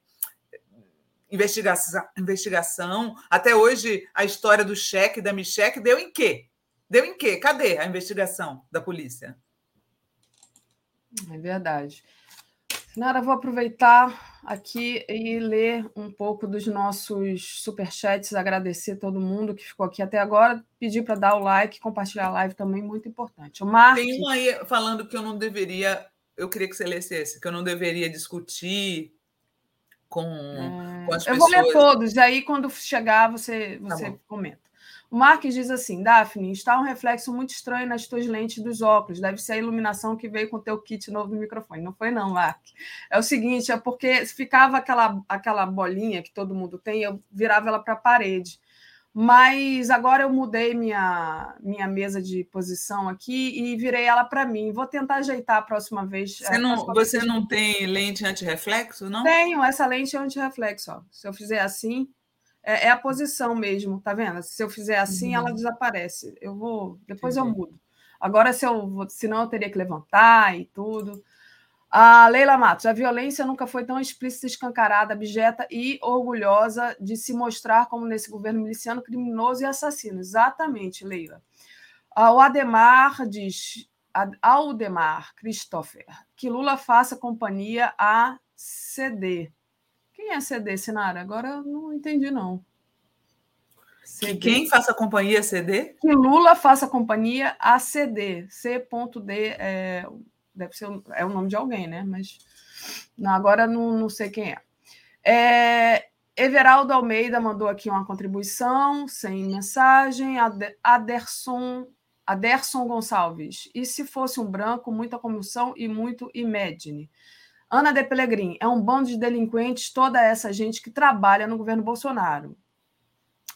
investigação, investigação. Até hoje, a história do cheque da Micheque deu em quê? Deu em quê? Cadê a investigação da polícia? É verdade. Nara, vou aproveitar aqui e ler um pouco dos nossos superchats, agradecer todo mundo que ficou aqui até agora, pedir para dar o like, compartilhar a live também, muito importante. O Mark... Tem um aí falando que eu não deveria, eu queria que você lesse esse, que eu não deveria discutir com, é... com as eu pessoas. Eu vou ler todos, aí quando chegar você, tá você tá comenta. O Marques diz assim: Daphne, está um reflexo muito estranho nas tuas lentes dos óculos. Deve ser a iluminação que veio com o teu kit novo do microfone. Não foi, não, Mark. É o seguinte: é porque ficava aquela, aquela bolinha que todo mundo tem, eu virava ela para a parede. Mas agora eu mudei minha, minha mesa de posição aqui e virei ela para mim. Vou tentar ajeitar a próxima vez. Você não, você não tem lente anti-reflexo, não? Tenho, essa lente é anti-reflexo. Ó. Se eu fizer assim, é, é, a posição mesmo, tá vendo? Se eu fizer assim, uhum. ela desaparece. Eu vou, depois Entendi. eu mudo. Agora, se eu, senão eu teria que levantar e tudo. A Leila Matos, a violência nunca foi tão explícita, escancarada, abjeta e orgulhosa de se mostrar como nesse governo miliciano criminoso e assassino. Exatamente, Leila. O Ademar diz, Aldemar Christopher, que Lula faça companhia a CD. É CD, Sinara? Agora eu não entendi, não. Que quem faça companhia CD? Que Lula faça companhia a CD. C.D. É deve ser é o nome de alguém, né? Mas não, agora não, não sei quem é. é. Everaldo Almeida mandou aqui uma contribuição, sem mensagem. Aderson, Aderson Gonçalves. E se fosse um branco, muita comoção e muito imagine. Ana de Pelegrin, é um bando de delinquentes, toda essa gente que trabalha no governo Bolsonaro.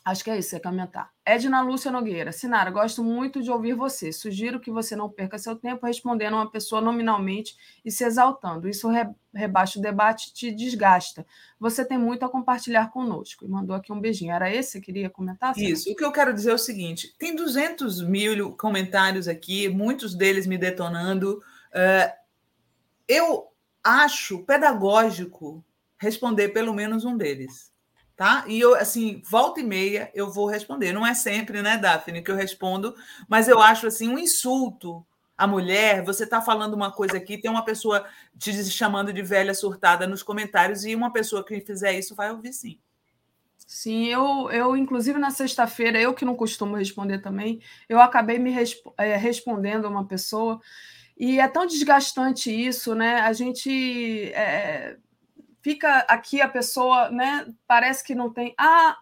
Acho que é isso, você comentar. Edna Lúcia Nogueira. Sinara, gosto muito de ouvir você. Sugiro que você não perca seu tempo respondendo uma pessoa nominalmente e se exaltando. Isso re, rebaixa o debate te desgasta. Você tem muito a compartilhar conosco. E mandou aqui um beijinho. Era esse que queria comentar? Sinara? Isso. O que eu quero dizer é o seguinte: tem 200 mil comentários aqui, muitos deles me detonando. Uh, eu acho pedagógico responder pelo menos um deles tá? E eu, assim, volta e meia eu vou responder. Não é sempre, né, Daphne, que eu respondo, mas eu acho, assim, um insulto à mulher. Você está falando uma coisa aqui, tem uma pessoa te chamando de velha surtada nos comentários, e uma pessoa que fizer isso vai ouvir sim. Sim, eu, eu inclusive na sexta-feira, eu que não costumo responder também, eu acabei me resp é, respondendo a uma pessoa, e é tão desgastante isso, né? A gente. É, fica aqui a pessoa, né? Parece que não tem. Ah,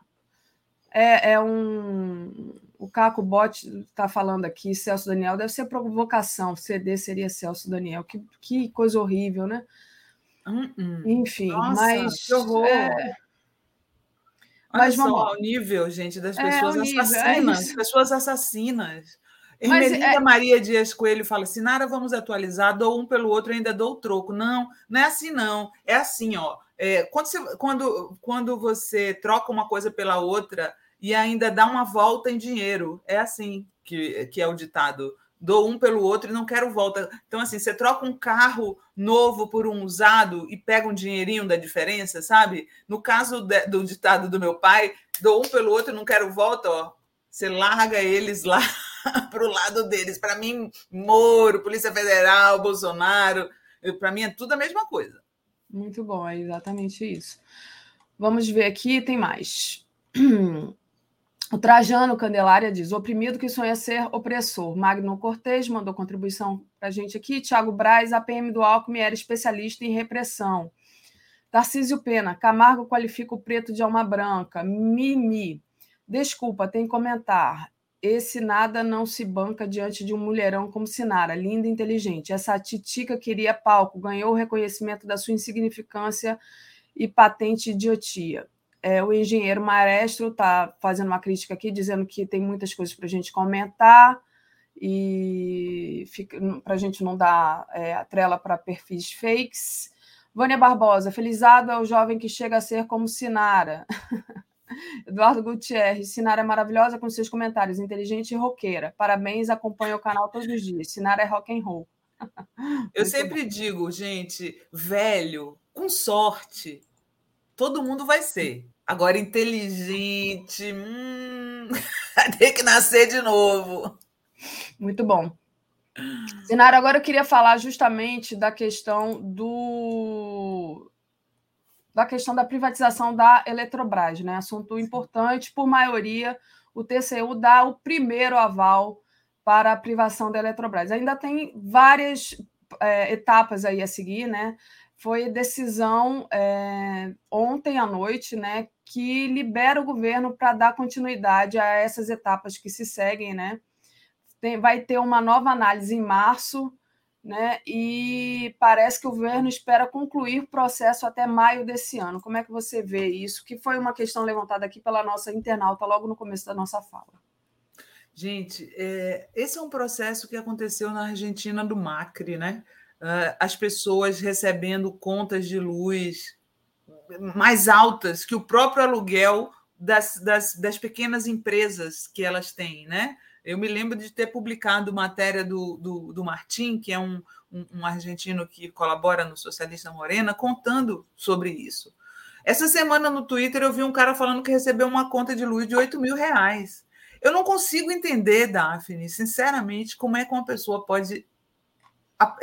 é, é um. O Caco Bote está falando aqui, Celso Daniel, deve ser provocação. CD seria Celso Daniel. Que, que coisa horrível, né? Hum, hum. Enfim, Nossa, mas. Que horror. É... Olha mas vamos só o nível, gente, das pessoas é, nível, assassinas. É pessoas assassinas. Ermelinda é... Maria Dias Coelho fala: Sinara, vamos atualizar, dou um pelo outro, ainda dou o troco. Não, não é assim, não. É assim, ó. É, quando, você, quando, quando você troca uma coisa pela outra e ainda dá uma volta em dinheiro, é assim que, que é o ditado. Dou um pelo outro e não quero volta. Então, assim, você troca um carro novo por um usado e pega um dinheirinho da diferença, sabe? No caso de, do ditado do meu pai, dou um pelo outro e não quero volta, ó. Você larga eles lá para o lado deles. Para mim, Moro, Polícia Federal, Bolsonaro, para mim é tudo a mesma coisa. Muito bom, é exatamente isso. Vamos ver aqui, tem mais. O Trajano Candelária diz: oprimido que sonha ser opressor. Magno Cortez mandou contribuição para a gente aqui. Tiago Braz, a PM do Alckmin era especialista em repressão. Tarcísio Pena, Camargo qualifica o preto de alma branca. Mimi, desculpa, tem comentar. Esse nada não se banca diante de um mulherão como Sinara, linda e inteligente. Essa titica queria palco, ganhou o reconhecimento da sua insignificância e patente idiotia. É, o engenheiro Maestro está fazendo uma crítica aqui, dizendo que tem muitas coisas para a gente comentar e para a gente não dar é, a trela para perfis fakes. Vânia Barbosa, felizado é o jovem que chega a ser como Sinara. Eduardo Gutierrez, Sinara é maravilhosa com seus comentários, inteligente e roqueira. Parabéns, acompanha o canal todos os dias. Sinara é rock and roll. Eu sempre bom. digo, gente, velho, com sorte, todo mundo vai ser. Agora, inteligente, hum, tem que nascer de novo. Muito bom. Sinara, agora eu queria falar justamente da questão do da questão da privatização da Eletrobras, né? Assunto importante, por maioria, o TCU dá o primeiro aval para a privação da Eletrobras. Ainda tem várias é, etapas aí a seguir, né? Foi decisão é, ontem à noite, né, que libera o governo para dar continuidade a essas etapas que se seguem, né? Tem, vai ter uma nova análise em março né? E parece que o governo espera concluir o processo até maio desse ano. Como é que você vê isso? Que foi uma questão levantada aqui pela nossa internauta logo no começo da nossa fala. Gente, é, esse é um processo que aconteceu na Argentina do Macri, né? Uh, as pessoas recebendo contas de luz mais altas que o próprio aluguel das, das, das pequenas empresas que elas têm, né? Eu me lembro de ter publicado matéria do, do, do Martim, que é um, um, um, argentino que colabora no Socialista Morena, contando sobre isso. Essa semana no Twitter eu vi um cara falando que recebeu uma conta de luz de 8 mil reais. Eu não consigo entender, Daphne, sinceramente, como é que uma pessoa pode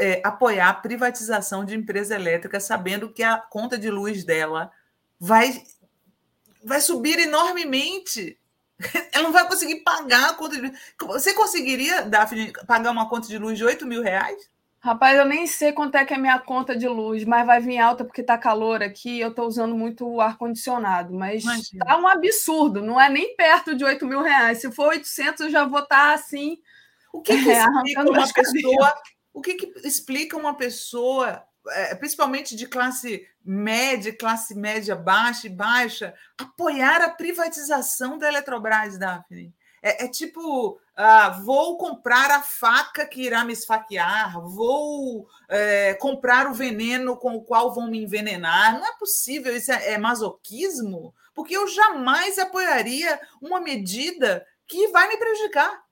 é, apoiar a privatização de empresa elétrica sabendo que a conta de luz dela vai, vai subir enormemente ela não vai conseguir pagar a conta de luz. Você conseguiria, Daphne, pagar uma conta de luz de 8 mil reais? Rapaz, eu nem sei quanto é que é minha conta de luz, mas vai vir alta porque tá calor aqui. Eu tô usando muito o ar-condicionado, mas Imagina. tá um absurdo. Não é nem perto de 8 mil reais. Se for 800, eu já vou estar tá, assim. O que, que é, explica uma pessoa? O que, que explica uma pessoa principalmente de classe média, classe média baixa e baixa, apoiar a privatização da Eletrobras, Daphne. É, é tipo, ah, vou comprar a faca que irá me esfaquear, vou é, comprar o veneno com o qual vão me envenenar. Não é possível, isso é, é masoquismo, porque eu jamais apoiaria uma medida que vai me prejudicar.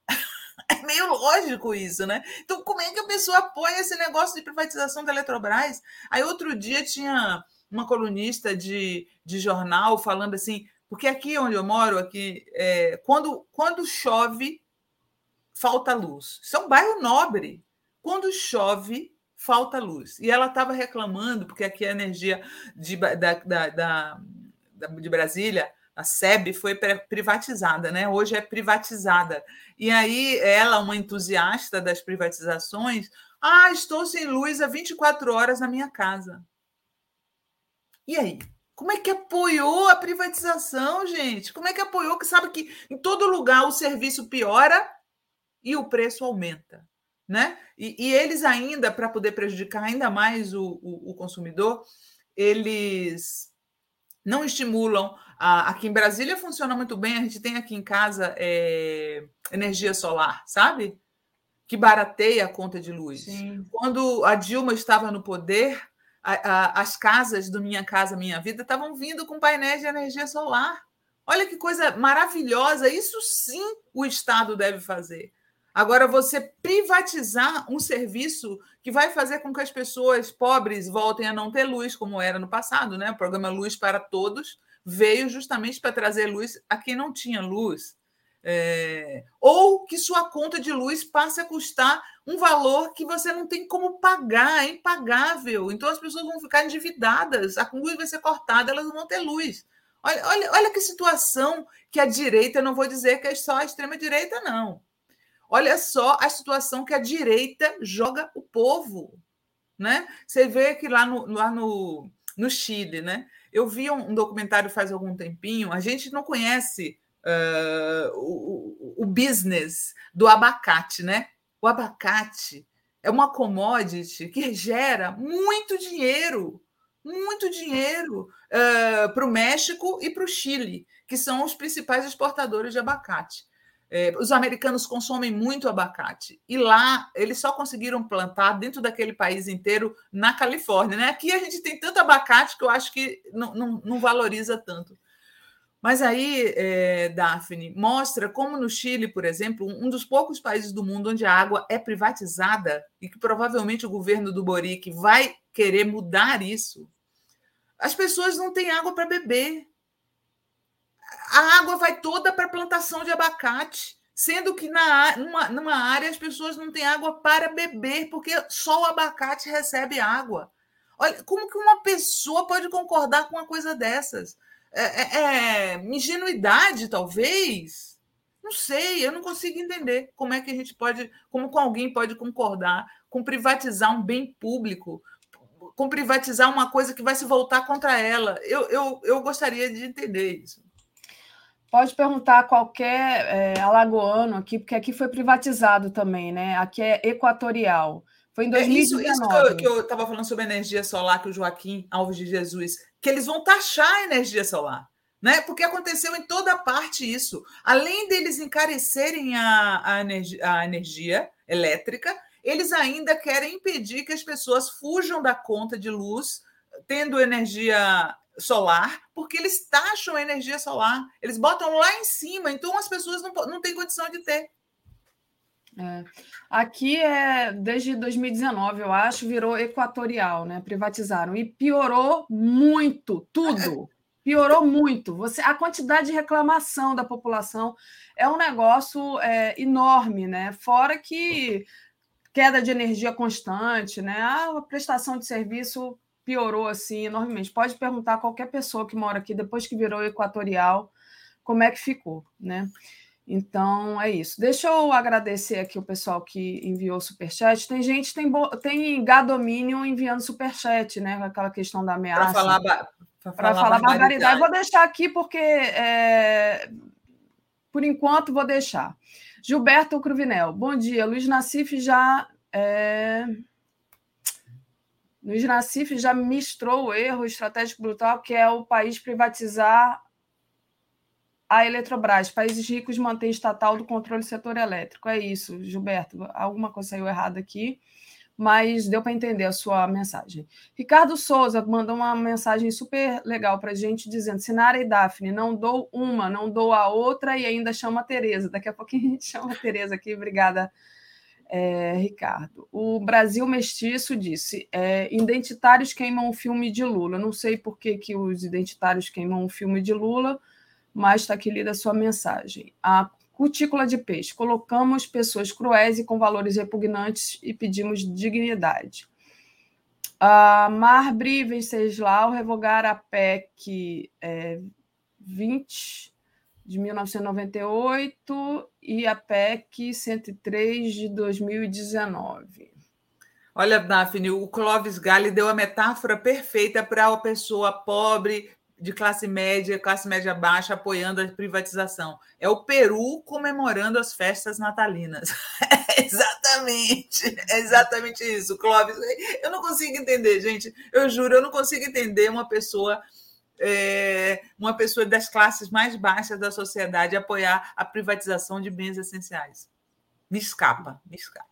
É meio lógico isso, né? Então, como é que a pessoa apoia esse negócio de privatização da Eletrobras? Aí, outro dia, tinha uma colunista de, de jornal falando assim, porque aqui onde eu moro, aqui, é, quando, quando chove, falta luz. Isso é um bairro nobre. Quando chove, falta luz. E ela estava reclamando, porque aqui a energia de, da, da, da, de Brasília a SEB foi privatizada, né? Hoje é privatizada. E aí ela, uma entusiasta das privatizações, ah, estou sem luz há 24 horas na minha casa. E aí? Como é que apoiou a privatização, gente? Como é que apoiou que sabe que em todo lugar o serviço piora e o preço aumenta, né? E, e eles ainda, para poder prejudicar ainda mais o, o, o consumidor, eles não estimulam aqui em Brasília funciona muito bem. A gente tem aqui em casa é, energia solar, sabe? Que barateia a conta de luz. Sim. Quando a Dilma estava no poder, a, a, as casas do Minha Casa Minha Vida estavam vindo com painéis de energia solar. Olha que coisa maravilhosa! Isso sim o Estado deve fazer. Agora, você privatizar um serviço que vai fazer com que as pessoas pobres voltem a não ter luz, como era no passado, né? O programa Luz para Todos veio justamente para trazer luz a quem não tinha luz. É, ou que sua conta de luz passe a custar um valor que você não tem como pagar, é impagável. Então as pessoas vão ficar endividadas, a luz vai ser cortada, elas não vão ter luz. Olha, olha, olha que situação que a direita, não vou dizer que é só a extrema-direita, não. Olha só a situação que a direita joga o povo. Né? Você vê que lá no, lá no, no Chile, né? Eu vi um documentário faz algum tempinho, a gente não conhece uh, o, o business do abacate, né? O abacate é uma commodity que gera muito dinheiro, muito dinheiro uh, para o México e para o Chile, que são os principais exportadores de abacate. É, os americanos consomem muito abacate e lá eles só conseguiram plantar dentro daquele país inteiro na Califórnia. Né? Aqui a gente tem tanto abacate que eu acho que não, não, não valoriza tanto. Mas aí, é, Daphne, mostra como no Chile, por exemplo, um dos poucos países do mundo onde a água é privatizada e que provavelmente o governo do Boric vai querer mudar isso. As pessoas não têm água para beber a água vai toda para a plantação de abacate, sendo que na, numa, numa área as pessoas não têm água para beber, porque só o abacate recebe água. Olha, como que uma pessoa pode concordar com uma coisa dessas? É, é, é ingenuidade, talvez? Não sei, eu não consigo entender como é que a gente pode, como com alguém pode concordar com privatizar um bem público, com privatizar uma coisa que vai se voltar contra ela. Eu, eu, eu gostaria de entender isso. Pode perguntar a qualquer é, alagoano aqui, porque aqui foi privatizado também, né? Aqui é Equatorial. Foi em 2019. É isso, isso que eu estava falando sobre energia solar, que o Joaquim Alves de Jesus, que eles vão taxar a energia solar. Né? Porque aconteceu em toda parte isso. Além deles encarecerem a, a, energia, a energia elétrica, eles ainda querem impedir que as pessoas fujam da conta de luz tendo energia solar, porque eles taxam a energia solar, eles botam lá em cima, então as pessoas não, não têm condição de ter. É. Aqui é desde 2019, eu acho, virou equatorial, né? Privatizaram e piorou muito tudo. Piorou muito. Você, a quantidade de reclamação da população é um negócio é, enorme, né? Fora que queda de energia constante, né? A prestação de serviço piorou assim enormemente. Pode perguntar a qualquer pessoa que mora aqui depois que virou equatorial como é que ficou, né? Então é isso. Deixa eu agradecer aqui o pessoal que enviou superchat. Tem gente, tem, tem gadomínio enviando superchat, né? Aquela questão da ameaça. Para falar, para falar, falar barbaridade. Vou deixar aqui porque, é, por enquanto, vou deixar. Gilberto Cruvinel, bom dia. Luiz Nassif já. É... Luiz Nassif já mistrou o erro estratégico brutal que é o país privatizar a Eletrobras. Países ricos mantêm estatal do controle do setor elétrico. É isso, Gilberto. Alguma coisa saiu errada aqui, mas deu para entender a sua mensagem. Ricardo Souza mandou uma mensagem super legal para a gente, dizendo: Sinara e Daphne, não dou uma, não dou a outra e ainda chama a Tereza. Daqui a pouquinho a gente chama a Tereza aqui. Obrigada, é, Ricardo. O Brasil Mestiço disse: é, identitários queimam o filme de Lula. Não sei por que, que os identitários queimam o filme de Lula mas está aqui lida a sua mensagem. A cutícula de peixe. Colocamos pessoas cruéis e com valores repugnantes e pedimos dignidade. A Marbre Venceslau revogar a PEC é, 20 de 1998 e a PEC 103 de 2019. Olha, Daphne, o Clóvis Galli deu a metáfora perfeita para a pessoa pobre, de classe média, classe média baixa apoiando a privatização. É o Peru comemorando as festas natalinas. Exatamente, é exatamente isso, Clóvis. Eu não consigo entender, gente. Eu juro, eu não consigo entender uma pessoa, é, uma pessoa das classes mais baixas da sociedade apoiar a privatização de bens essenciais. Me escapa, me escapa.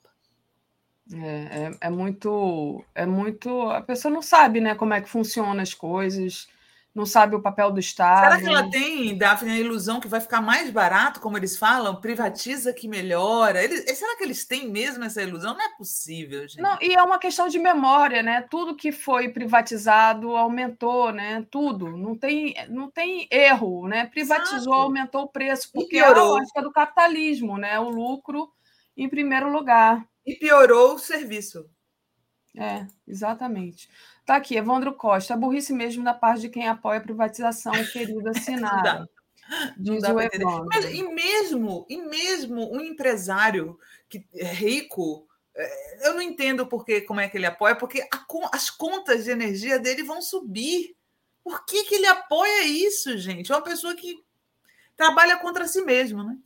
É, é, é muito, é muito. A pessoa não sabe, né, como é que funcionam as coisas não sabe o papel do Estado. Será que ela tem, Daphne, a ilusão que vai ficar mais barato, como eles falam, privatiza que melhora? Eles, será que eles têm mesmo essa ilusão? Não é possível, gente. Não, e é uma questão de memória, né? Tudo que foi privatizado aumentou, né? Tudo. Não tem, não tem erro, né? Privatizou, Exato. aumentou o preço, porque é a lógica do capitalismo, né? O lucro em primeiro lugar. E piorou o serviço. É, exatamente. Tá aqui, Evandro Costa. Burrice mesmo da parte de quem apoia a privatização, querido assinado. Diz o Evandro. Mas, e mesmo, e mesmo um empresário que é rico, é, eu não entendo porque, como é que ele apoia, porque a, as contas de energia dele vão subir. Por que, que ele apoia isso, gente? É uma pessoa que trabalha contra si mesmo, né?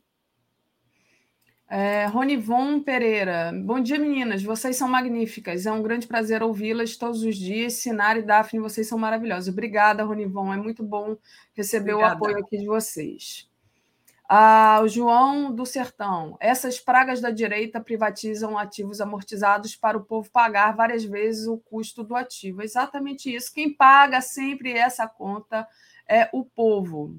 É, Ronivon Pereira. Bom dia, meninas. Vocês são magníficas. É um grande prazer ouvi-las todos os dias. Sinara e Daphne, vocês são maravilhosos. Obrigada, Ronivon. É muito bom receber Obrigada. o apoio aqui de vocês. Ah, o João do Sertão. Essas pragas da direita privatizam ativos amortizados para o povo pagar várias vezes o custo do ativo. exatamente isso. Quem paga sempre essa conta é o povo.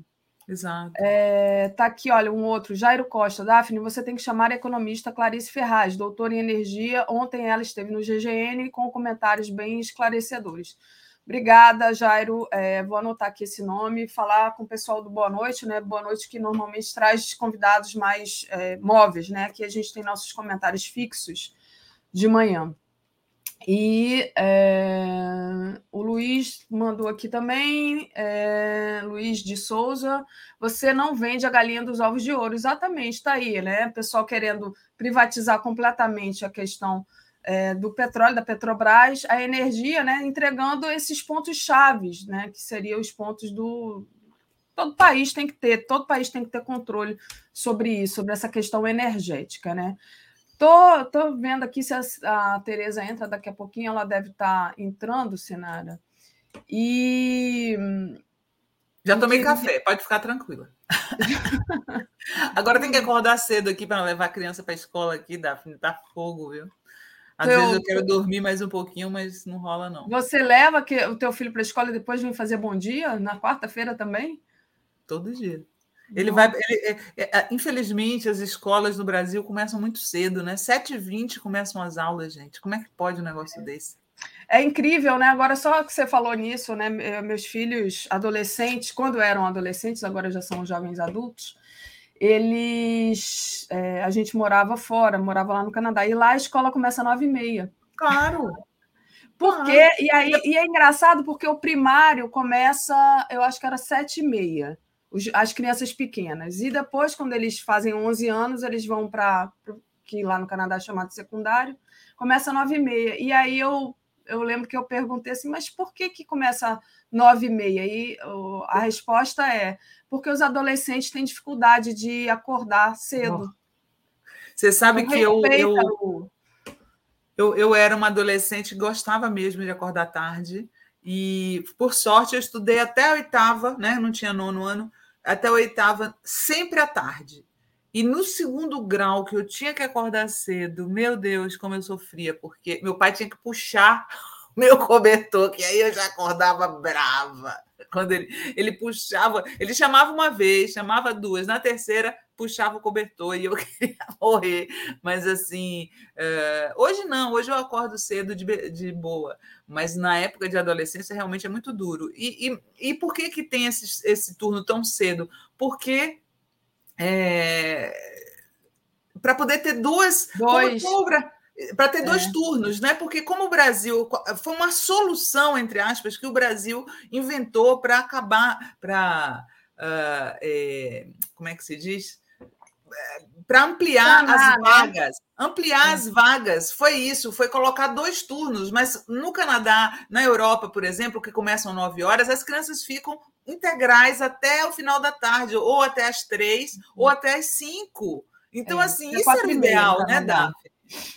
Exato. É, tá aqui, olha, um outro, Jairo Costa. Daphne, você tem que chamar a economista Clarice Ferraz, doutora em energia. Ontem ela esteve no GGN com comentários bem esclarecedores. Obrigada, Jairo. É, vou anotar aqui esse nome, falar com o pessoal do Boa Noite, né? Boa Noite, que normalmente traz convidados mais é, móveis, né? Aqui a gente tem nossos comentários fixos de manhã. E é, o Luiz mandou aqui também, é, Luiz de Souza, você não vende a galinha dos ovos de ouro. Exatamente, está aí, né? O pessoal querendo privatizar completamente a questão é, do petróleo, da Petrobras, a energia, né? Entregando esses pontos chaves, né? Que seriam os pontos do. Todo país tem que ter, todo país tem que ter controle sobre isso, sobre essa questão energética, né? Tô, tô vendo aqui se a, a Tereza entra daqui a pouquinho, ela deve estar tá entrando, Sinara. E. Já tomei café, pode ficar tranquila. Agora tem que acordar cedo aqui para levar a criança para a escola aqui, Daphne. Tá fogo, viu? Às teu... vezes eu quero dormir mais um pouquinho, mas não rola, não. Você leva que, o teu filho para a escola e depois vem fazer bom dia na quarta-feira também? Todo dia. Ele vai. Ele, é, é, é, infelizmente, as escolas no Brasil começam muito cedo, né? 7h20 começam as aulas, gente. Como é que pode um negócio desse? É incrível, né? Agora, só que você falou nisso, né? Meus filhos adolescentes, quando eram adolescentes, agora já são jovens adultos, eles. É, a gente morava fora, morava lá no Canadá, e lá a escola começa às 9h30. Claro! Porque, claro. e aí, e é engraçado porque o primário começa, eu acho que era sete e meia as crianças pequenas. E depois, quando eles fazem 11 anos, eles vão para que lá no Canadá é chamado secundário, começa nove e meia. E aí eu, eu lembro que eu perguntei assim, mas por que, que começa nove e meia? E a resposta é porque os adolescentes têm dificuldade de acordar cedo. Você sabe que eu, eu, eu, eu era uma adolescente que gostava mesmo de acordar tarde. E, por sorte, eu estudei até a oitava, né? não tinha nono ano, até a oitava, sempre à tarde. E no segundo grau, que eu tinha que acordar cedo, meu Deus, como eu sofria, porque meu pai tinha que puxar meu cobertor, que aí eu já acordava brava. Quando ele, ele puxava, ele chamava uma vez, chamava duas, na terceira puxava o cobertor e eu queria morrer. Mas assim, uh, hoje não, hoje eu acordo cedo de, de boa, mas na época de adolescência realmente é muito duro. E, e, e por que, que tem esse, esse turno tão cedo? Porque é, para poder ter duas. Dois para ter dois é. turnos, né? Porque como o Brasil foi uma solução entre aspas que o Brasil inventou para acabar, para uh, é, como é que se diz? Para ampliar ah, as vagas, ampliar é. as vagas, foi isso, foi colocar dois turnos, mas no Canadá, na Europa, por exemplo, que começam nove horas, as crianças ficam integrais até o final da tarde, ou até as três, ou uhum. até as cinco. Então, é, assim, isso era o ideal, né, Daphne?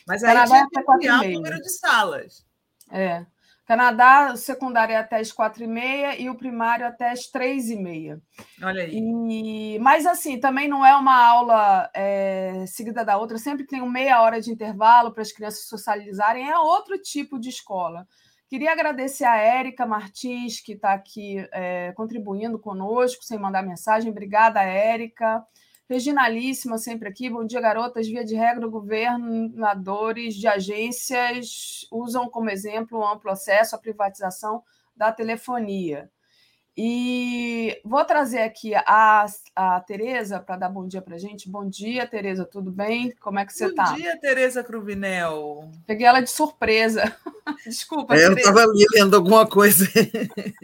Mas aí Canadá tinha que ampliar o número de salas. É. Canadá, o secundário é até as quatro e meia e o primário até as três e meia. Olha aí. E, mas, assim, também não é uma aula é, seguida da outra, sempre tem uma meia hora de intervalo para as crianças socializarem, é outro tipo de escola. Queria agradecer a Érica Martins, que está aqui é, contribuindo conosco, sem mandar mensagem. Obrigada, Érica. Reginalíssima sempre aqui. Bom dia, garotas. Via de regra, governadores de agências usam como exemplo o amplo acesso à privatização da telefonia. E vou trazer aqui a, a Tereza para dar bom dia para a gente. Bom dia, Tereza, tudo bem? Como é que você está? Bom dia, Tereza Cruvinel. Peguei ela de surpresa. Desculpa, é, Eu estava lendo alguma coisa.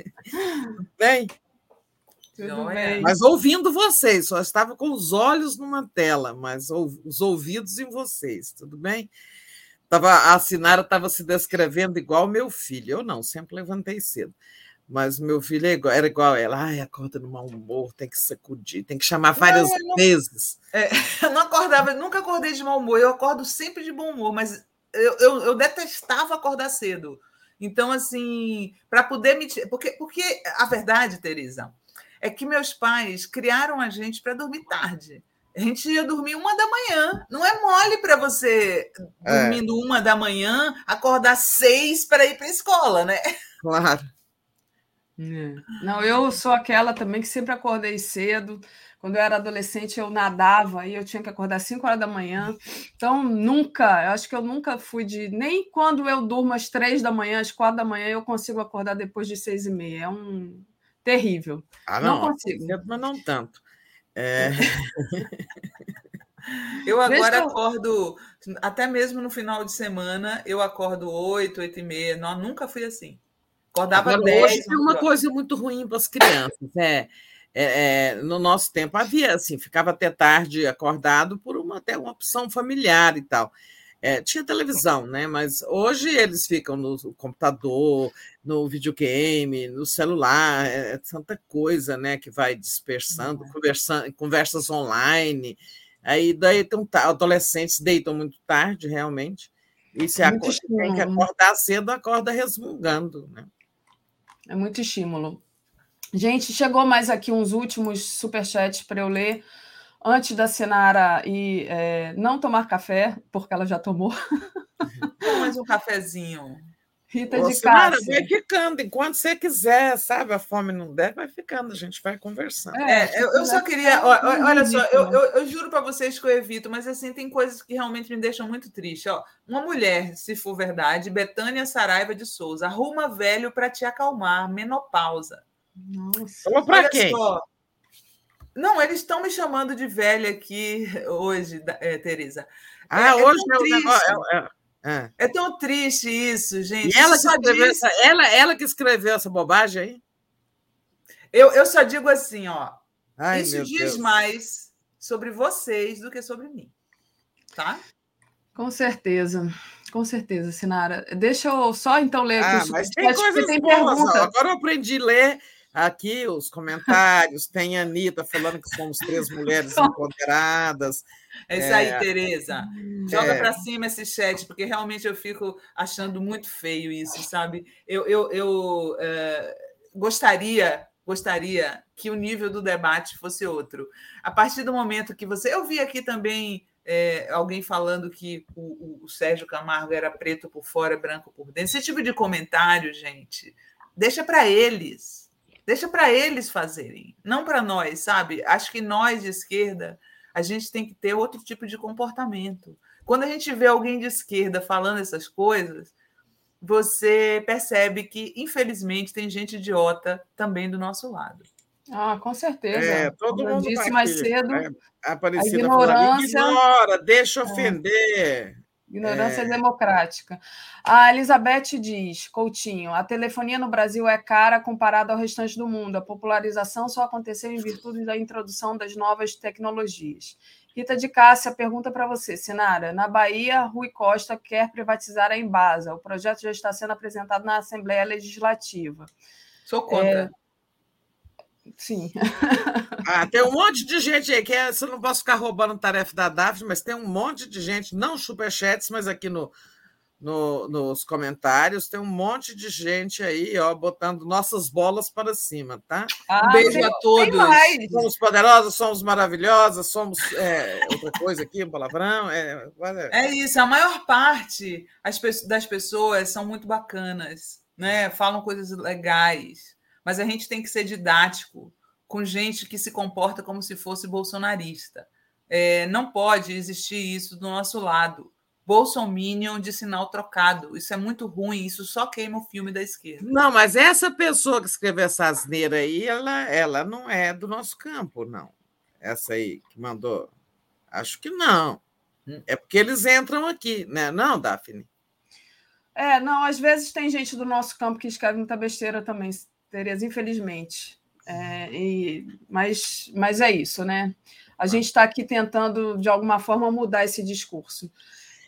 bem? Tudo bem. Mas ouvindo vocês, só estava com os olhos numa tela, mas os ouvidos em vocês, tudo bem? Tava, a Sinara estava se descrevendo igual meu filho. Eu não, sempre levantei cedo. Mas meu filho é igual, era igual a ela. Ai, acorda no mau humor, tem que sacudir, tem que chamar várias não, não, vezes. É, eu não acordava, nunca acordei de mau humor. Eu acordo sempre de bom humor, mas eu, eu, eu detestava acordar cedo. Então, assim, para poder me. Porque, porque a verdade, Teresa, é que meus pais criaram a gente para dormir tarde. A gente ia dormir uma da manhã. Não é mole para você, é. dormindo é. uma da manhã, acordar seis para ir para a escola, né? Claro. É. Não, eu sou aquela também que sempre acordei cedo. Quando eu era adolescente, eu nadava e eu tinha que acordar às 5 horas da manhã. Então, nunca, eu acho que eu nunca fui de. Nem quando eu durmo às três da manhã, às quatro da manhã, eu consigo acordar depois de seis e meia. É um, terrível. Ah, não, não consigo. Mas não tanto. É... eu agora eu... acordo, até mesmo no final de semana, eu acordo 8, 8 e meia. Não, nunca fui assim. Acordava agora, 10. Hoje tem uma coisa muito ruim para as crianças. É, é, é, no nosso tempo havia assim, ficava até tarde acordado por uma, até uma opção familiar e tal. É, tinha televisão, né? Mas hoje eles ficam no computador, no videogame, no celular, é, é tanta coisa, né? Que vai dispersando, conversando, conversas online. Aí daí então, adolescentes deitam muito tarde, realmente. E se acorda, tem que acordar cedo, acorda resmungando. Né? É muito estímulo. Gente, chegou mais aqui uns últimos superchats para eu ler antes da Sinara e é, não tomar café, porque ela já tomou. mais um cafezinho. Rita Ô, de Cássia. vai ficando, enquanto você quiser, sabe? A fome não der, vai ficando, a gente vai conversando. É, eu, eu só queria. Olha, olha só, eu, eu, eu juro para vocês que eu evito, mas assim, tem coisas que realmente me deixam muito triste. Ó, uma mulher, se for verdade, Betânia Saraiva de Souza, arruma velho para te acalmar, menopausa. Nossa. Para quem? Só. Não, eles estão me chamando de velha aqui hoje, é, Tereza. Ah, é, hoje é, é É, tão triste isso, gente. E ela, que escreveu essa, ela, ela que escreveu essa bobagem aí? Eu, eu só digo assim, ó. Ai, isso diz Deus. mais sobre vocês do que sobre mim. Tá? Com certeza. Com certeza, Sinara. Deixa eu só então ler aqui ah, os mas tem coisas tem pergunta. Agora eu aprendi a ler aqui os comentários. Tem a Anitta falando que somos três mulheres empoderadas. É isso aí, é... Tereza. Joga é... para cima esse chat, porque realmente eu fico achando muito feio isso, sabe? Eu, eu, eu é... gostaria, gostaria que o nível do debate fosse outro. A partir do momento que você. Eu vi aqui também. É, alguém falando que o, o, Sérgio Camargo era preto por fora, branco por dentro. Esse tipo de comentário, gente, deixa para eles. Deixa para eles fazerem, não para nós, sabe? Acho que nós de esquerda a gente tem que ter outro tipo de comportamento. Quando a gente vê alguém de esquerda falando essas coisas, você percebe que, infelizmente, tem gente idiota também do nosso lado. Ah, com certeza. É, todo Como mundo disse mais cedo. É, a ignorância, falando, ignora, deixa é. Ignorância é. democrática. A Elizabeth diz, Coutinho, a telefonia no Brasil é cara comparada ao restante do mundo. A popularização só aconteceu em virtude da introdução das novas tecnologias. Rita de Cássia pergunta para você, Sinara. Na Bahia, Rui Costa quer privatizar a Embasa. O projeto já está sendo apresentado na Assembleia Legislativa. Sou contra. É, Sim. Ah, tem um monte de gente aí que é, você não posso ficar roubando tarefa da Daphne, mas tem um monte de gente, não superchats, mas aqui no, no, nos comentários, tem um monte de gente aí, ó, botando nossas bolas para cima, tá? Ah, um beijo tem, a todos. Somos poderosas, somos maravilhosas, somos é, outra coisa aqui, um palavrão. É, é isso, a maior parte das pessoas são muito bacanas, né? Falam coisas legais mas a gente tem que ser didático com gente que se comporta como se fosse bolsonarista. É, não pode existir isso do nosso lado. Bolsominion de sinal trocado. Isso é muito ruim, isso só queima o filme da esquerda. Não, mas essa pessoa que escreveu essa asneira aí, ela, ela não é do nosso campo, não. Essa aí que mandou. Acho que não. É porque eles entram aqui, né? Não, Daphne? É, não, às vezes tem gente do nosso campo que escreve muita besteira também. Tereza, infelizmente. É, e, mas, mas é isso, né? A gente está aqui tentando, de alguma forma, mudar esse discurso.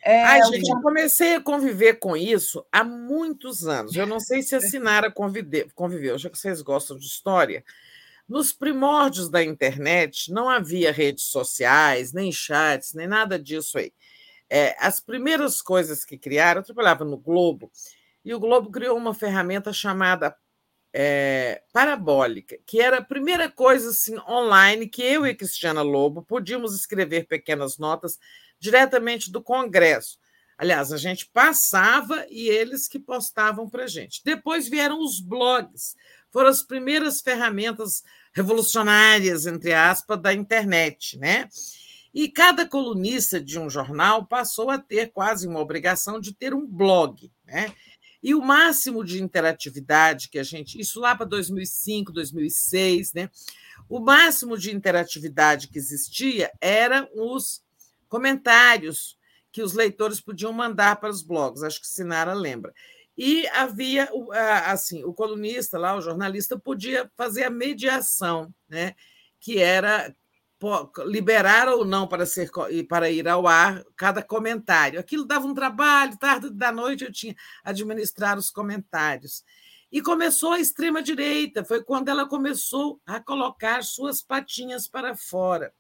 É, Ai, gente, eu comecei a conviver com isso há muitos anos. Eu não sei se a Sinara conviveu, já que vocês gostam de história. Nos primórdios da internet, não havia redes sociais, nem chats, nem nada disso aí. É, as primeiras coisas que criaram, eu trabalhava no Globo, e o Globo criou uma ferramenta chamada é, parabólica, que era a primeira coisa assim, online que eu e Cristiana Lobo podíamos escrever pequenas notas diretamente do Congresso. Aliás, a gente passava e eles que postavam para a gente. Depois vieram os blogs, foram as primeiras ferramentas revolucionárias, entre aspas, da internet, né? E cada colunista de um jornal passou a ter quase uma obrigação de ter um blog, né? E o máximo de interatividade que a gente, isso lá para 2005, 2006, né? O máximo de interatividade que existia eram os comentários que os leitores podiam mandar para os blogs, acho que Sinara lembra. E havia assim, o colunista lá, o jornalista podia fazer a mediação, né? Que era liberar ou não para, ser, para ir ao ar cada comentário. Aquilo dava um trabalho, tarde da noite eu tinha administrar os comentários. E começou a extrema-direita, foi quando ela começou a colocar suas patinhas para fora.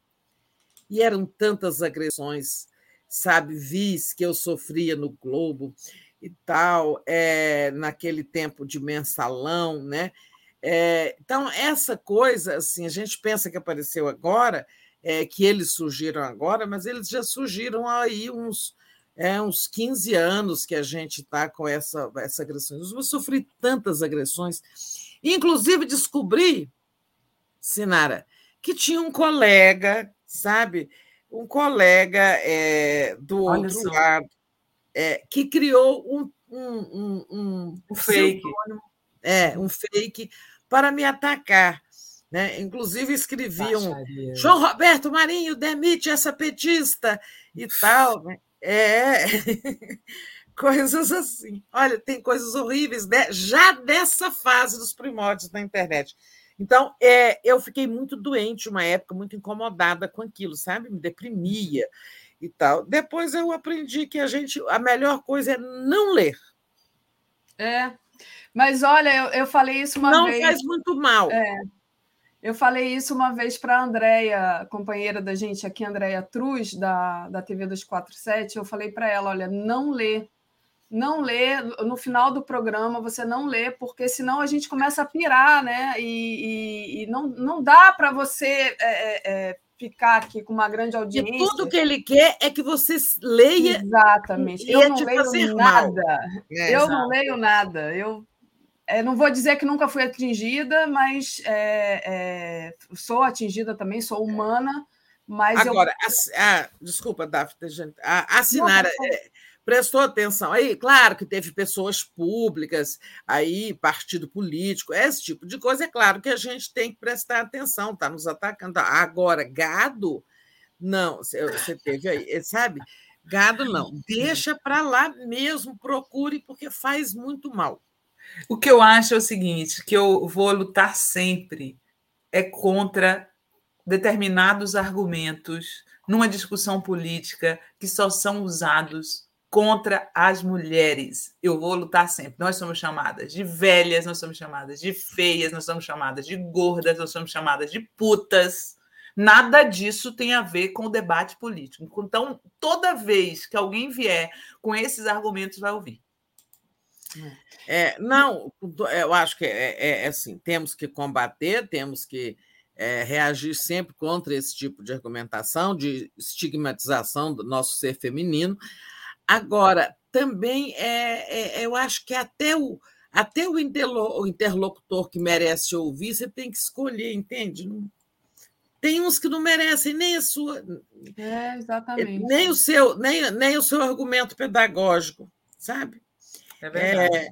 e eram tantas agressões, sabe, vis que eu sofria no Globo e tal, é, naquele tempo de mensalão, né? É, então, essa coisa, assim, a gente pensa que apareceu agora, é, que eles surgiram agora, mas eles já surgiram aí uns, é, uns 15 anos que a gente está com essa, essa agressão. Eu sofri tantas agressões, inclusive descobri, Sinara, que tinha um colega, sabe? Um colega é, do Olha outro só. lado é, que criou um, um, um, um, um fake. É, um fake para me atacar. Né? Inclusive escreviam João Roberto Marinho demite essa petista e tal. Né? É coisas assim. Olha, tem coisas horríveis né? já dessa fase dos primórdios da internet. Então, é, eu fiquei muito doente uma época, muito incomodada com aquilo, sabe? Me deprimia e tal. Depois eu aprendi que a gente a melhor coisa é não ler. É. Mas olha, eu, eu falei isso uma não vez. Não faz muito mal. É. Eu falei isso uma vez para a Andréia, companheira da gente aqui, Andréia Truz, da, da TV 247. Eu falei para ela: olha, não lê. Não lê, no final do programa você não lê, porque senão a gente começa a pirar, né? E, e, e não, não dá para você é, é, é ficar aqui com uma grande audiência. E tudo que ele quer é que você leia. Exatamente. Eu não leio nada. É, eu não leio nada. Eu é, não vou dizer que nunca fui atingida, mas é, é, sou atingida também, sou humana. Mas Agora, eu... a, a, desculpa, Daphne, a, a Sinara é, prestou atenção. Aí, claro que teve pessoas públicas, aí partido político, esse tipo de coisa, é claro que a gente tem que prestar atenção, está nos atacando. Agora, gado, não, você teve aí, sabe? Gado não, deixa para lá mesmo, procure, porque faz muito mal. O que eu acho é o seguinte, que eu vou lutar sempre é contra determinados argumentos numa discussão política que só são usados contra as mulheres. Eu vou lutar sempre. Nós somos chamadas de velhas, nós somos chamadas de feias, nós somos chamadas de gordas, nós somos chamadas de putas. Nada disso tem a ver com o debate político. Então, toda vez que alguém vier com esses argumentos, vai ouvir. É, não, eu acho que é, é, é, assim, temos que combater, temos que é, reagir sempre contra esse tipo de argumentação, de estigmatização do nosso ser feminino. Agora, também é, é eu acho que até o, até o interlocutor que merece ouvir, você tem que escolher, entende? Tem uns que não merecem nem a sua. É, exatamente. Nem o seu, nem, nem o seu argumento pedagógico, sabe? É verdade. É,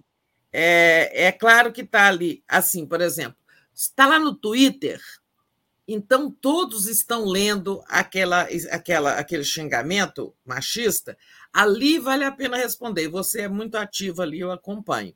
é, é claro que está ali. Assim, por exemplo, está lá no Twitter, então todos estão lendo aquela, aquela, aquele xingamento machista. Ali vale a pena responder. Você é muito ativo ali, eu acompanho.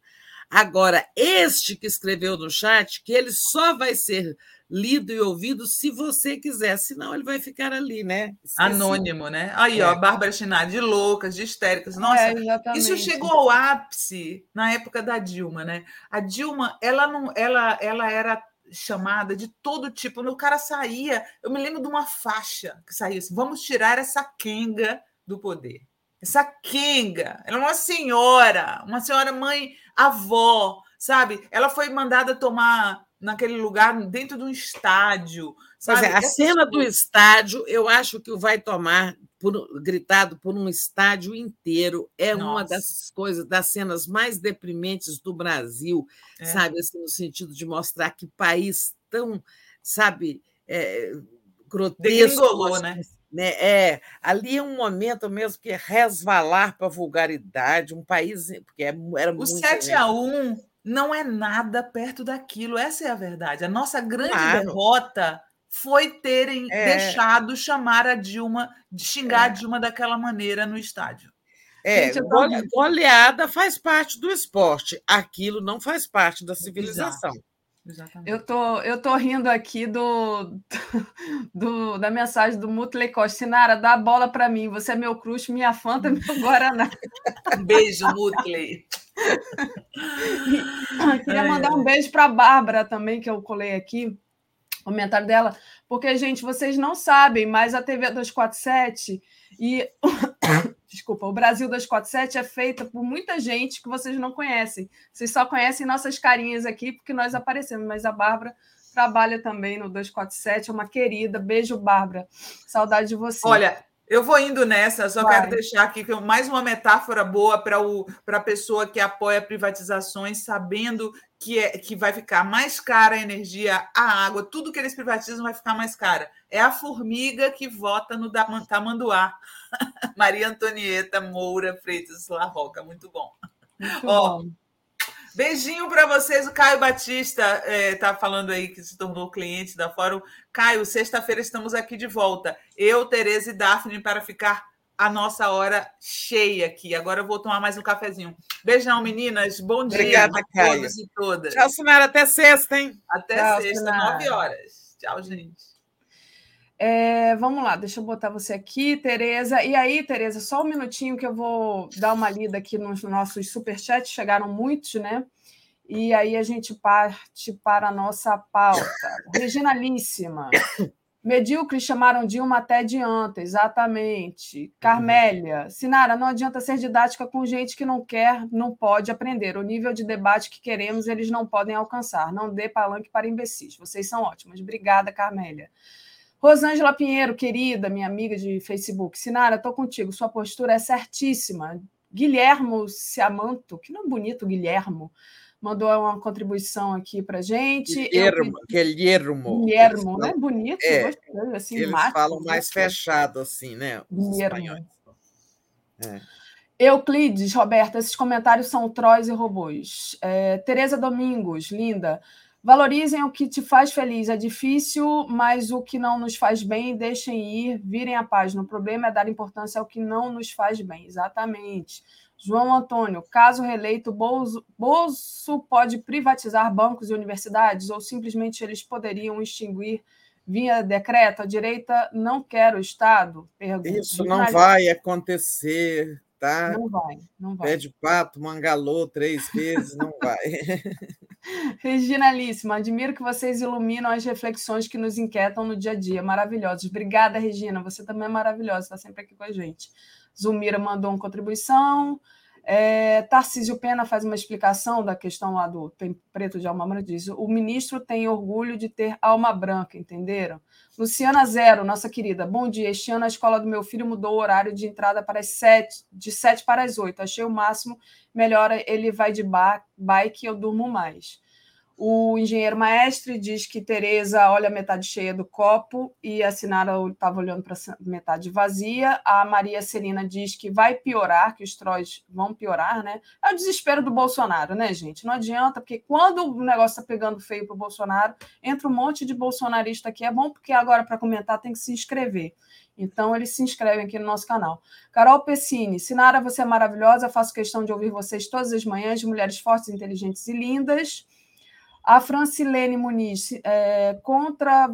Agora, este que escreveu no chat, que ele só vai ser lido e ouvido se você quiser, senão ele vai ficar ali, né? Esqueci. Anônimo, né? Aí, é. ó, Bárbara Chinari, de loucas, de histéricas. Nossa, é, isso chegou ao ápice na época da Dilma, né? A Dilma, ela não, ela, ela era chamada de todo tipo. O cara saía, eu me lembro de uma faixa que saía assim: vamos tirar essa quenga do poder. Essa quenga, ela é uma senhora, uma senhora mãe avó, sabe? Ela foi mandada tomar naquele lugar dentro de um estádio. Sabe? É, a cena do estádio, eu acho que vai tomar por, gritado por um estádio inteiro. É Nossa. uma das coisas, das cenas mais deprimentes do Brasil, é. sabe? Assim, no sentido de mostrar que país tão, sabe, é, grotesco. Assim, né? Né? É, ali é um momento mesmo que é resvalar para a vulgaridade, um país porque é, era o muito. O 7 a 1 não é nada perto daquilo, essa é a verdade. A nossa grande claro. derrota foi terem é. deixado chamar a Dilma, de xingar é. a Dilma daquela maneira no estádio. É, Gente, goleada faz parte do esporte, aquilo não faz parte da civilização. Exato. Exatamente. Eu tô, eu tô rindo aqui do, do da mensagem do Mutley Costa. Sinara, dá a bola para mim. Você é meu crush, minha fanta, meu Guaraná. Beijo, Mutley. Queria mandar um beijo para a Bárbara também, que eu colei aqui. comentário dela, porque, gente, vocês não sabem, mas a TV 247 e. Desculpa, o Brasil 247 é feita por muita gente que vocês não conhecem. Vocês só conhecem nossas carinhas aqui porque nós aparecemos, mas a Bárbara trabalha também no 247, é uma querida. Beijo, Bárbara. Saudade de você. Olha, eu vou indo nessa, só Vai. quero deixar aqui mais uma metáfora boa para a pessoa que apoia privatizações, sabendo que, é, que vai ficar mais cara a energia, a água, tudo que eles privatizam vai ficar mais cara. É a formiga que vota no Tamanduá. Maria Antonieta Moura Freitas Larroca, muito bom. Muito Ó, bom. Beijinho para vocês. O Caio Batista está é, tá falando aí que se tornou cliente da Fórum. Caio, sexta-feira estamos aqui de volta. Eu, Tereza e Daphne para ficar a nossa hora cheia aqui. Agora eu vou tomar mais um cafezinho. Beijão, meninas. Bom dia Obrigada, a todos e todas. Tchau, Sinara. Até sexta, hein? Até Tchau, sexta, nove horas. Tchau, gente. É, vamos lá, deixa eu botar você aqui, Tereza. E aí, Tereza, só um minutinho que eu vou dar uma lida aqui nos nossos superchats, chegaram muitos, né? E aí a gente parte para a nossa pauta. Reginalíssima. Medíocres chamaram Dilma até adianta, exatamente. Carmélia, Sinara, não adianta ser didática com gente que não quer, não pode aprender. O nível de debate que queremos, eles não podem alcançar. Não dê palanque para imbecis. Vocês são ótimas. Obrigada, Carmélia. Rosângela Pinheiro, querida, minha amiga de Facebook. Sinara, estou contigo, sua postura é certíssima. Guilhermo Ciamanto, que não é bonito, Guilhermo, mandou uma contribuição aqui para gente. Guilhermo, Eu... Guilhermo. Guilhermo, não é bonito? É, gostei, assim, eles máximo, falam mais fechado, assim, né? Guilhermo. É. Euclides, Roberta, esses comentários são trolls e robôs. É, Tereza Domingos, linda. Valorizem o que te faz feliz. É difícil, mas o que não nos faz bem, deixem ir, virem a página. O problema é dar importância ao que não nos faz bem. Exatamente. João Antônio, caso reeleito, Bolso, Bolso pode privatizar bancos e universidades ou simplesmente eles poderiam extinguir via decreto? A direita não quer o Estado? Pergunta. Isso não vai acontecer tá? Não vai, não vai. Pé de pato, mangalô três vezes, não vai. Reginalíssima, admiro que vocês iluminam as reflexões que nos inquietam no dia a dia. Maravilhosos. Obrigada, Regina. Você também é maravilhosa, está sempre aqui com a gente. Zulmira mandou uma contribuição. É, Tarcísio Pena faz uma explicação da questão lá do preto de alma branca, diz: o ministro tem orgulho de ter alma branca, entenderam? Luciana Zero, nossa querida, bom dia. Este ano a escola do meu filho mudou o horário de entrada para as sete, de sete para as oito. Achei o máximo, melhor ele vai de bike, eu durmo mais. O engenheiro maestre diz que Tereza olha a metade cheia do copo e a Sinara estava olhando para metade vazia. A Maria Celina diz que vai piorar, que os trolls vão piorar, né? É o desespero do Bolsonaro, né, gente? Não adianta, porque quando o negócio está pegando feio para o Bolsonaro, entra um monte de bolsonarista aqui. É bom porque agora, para comentar, tem que se inscrever. Então, eles se inscrevem aqui no nosso canal. Carol Pessini, Sinara, você é maravilhosa. Faço questão de ouvir vocês todas as manhãs, mulheres fortes, inteligentes e lindas. A Francilene Muniz, é, contra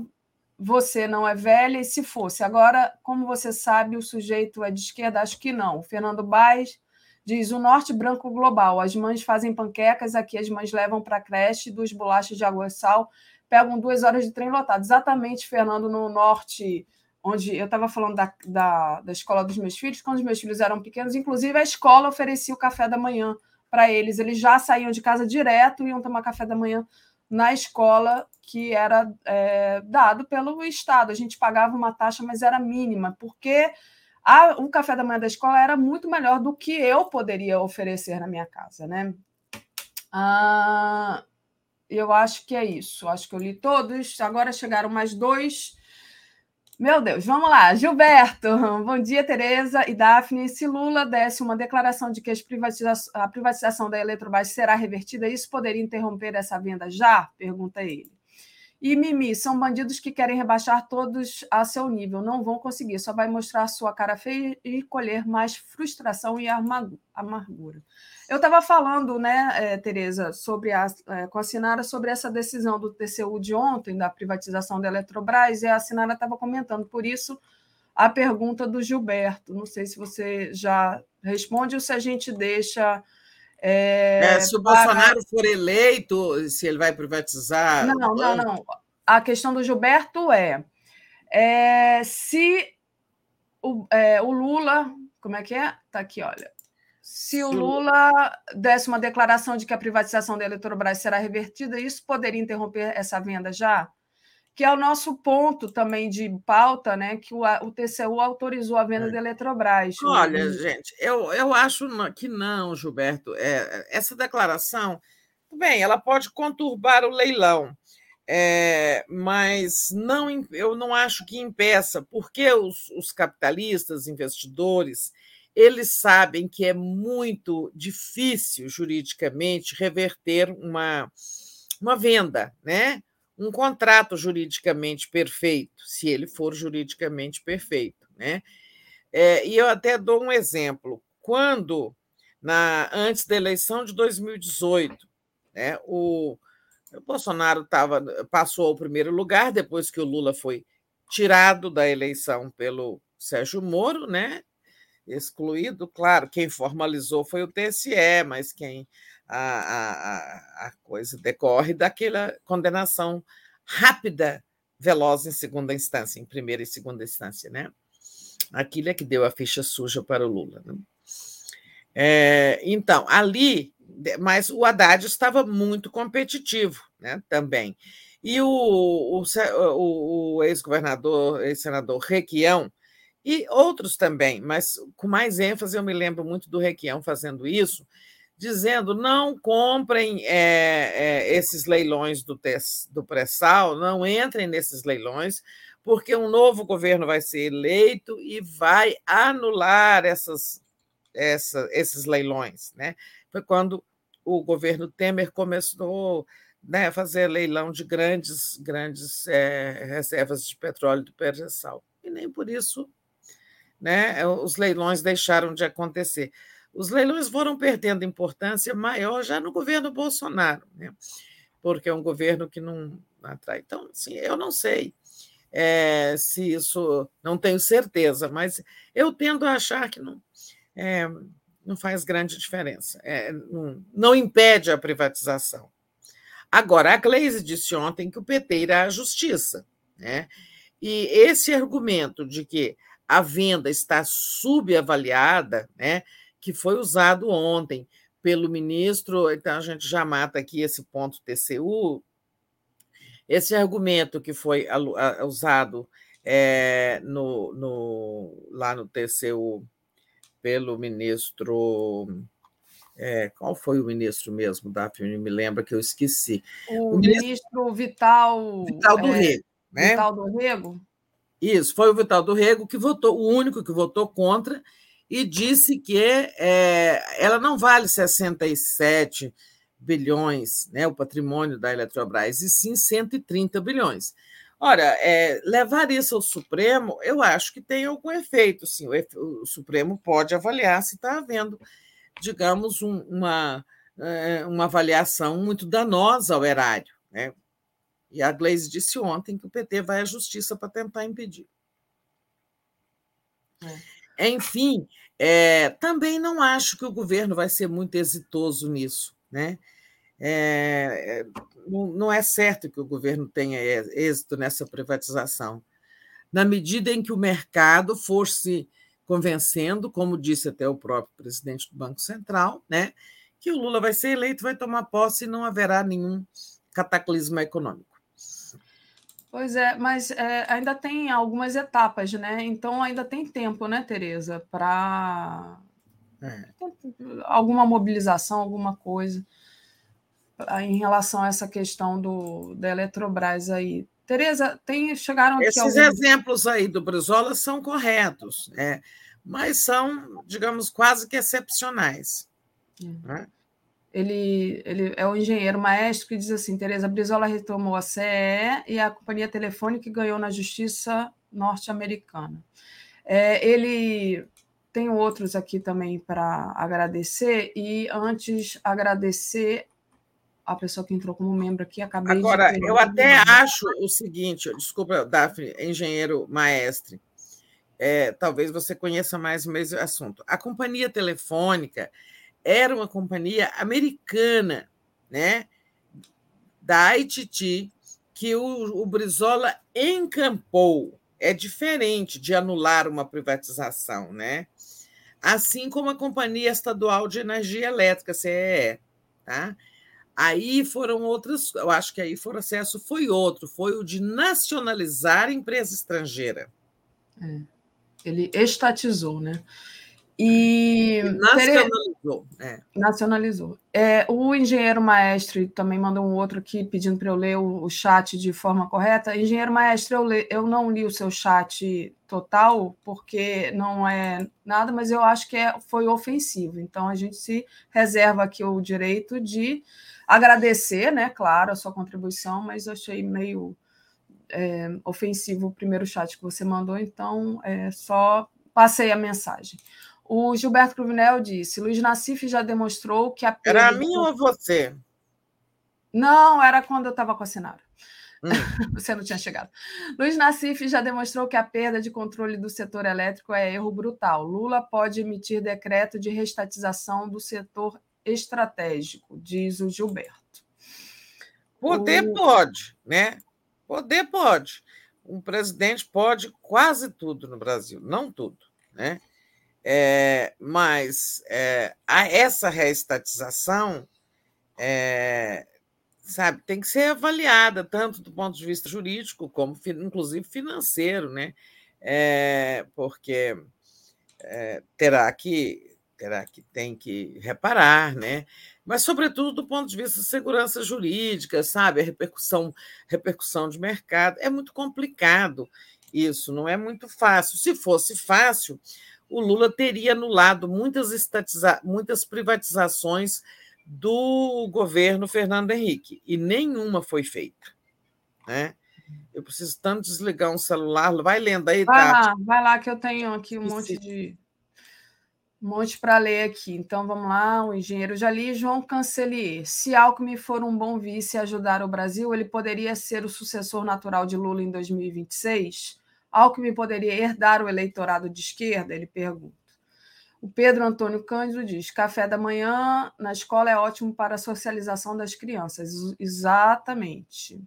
você não é velha, e se fosse? Agora, como você sabe, o sujeito é de esquerda? Acho que não. O Fernando Baez diz: o norte branco global. As mães fazem panquecas, aqui as mães levam para a creche duas bolachas de água e sal, pegam duas horas de trem lotado. Exatamente, Fernando, no norte, onde eu estava falando da, da, da escola dos meus filhos, quando os meus filhos eram pequenos, inclusive a escola oferecia o café da manhã para eles. Eles já saíam de casa direto e iam tomar café da manhã na escola que era é, dado pelo Estado. A gente pagava uma taxa, mas era mínima, porque a, o café da manhã da escola era muito melhor do que eu poderia oferecer na minha casa, né? Ah, eu acho que é isso. Acho que eu li todos. Agora chegaram mais dois. Meu Deus, vamos lá. Gilberto, bom dia, Tereza e Daphne. Se Lula desse uma declaração de que privatiza a privatização da Eletrobras será revertida, isso poderia interromper essa venda já? Pergunta ele. E Mimi, são bandidos que querem rebaixar todos a seu nível. Não vão conseguir, só vai mostrar sua cara feia e colher mais frustração e amargura. Eu estava falando, né, é, Tereza, sobre a, é, com a Sinara sobre essa decisão do TCU de ontem, da privatização da Eletrobras, e a Sinara estava comentando. Por isso, a pergunta do Gilberto. Não sei se você já responde ou se a gente deixa. É, é, se o para... Bolsonaro for eleito, se ele vai privatizar. Não, não, não. a questão do Gilberto é, é se o, é, o Lula, como é que é? Está aqui, olha. Se o Lula desse uma declaração de que a privatização da Eletrobras será revertida, isso poderia interromper essa venda já? Que é o nosso ponto também de pauta, né? Que o, o TCU autorizou a venda é. da Eletrobras. Olha, gente, eu, eu acho que não, Gilberto. É, essa declaração, bem, ela pode conturbar o leilão. É, mas não, eu não acho que impeça, porque os, os capitalistas, investidores, eles sabem que é muito difícil juridicamente reverter uma, uma venda, né? Um contrato juridicamente perfeito, se ele for juridicamente perfeito. Né? É, e eu até dou um exemplo. Quando, na, antes da eleição de 2018, né, o, o Bolsonaro tava, passou ao primeiro lugar, depois que o Lula foi tirado da eleição pelo Sérgio Moro, né? excluído, claro, quem formalizou foi o TSE, mas quem a, a, a coisa decorre daquela condenação rápida, veloz em segunda instância, em primeira e segunda instância, né? Aquilo é que deu a ficha suja para o Lula. Né? É, então, ali, mas o Haddad estava muito competitivo né, também. E o, o, o, o ex-governador, ex-senador Requião, e outros também, mas com mais ênfase, eu me lembro muito do Requião fazendo isso, dizendo não comprem é, é, esses leilões do, do pré-sal, não entrem nesses leilões, porque um novo governo vai ser eleito e vai anular essas, essa, esses leilões. Né? Foi quando o governo Temer começou né, a fazer leilão de grandes, grandes é, reservas de petróleo do pré-sal. E nem por isso né, os leilões deixaram de acontecer. Os leilões foram perdendo importância maior já no governo Bolsonaro, né, porque é um governo que não atrai. Então, assim, eu não sei é, se isso, não tenho certeza, mas eu tendo a achar que não, é, não faz grande diferença, é, não, não impede a privatização. Agora, a Gleisi disse ontem que o PT irá à justiça, né? E esse argumento de que a venda está subavaliada, né, que foi usado ontem pelo ministro, então a gente já mata aqui esse ponto TCU, esse argumento que foi usado é, no, no, lá no TCU pelo ministro. É, qual foi o ministro mesmo, Daphne? Me lembra que eu esqueci. O, o ministro, ministro, Vital. Vital do é, Rego. Né? Vital do Rego? Isso, foi o Vital do Rego que votou, o único que votou contra, e disse que é, ela não vale 67 bilhões, né, o patrimônio da Eletrobras, e sim 130 bilhões. Ora, é, levar isso ao Supremo, eu acho que tem algum efeito, sim. O, o Supremo pode avaliar se está havendo, digamos, um, uma, é, uma avaliação muito danosa ao erário. Né? E a Gleisi disse ontem que o PT vai à justiça para tentar impedir. É. Enfim, é, também não acho que o governo vai ser muito exitoso nisso. Né? É, é não, é certo que o governo tenha êxito nessa privatização. Na medida em que o mercado for se convencendo, como disse até o próprio presidente do Banco Central, né, que o Lula vai ser eleito, vai tomar posse e não haverá nenhum cataclismo econômico. Pois é, mas é, ainda tem algumas etapas, né? Então ainda tem tempo, né, Tereza, para é. alguma mobilização, alguma coisa em relação a essa questão do, da Eletrobras aí. Tereza, tem, chegaram Esses alguns... exemplos aí do Brizola são corretos, né? mas são, digamos, quase que excepcionais. É. Né? Ele, ele é o engenheiro maestro que diz assim: Tereza Brizola retomou a CE e a companhia telefônica ganhou na justiça norte-americana. É, ele tem outros aqui também para agradecer, e antes agradecer a pessoa que entrou como membro aqui, acabei Agora, de... eu até acho o seguinte, desculpa, Daphne, engenheiro maestre, é, talvez você conheça mais o mesmo assunto. A companhia telefônica era uma companhia americana, né? Da ITT, que o, o Brizola encampou. É diferente de anular uma privatização, né? Assim como a Companhia Estadual de Energia Elétrica, CEE, tá? Aí foram outros, eu acho que aí o processo foi outro, foi o de nacionalizar a empresa estrangeira. É. Ele estatizou, né? E nacionalizou. É. Nacionalizou. É, o engenheiro maestro também mandou um outro aqui pedindo para eu ler o, o, chat de forma correta. Engenheiro maestro, eu, le, eu não li o seu chat total, porque não é nada, mas eu acho que é, foi ofensivo. Então a gente se reserva aqui o direito de agradecer, né? Claro, a sua contribuição, mas eu achei meio é, ofensivo o primeiro chat que você mandou, então é, só passei a mensagem. O Gilberto Cruvinel disse: Luiz Nassif já demonstrou que a Era a mim ou você? Não, era quando eu estava com a Sinara. Hum. você não tinha chegado. Luiz Nassif já demonstrou que a perda de controle do setor elétrico é erro brutal. Lula pode emitir decreto de restatização do setor estratégico, diz o Gilberto. Poder o... pode, né? Poder pode. Um presidente pode quase tudo no Brasil, não tudo, né? É, mas é, essa reestatização é, sabe, tem que ser avaliada tanto do ponto de vista jurídico como inclusive financeiro, né? É, porque é, terá que terá que tem que reparar, né? Mas sobretudo do ponto de vista de segurança jurídica, sabe, a repercussão repercussão de mercado é muito complicado isso, não é muito fácil. Se fosse fácil, o Lula teria anulado muitas, estatiza muitas privatizações do governo Fernando Henrique, e nenhuma foi feita. Né? Eu preciso tanto desligar um celular. Vai lendo aí, vai Tati. Lá, vai lá, que eu tenho aqui um monte de. Um monte para ler aqui. Então vamos lá, o engenheiro já li, João Cancelier. Se Alckmin for um bom vice e ajudar o Brasil, ele poderia ser o sucessor natural de Lula em 2026? Alckmin poderia herdar o eleitorado de esquerda? Ele pergunta. O Pedro Antônio Cândido diz: café da manhã na escola é ótimo para a socialização das crianças. Exatamente.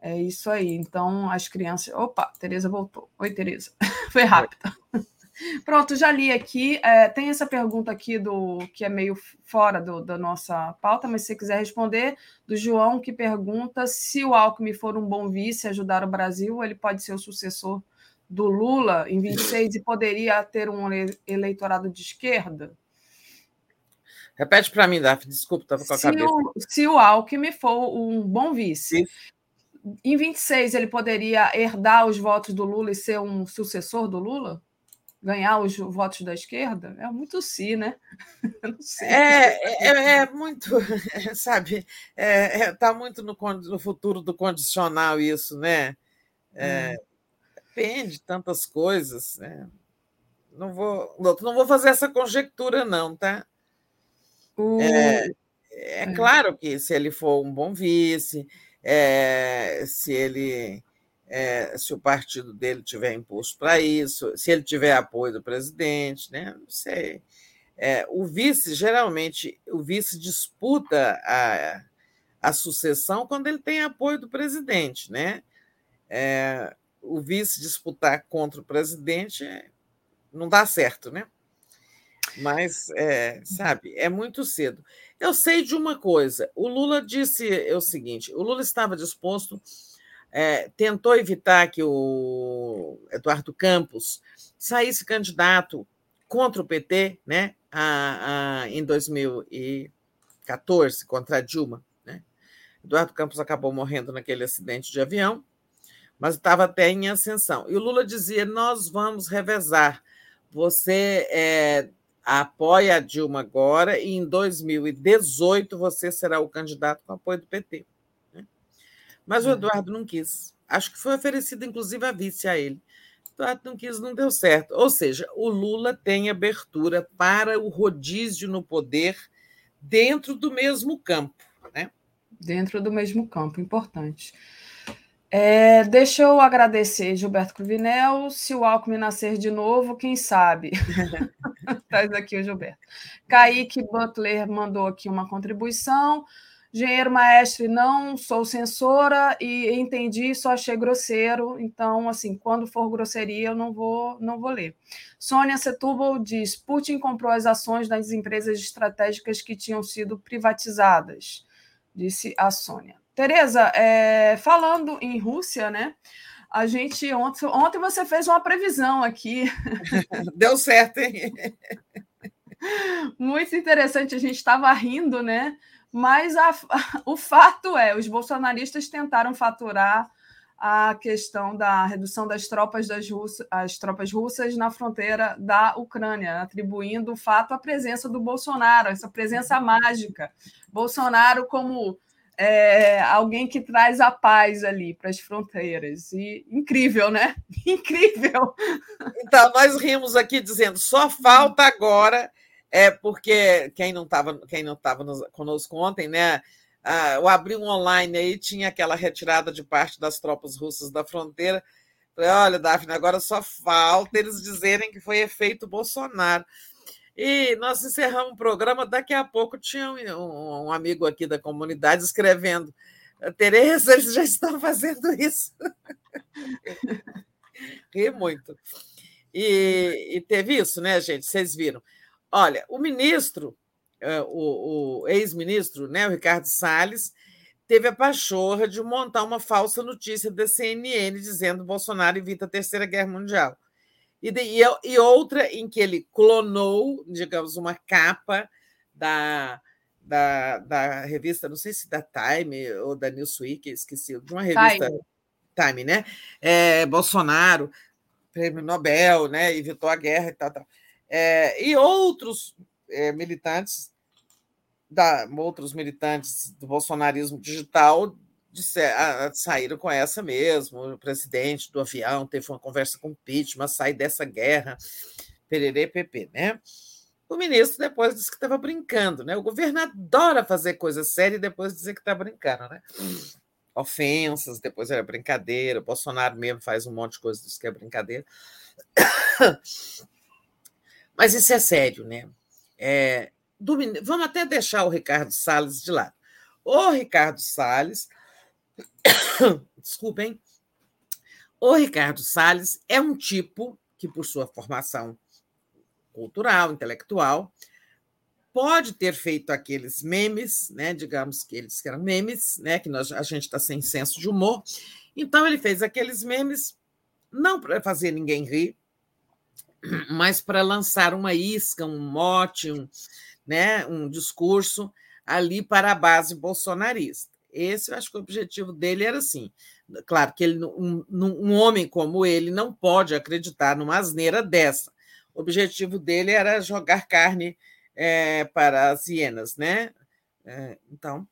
É isso aí. Então, as crianças. Opa, Tereza voltou. Oi, Tereza. Foi rápida. Pronto, já li aqui. É, tem essa pergunta aqui do que é meio fora do, da nossa pauta, mas se você quiser responder, do João, que pergunta se o Alckmin for um bom vice ajudar o Brasil, ele pode ser o sucessor do Lula em 26 e poderia ter um eleitorado de esquerda? Repete para mim, Daphne, desculpa, estava com a se cabeça. O, se o Alckmin for um bom vice, Sim. em 26 ele poderia herdar os votos do Lula e ser um sucessor do Lula? Ganhar os votos da esquerda? É muito si, né? É, é, é, muito, sabe, está é, é, tá muito no, no, futuro do condicional isso, né? É, hum. Depende de tantas coisas. Né? Não, vou, não vou fazer essa conjectura, não, tá? Uh, é, é, claro que se ele for um bom vice, se ele é, se o partido dele tiver impulso para isso, se ele tiver apoio do presidente, né? não sei. É, o vice, geralmente, o vice disputa a, a sucessão quando ele tem apoio do presidente. Né? É, o vice disputar contra o presidente não dá certo, né? Mas, é, sabe, é muito cedo. Eu sei de uma coisa: o Lula disse o seguinte: o Lula estava disposto é, tentou evitar que o Eduardo Campos saísse candidato contra o PT né, a, a, em 2014, contra a Dilma. Né? Eduardo Campos acabou morrendo naquele acidente de avião, mas estava até em ascensão. E o Lula dizia: Nós vamos revezar. Você é, apoia a Dilma agora e em 2018 você será o candidato com apoio do PT. Mas o uhum. Eduardo não quis. Acho que foi oferecido, inclusive, a vice a ele. O Eduardo não quis, não deu certo. Ou seja, o Lula tem abertura para o rodízio no poder dentro do mesmo campo. Né? Dentro do mesmo campo, importante. É, deixa eu agradecer Gilberto Cruvinel. Se o Alckmin nascer de novo, quem sabe? Traz aqui o Gilberto. Kaique Butler mandou aqui uma contribuição. Engenheiro maestre, não sou censora e entendi, só achei grosseiro. Então, assim, quando for grosseria, eu não vou, não vou ler. Sônia Setúbal diz: Putin comprou as ações das empresas estratégicas que tinham sido privatizadas, disse a Sônia. Tereza, é, falando em Rússia, né? A gente ontem, ontem você fez uma previsão aqui. Deu certo, hein? Muito interessante. A gente estava rindo, né? Mas a, o fato é, os bolsonaristas tentaram faturar a questão da redução das tropas das Russas, as tropas russas na fronteira da Ucrânia, atribuindo o fato à presença do Bolsonaro, essa presença mágica. Bolsonaro como é, alguém que traz a paz ali para as fronteiras. E incrível, né? Incrível. Então, nós rimos aqui dizendo, só falta agora é porque quem não estava quem não estava conosco ontem, né? Ah, abri um online aí, tinha aquela retirada de parte das tropas russas da fronteira. Falei, olha, Daphne, agora só falta eles dizerem que foi efeito Bolsonaro. E nós encerramos o programa, daqui a pouco tinha um, um amigo aqui da comunidade escrevendo, Tereza, eles já estão fazendo isso. Ri muito. E, e teve isso, né, gente? Vocês viram. Olha, o ministro, é, o, o ex-ministro, né, o Ricardo Salles, teve a pachorra de montar uma falsa notícia da CNN dizendo que Bolsonaro evita a Terceira Guerra Mundial. E, de, e, e, outra em que ele clonou, digamos, uma capa da, da, da, revista, não sei se da Time ou da Newsweek, esqueci, de uma revista Time, Time né? É, Bolsonaro, prêmio Nobel, né? Evitou a guerra e tal, tal. É, e outros é, militantes, da, outros militantes do bolsonarismo digital disser, a, saíram com essa mesmo. O presidente do avião teve uma conversa com o Pittman, sai dessa guerra, pererê, PP, né? O ministro depois disse que estava brincando, né? O governo adora fazer coisa séria e depois dizer que está brincando, né? Ofensas, depois era brincadeira. O Bolsonaro mesmo faz um monte de coisa disso que é brincadeira. Mas isso é sério, né? É, do, vamos até deixar o Ricardo Salles de lado. O Ricardo Salles, desculpem, o Ricardo Salles é um tipo que, por sua formação cultural, intelectual, pode ter feito aqueles memes, né? Digamos que eles eram memes, né? Que nós, a gente está sem senso de humor. Então ele fez aqueles memes não para fazer ninguém rir, mas para lançar uma isca, um mote, um, né, um discurso ali para a base bolsonarista. Esse, eu acho que o objetivo dele era assim. Claro que ele, um, um homem como ele não pode acreditar numa asneira dessa. O objetivo dele era jogar carne é, para as hienas, né? É, então,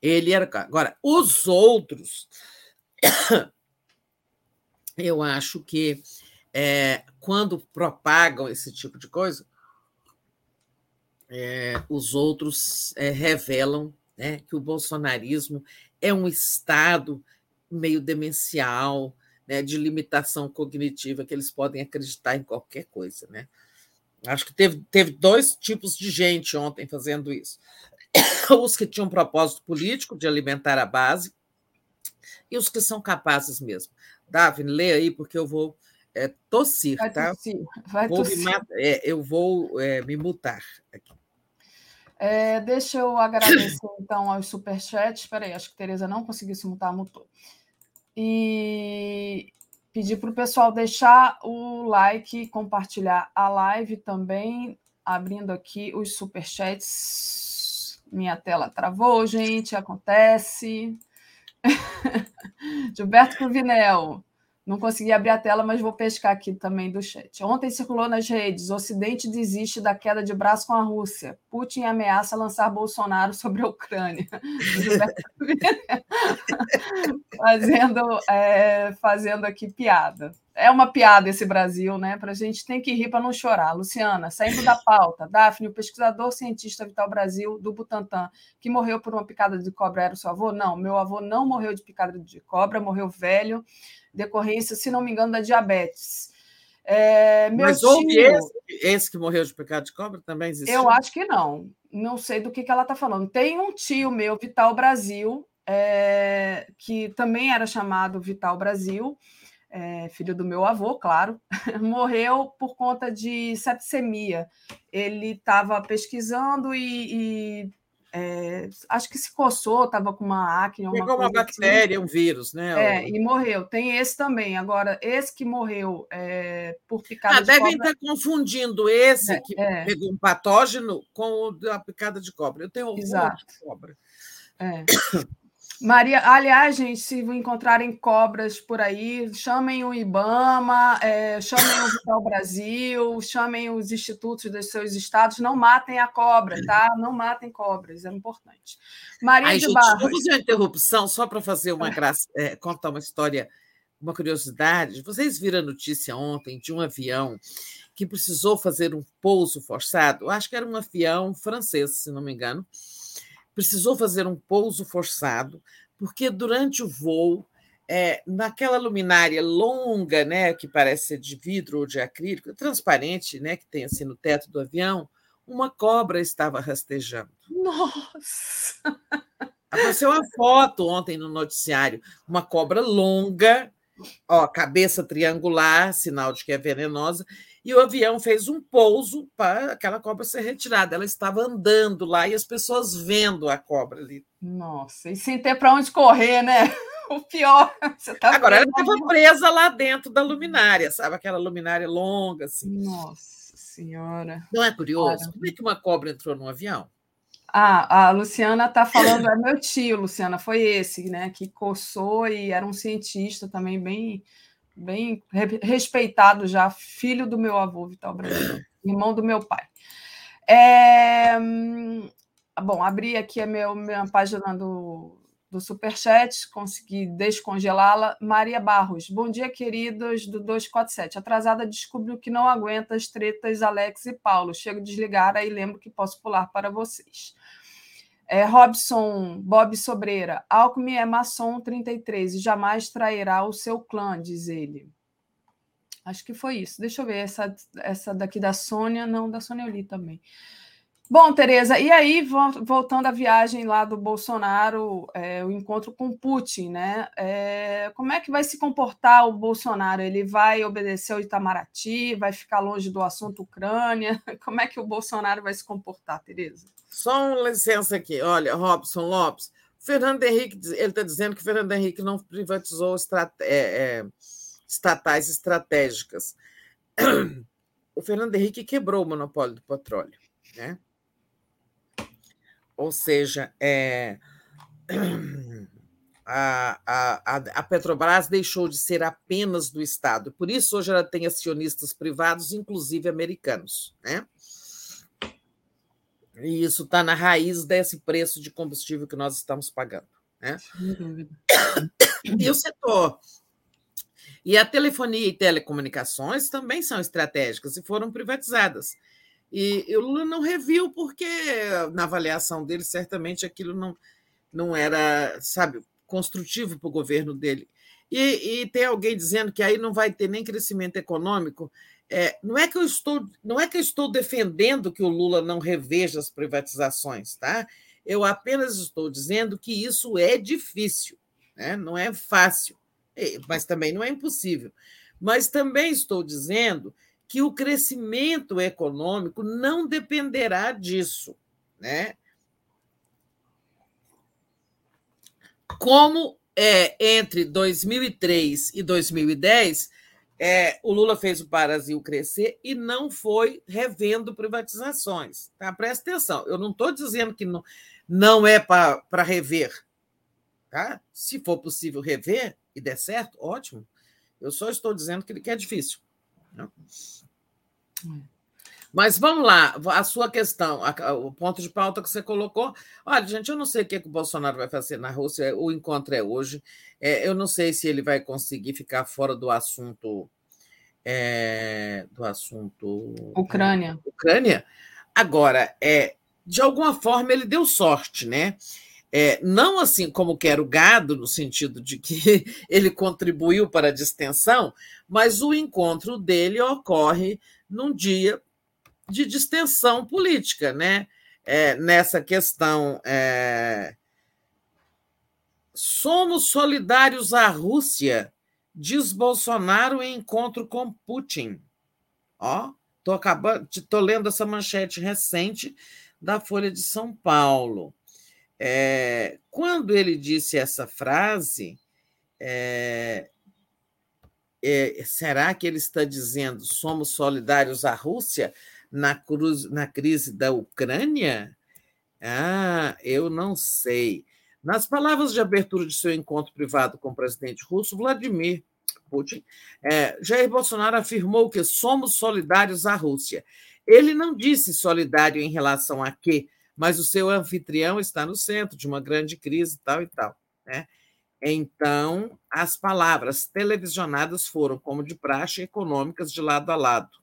ele era. Agora, os outros eu acho que é, quando propagam esse tipo de coisa, é, os outros é, revelam né, que o bolsonarismo é um estado meio demencial, né, de limitação cognitiva, que eles podem acreditar em qualquer coisa. Né? Acho que teve, teve dois tipos de gente ontem fazendo isso. Os que tinham propósito político de alimentar a base, e os que são capazes mesmo. Daphne, lê aí, porque eu vou é, tossir, vai tá? Tossir, vai vou tossir. É, eu vou é, me mutar aqui. É, deixa eu agradecer, então, aos superchats. Espera aí, acho que a Tereza não conseguiu se mutar, mutou. E pedir para o pessoal deixar o like, compartilhar a live também, abrindo aqui os superchats. Minha tela travou, gente, acontece. Gilberto Cruvinel. Não consegui abrir a tela, mas vou pescar aqui também do chat. Ontem circulou nas redes: o Ocidente desiste da queda de braço com a Rússia. Putin ameaça lançar Bolsonaro sobre a Ucrânia. fazendo, é, fazendo aqui piada. É uma piada esse Brasil, né? Para a gente tem que rir para não chorar. Luciana, saindo da pauta, Daphne, o pesquisador cientista Vital Brasil do Butantan, que morreu por uma picada de cobra, era o seu avô? Não, meu avô não morreu de picada de cobra, morreu velho decorrência, se não me engano, da diabetes. É, Mas tio, houve esse, esse, que morreu de pecado de cobra também existe? Eu acho que não. Não sei do que, que ela está falando. Tem um tio meu, Vital Brasil, é, que também era chamado Vital Brasil, é, filho do meu avô, claro, morreu por conta de septicemia. Ele estava pesquisando e, e é, acho que se coçou, estava com uma acne. Uma Pegou uma assim. bactéria, assim. um vírus, né? É, e morreu. Tem esse também. Agora, esse que morreu é, por picada ah, de devem cobra. estar confundindo esse é, que é. pegou um patógeno com o da picada de cobra. Eu tenho horror Exato. de cobra. É. Maria, aliás, gente, se encontrarem cobras por aí, chamem o IBAMA, é, chamem o Vital Brasil, chamem os institutos dos seus estados, não matem a cobra, tá? Não matem cobras, é importante. Maria Ai, de gente, Barros. Vamos fazer uma interrupção só para fazer uma graça, é, contar uma história, uma curiosidade. Vocês viram a notícia ontem de um avião que precisou fazer um pouso forçado? Eu acho que era um avião francês, se não me engano precisou fazer um pouso forçado, porque durante o voo, é, naquela luminária longa, né, que parece ser de vidro ou de acrílico, transparente, né, que tem assim no teto do avião, uma cobra estava rastejando. Nossa! Apareceu uma foto ontem no noticiário, uma cobra longa, ó, cabeça triangular, sinal de que é venenosa, e o avião fez um pouso para aquela cobra ser retirada. Ela estava andando lá e as pessoas vendo a cobra ali. Nossa, e sem ter para onde correr, né? O pior. Tá Agora ela estava presa lá dentro da luminária, sabe? Aquela luminária longa, assim. Nossa Senhora. Não é curioso? Cara. Como é que uma cobra entrou no avião? Ah, a Luciana está falando, é meu tio, Luciana, foi esse, né? Que coçou e era um cientista também bem bem respeitado já, filho do meu avô Vital Brasil, irmão do meu pai. É... Bom, abri aqui a meu, minha página do, do Superchat, consegui descongelá-la. Maria Barros, bom dia, queridos do 247. Atrasada, descobriu que não aguenta as tretas Alex e Paulo. Chego a desligar, aí lembro que posso pular para vocês. É, Robson Bob Sobreira, Alckmin é maçom 33 e jamais trairá o seu clã, diz ele. Acho que foi isso. Deixa eu ver, essa, essa daqui da Sônia, não, da Sônia eu li também. Bom, Tereza, e aí, voltando à viagem lá do Bolsonaro, é, o encontro com Putin, né? É, como é que vai se comportar o Bolsonaro? Ele vai obedecer ao Itamaraty? Vai ficar longe do assunto Ucrânia? Como é que o Bolsonaro vai se comportar, Tereza? Só uma licença aqui. Olha, Robson Lopes, Fernando Henrique, ele está dizendo que Fernando Henrique não privatizou estrat é, é, estatais estratégicas. O Fernando Henrique quebrou o monopólio do petróleo, né? Ou seja, é, a, a, a Petrobras deixou de ser apenas do Estado. Por isso, hoje ela tem acionistas privados, inclusive americanos. Né? E isso está na raiz desse preço de combustível que nós estamos pagando. Né? E o setor. E a telefonia e telecomunicações também são estratégicas e foram privatizadas. E, o Lula não reviu, porque na avaliação dele, certamente aquilo não, não era, sabe, construtivo para o governo dele. E, e, tem alguém dizendo que aí não vai ter nem crescimento econômico. É, não é que eu estou, não é que eu estou defendendo que o Lula não reveja as privatizações, tá? Eu apenas estou dizendo que isso é difícil, né? não é fácil, mas também não é impossível. Mas também estou dizendo que o crescimento econômico não dependerá disso, né? Como é, entre 2003 e 2010, é, o Lula fez o Brasil crescer e não foi revendo privatizações. Tá? Presta atenção, eu não estou dizendo que não, não é para rever. Tá? Se for possível rever e der certo, ótimo. Eu só estou dizendo que, que é difícil. Não? Mas vamos lá, a sua questão, a, o ponto de pauta que você colocou. Olha, gente, eu não sei o que, que o Bolsonaro vai fazer na Rússia, o encontro é hoje. É, eu não sei se ele vai conseguir ficar fora do assunto. É, do assunto. Ucrânia. Ucrânia. Agora, é, de alguma forma, ele deu sorte, né? É, não assim como quer o gado, no sentido de que ele contribuiu para a distensão, mas o encontro dele ocorre num dia de distensão política, né? É, nessa questão. É... Somos solidários à Rússia, diz Bolsonaro em encontro com Putin. Ó, tô acabando, tô lendo essa manchete recente da Folha de São Paulo. É, quando ele disse essa frase, é, é, será que ele está dizendo somos solidários à Rússia na, cruz, na crise da Ucrânia? Ah, eu não sei. Nas palavras de abertura de seu encontro privado com o presidente russo, Vladimir Putin, é, Jair Bolsonaro afirmou que somos solidários à Rússia. Ele não disse solidário em relação a quê, mas o seu anfitrião está no centro de uma grande crise tal e tal. Né? Então, as palavras televisionadas foram, como de praxe, econômicas de lado a lado.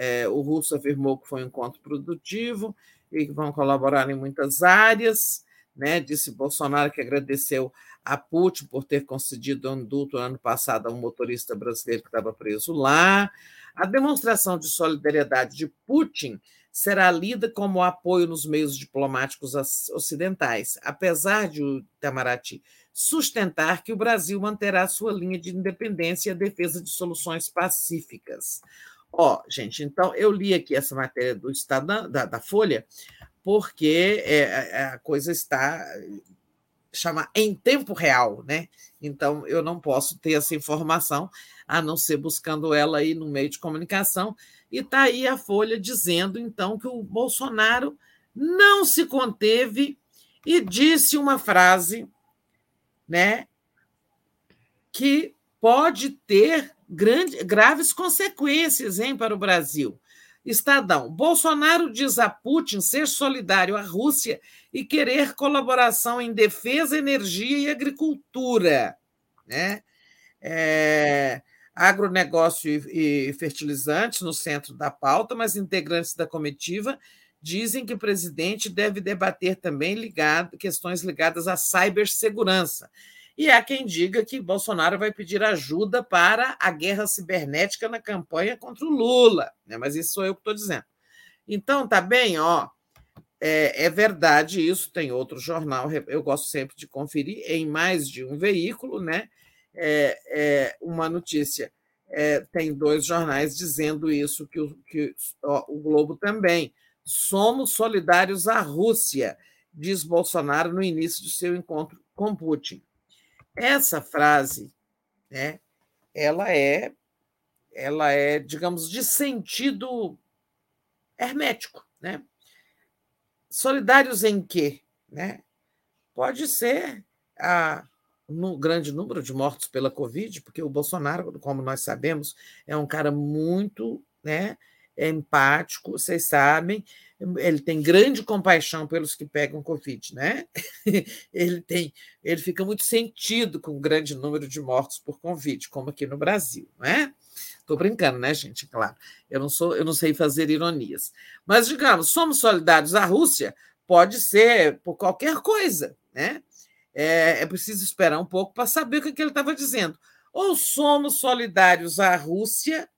É, o russo afirmou que foi um encontro produtivo e que vão colaborar em muitas áreas. Né? Disse Bolsonaro que agradeceu a Putin por ter concedido um indulto ano passado a um motorista brasileiro que estava preso lá. A demonstração de solidariedade de Putin será lida como apoio nos meios diplomáticos ocidentais, apesar de o Itamaraty sustentar que o Brasil manterá sua linha de independência e a defesa de soluções pacíficas. Ó, gente, então eu li aqui essa matéria do Estadão, da, da Folha, porque é, é a coisa está chama em tempo real, né? Então eu não posso ter essa informação a não ser buscando ela aí no meio de comunicação. E está aí a Folha dizendo, então, que o Bolsonaro não se conteve e disse uma frase né, que pode ter grande, graves consequências hein, para o Brasil. Estadão. Bolsonaro diz a Putin ser solidário à Rússia e querer colaboração em defesa, energia e agricultura. Né? É, agronegócio e, e fertilizantes no centro da pauta, mas integrantes da comitiva dizem que o presidente deve debater também ligado, questões ligadas à cibersegurança. E há quem diga que Bolsonaro vai pedir ajuda para a guerra cibernética na campanha contra o Lula, né? mas isso sou eu que estou dizendo. Então, tá bem, ó. É, é, verdade isso, tem outro jornal, eu gosto sempre de conferir, em mais de um veículo, né? é, é uma notícia. É, tem dois jornais dizendo isso, que, o, que ó, o Globo também. Somos solidários à Rússia, diz Bolsonaro no início de seu encontro com Putin. Essa frase, né, ela é, ela é, digamos, de sentido hermético, né? Solidários em quê, né? Pode ser a no grande número de mortos pela Covid, porque o Bolsonaro, como nós sabemos, é um cara muito né, empático, vocês sabem, ele tem grande compaixão pelos que pegam Covid, né? ele tem, ele fica muito sentido com o grande número de mortos por Covid, como aqui no Brasil, né? Estou brincando, né, gente? Claro, eu não sou, eu não sei fazer ironias. Mas digamos, somos solidários à Rússia, pode ser por qualquer coisa, né? é, é preciso esperar um pouco para saber o que, que ele estava dizendo. Ou somos solidários à Rússia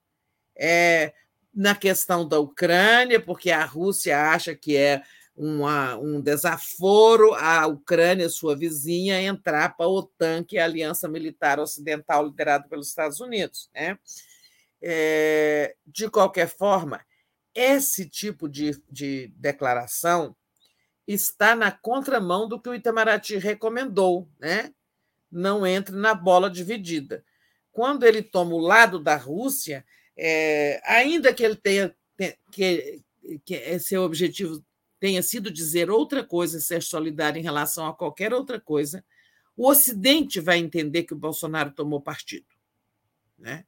é, na questão da Ucrânia, porque a Rússia acha que é uma, um desaforo a Ucrânia, sua vizinha, entrar para a OTAN, que é a Aliança Militar Ocidental liderada pelos Estados Unidos. Né? É, de qualquer forma, esse tipo de, de declaração está na contramão do que o Itamaraty recomendou, né? Não entre na bola dividida. Quando ele toma o lado da Rússia, é, ainda que ele tenha que, que seu objetivo tenha sido dizer outra coisa, ser solidário em relação a qualquer outra coisa, o Ocidente vai entender que o Bolsonaro tomou partido. Né?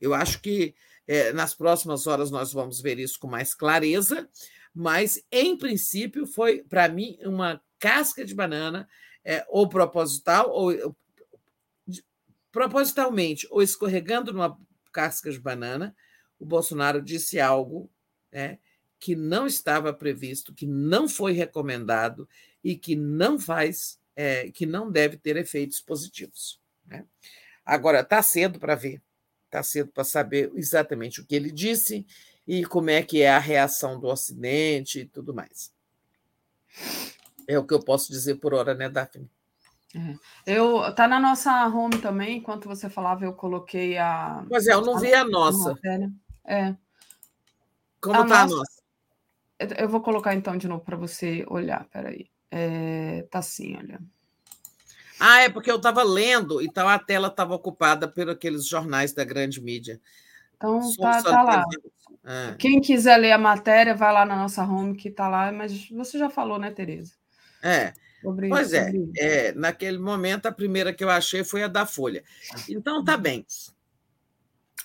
Eu acho que é, nas próximas horas nós vamos ver isso com mais clareza, mas, em princípio, foi, para mim, uma casca de banana, é, ou proposital, ou propositalmente, ou escorregando numa casca de banana, o Bolsonaro disse algo né, que não estava previsto, que não foi recomendado e que não faz, é, que não deve ter efeitos positivos. Né? Agora, está cedo para ver, está cedo para saber exatamente o que ele disse e como é que é a reação do Ocidente e tudo mais. É o que eu posso dizer por hora, né, Daphne? É. Eu tá na nossa home também. Enquanto você falava, eu coloquei a. Pois é, eu não vi a nossa. É. Como está a nossa? Eu vou colocar então de novo para você olhar. Peraí. É, tá assim, olha. Ah, é porque eu estava lendo, então a tela estava ocupada por aqueles jornais da grande mídia. Então tá, tá lá. É. Quem quiser ler a matéria, vai lá na nossa home que está lá, mas você já falou, né, Tereza? É. Sobre, pois é, é, naquele momento a primeira que eu achei foi a da Folha. Então tá bem.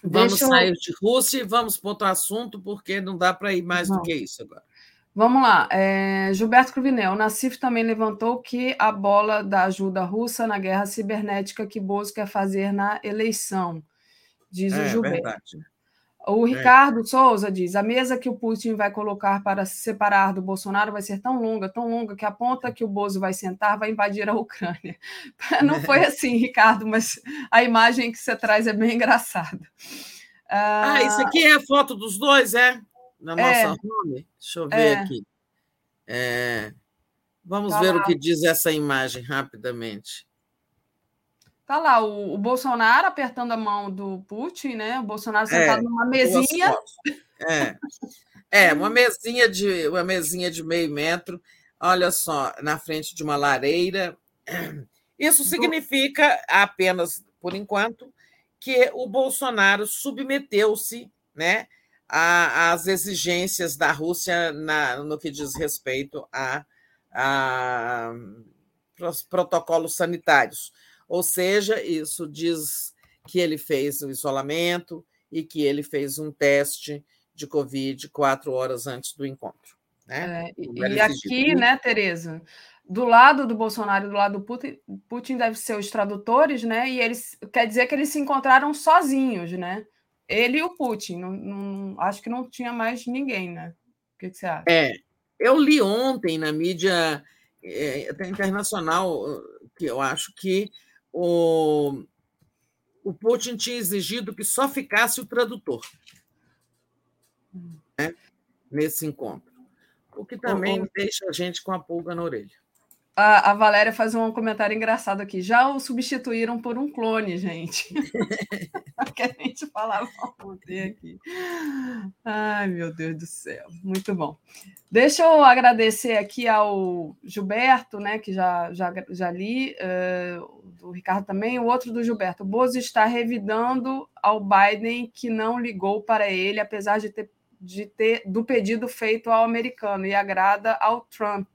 Vamos Deixa sair eu... de Rússia e vamos para outro assunto, porque não dá para ir mais não. do que isso agora. Vamos lá. É, Gilberto Cruvinel. O Nassif também levantou que a bola da ajuda russa na guerra cibernética que Bozo quer fazer na eleição, diz é, o Gilberto. Verdade. O é. Ricardo é. Souza diz: a mesa que o Putin vai colocar para se separar do Bolsonaro vai ser tão longa, tão longa, que a ponta que o Bozo vai sentar vai invadir a Ucrânia. Não foi assim, Ricardo, mas a imagem que você traz é bem engraçada. Ah, ah isso aqui é a foto dos dois, é? Na nossa é, home? Deixa eu ver é. aqui. É, vamos tá ver lá. o que diz essa imagem rapidamente. Tá lá o, o, Bolsonaro apertando a mão do Putin, né? O Bolsonaro é, sentado é, numa mesinha. É. é, uma mesinha de uma mesinha de meio metro. Olha só, na frente de uma lareira. Isso significa apenas, por enquanto, que o Bolsonaro submeteu-se, né, às exigências da Rússia na, no que diz respeito a, a protocolos sanitários ou seja, isso diz que ele fez o isolamento e que ele fez um teste de Covid quatro horas antes do encontro. Né? É, e aqui, né, Tereza, do lado do Bolsonaro e do lado do Putin, Putin deve ser os tradutores, né? E eles quer dizer que eles se encontraram sozinhos, né? Ele e o Putin. Não, não, acho que não tinha mais ninguém, né? O que, que você acha? É, eu li ontem na mídia é, até internacional que eu acho que o, o Putin tinha exigido que só ficasse o tradutor né, nesse encontro, o que também o, deixa a gente com a pulga na orelha. A, a, Valéria faz um comentário engraçado aqui. Já o substituíram por um clone, gente. que a gente falava ontem aqui. Ai, meu Deus do céu. Muito bom. Deixa eu agradecer aqui ao Gilberto, né, que já, já, já li, uh, do Ricardo também, o outro do Gilberto. O Bozo está revidando ao Biden que não ligou para ele, apesar de ter, de ter do pedido feito ao americano, e agrada ao Trump.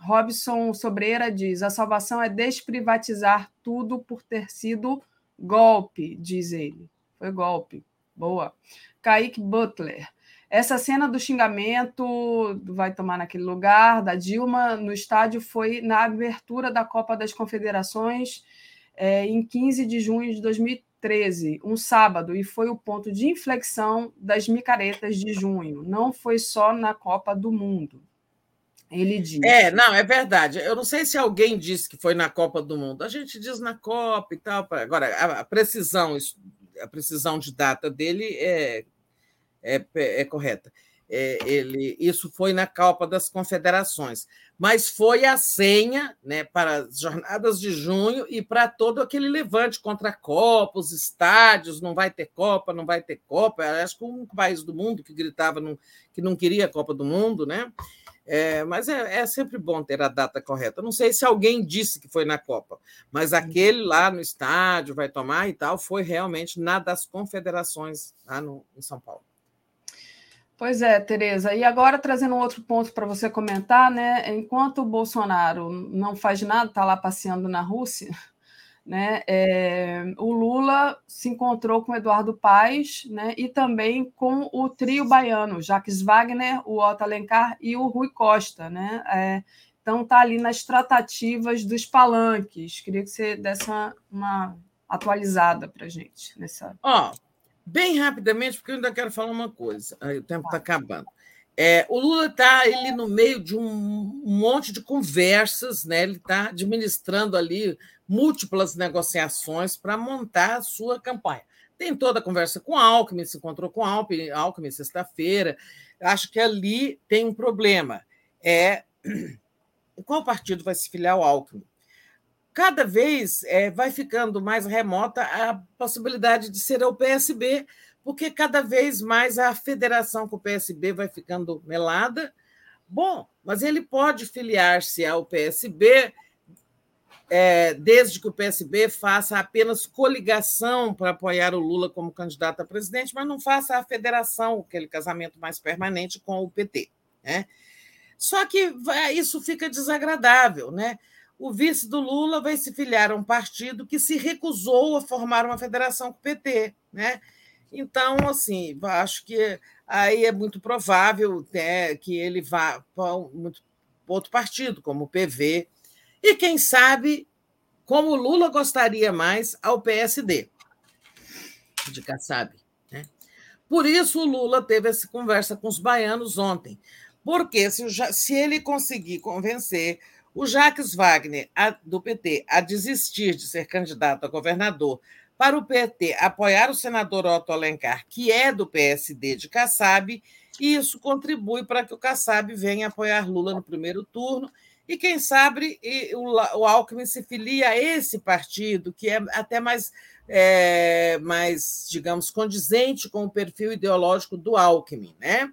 Robson Sobreira diz: a salvação é desprivatizar tudo por ter sido golpe, diz ele. Foi golpe. Boa. Kaique Butler. Essa cena do xingamento vai tomar naquele lugar da Dilma no estádio foi na abertura da Copa das Confederações é, em 15 de junho de 2013, um sábado, e foi o ponto de inflexão das micaretas de junho. Não foi só na Copa do Mundo. Ele diz. É, não, é verdade. Eu não sei se alguém disse que foi na Copa do Mundo. A gente diz na Copa e tal. Agora, a precisão, a precisão de data dele é, é, é correta. É, ele, isso foi na Copa das Confederações, mas foi a senha né, para as jornadas de junho e para todo aquele levante contra a Copa, os estádios, não vai ter Copa, não vai ter Copa. Acho que um país do mundo que gritava que não queria a Copa do Mundo, né? É, mas é, é, sempre bom ter a data correta. Não sei se alguém disse que foi na Copa, mas aquele lá no estádio vai tomar e tal foi realmente na das confederações lá no, em São Paulo. Pois é, Tereza. E agora trazendo um outro ponto para você comentar, né? Enquanto o Bolsonaro não faz nada, está lá passeando na Rússia, né? É, o Lula se encontrou com Eduardo Paes né? e também com o trio baiano, Jacques Wagner, o Otto Alencar e o Rui Costa. Né? É, então está ali nas tratativas dos palanques. Queria que você desse uma, uma atualizada para a gente. Nessa... Oh, Bem rapidamente, porque eu ainda quero falar uma coisa. Aí, o tempo está acabando. É, o Lula está ali no meio de um monte de conversas, né? ele está administrando ali múltiplas negociações para montar a sua campanha. Tem toda a conversa com Alckmin, se encontrou com Alckmin, Alckmin sexta-feira. Acho que ali tem um problema. É qual partido vai se filiar ao Alckmin? Cada vez é, vai ficando mais remota a possibilidade de ser o PSB, porque cada vez mais a federação com o PSB vai ficando melada. Bom, mas ele pode filiar-se ao PSB é, desde que o PSB faça apenas coligação para apoiar o Lula como candidato a presidente, mas não faça a federação, aquele casamento mais permanente com o PT. Né? Só que isso fica desagradável. Né? O vice do Lula vai se filiar a um partido que se recusou a formar uma federação com o PT. Né? Então, assim, acho que aí é muito provável né, que ele vá para outro partido, como o PV, e, quem sabe, como Lula gostaria mais, ao PSD de Kassab. Né? Por isso, o Lula teve essa conversa com os baianos ontem, porque se, se ele conseguir convencer o Jacques Wagner, a, do PT, a desistir de ser candidato a governador para o PT apoiar o senador Otto Alencar, que é do PSD de Kassab, e isso contribui para que o Kassab venha apoiar Lula no primeiro turno. E quem sabe o Alckmin se filia a esse partido, que é até mais, é, mais, digamos, condizente com o perfil ideológico do Alckmin, né?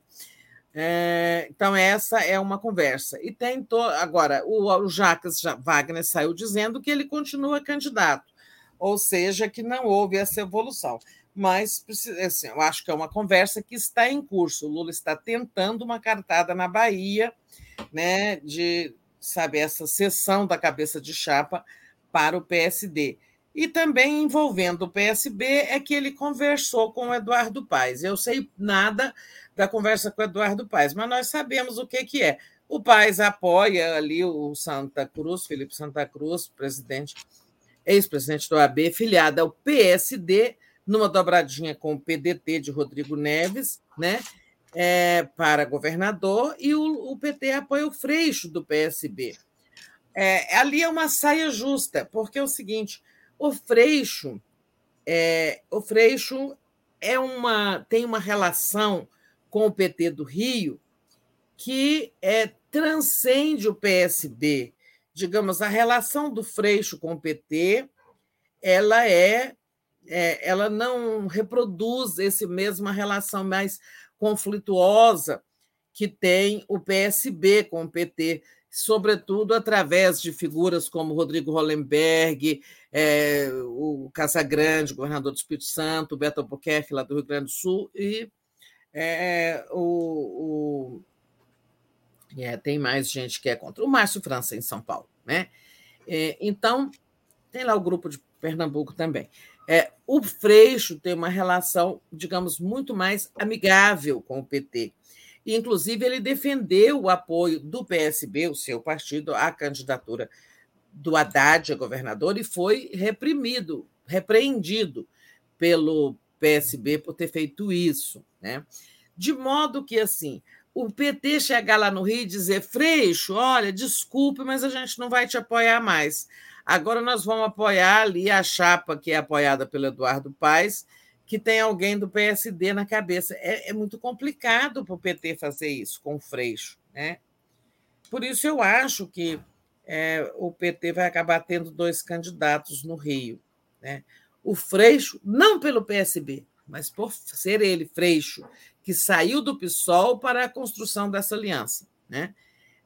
É, então, essa é uma conversa. E tem to... agora, o, Jacques Wagner saiu dizendo que ele continua candidato ou seja, que não houve essa evolução. Mas assim, eu acho que é uma conversa que está em curso. O Lula está tentando uma cartada na Bahia, né, de sabe essa sessão da cabeça de chapa para o PSD. E também envolvendo o PSB é que ele conversou com o Eduardo Paes. Eu sei nada da conversa com o Eduardo Paes, mas nós sabemos o que, que é. O Paes apoia ali o Santa Cruz, Felipe Santa Cruz, presidente ex-presidente do AB, filiada ao PSD, numa dobradinha com o PDT de Rodrigo Neves, né? É, para governador, e o, o, PT apoia o Freixo do PSB. É, ali é uma saia justa, porque é o seguinte: o Freixo, é, o Freixo é uma, tem uma relação com o PT do Rio que é, transcende o PSB digamos, a relação do Freixo com o PT, ela é, é ela não reproduz esse mesma relação mais conflituosa que tem o PSB com o PT, sobretudo através de figuras como Rodrigo Hollenberg, é, o Casagrande, governador do Espírito Santo, Beto Albuquerque, lá do Rio Grande do Sul, e é, o, o é, tem mais gente que é contra. O Márcio França, em São Paulo. Né? É, então, tem lá o grupo de Pernambuco também. É, o Freixo tem uma relação, digamos, muito mais amigável com o PT. E, inclusive, ele defendeu o apoio do PSB, o seu partido, à candidatura do Haddad a governador e foi reprimido, repreendido pelo PSB por ter feito isso. Né? De modo que, assim, o PT chegar lá no Rio e dizer: Freixo, olha, desculpe, mas a gente não vai te apoiar mais. Agora nós vamos apoiar ali a chapa que é apoiada pelo Eduardo Paes, que tem alguém do PSD na cabeça. É, é muito complicado para o PT fazer isso com o Freixo. Né? Por isso eu acho que é, o PT vai acabar tendo dois candidatos no Rio. Né? O Freixo, não pelo PSB, mas por ser ele, Freixo, que saiu do PSOL para a construção dessa aliança. Né?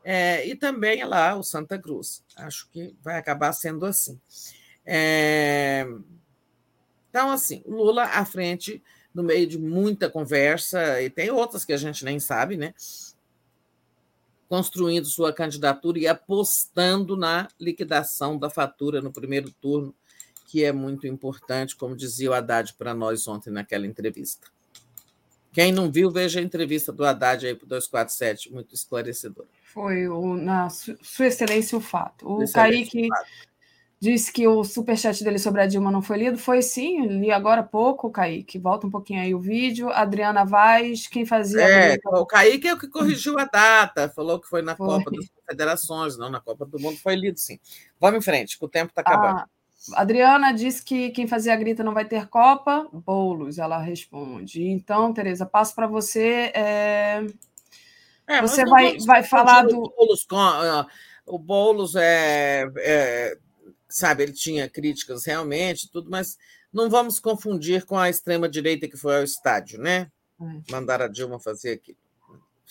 É, e também lá o Santa Cruz. Acho que vai acabar sendo assim. É, então, assim, Lula à frente, no meio de muita conversa, e tem outras que a gente nem sabe, né? Construindo sua candidatura e apostando na liquidação da fatura no primeiro turno, que é muito importante, como dizia o Haddad para nós ontem naquela entrevista. Quem não viu, veja a entrevista do Haddad aí para o 247, muito esclarecedora. Foi o, na Sua Excelência o Fato. O Kaique, disse que o superchat dele sobre a Dilma não foi lido. Foi sim, li agora há pouco, Kaique. Volta um pouquinho aí o vídeo. Adriana Vaz, quem fazia. É, o Kaique é o que corrigiu a data, falou que foi na foi. Copa das Confederações, não na Copa do Mundo, foi lido sim. Vamos em frente, que o tempo está acabando. Ah, Adriana disse que quem fazia a grita não vai ter Copa. Bolos, ela responde. Então, Tereza, passo para você. É... É, você vai, vai falar do. Boulos com, uh, o Boulos é, é, sabe, ele tinha críticas realmente, tudo, mas não vamos confundir com a extrema-direita que foi ao estádio, né? É. Mandar a Dilma fazer aquilo.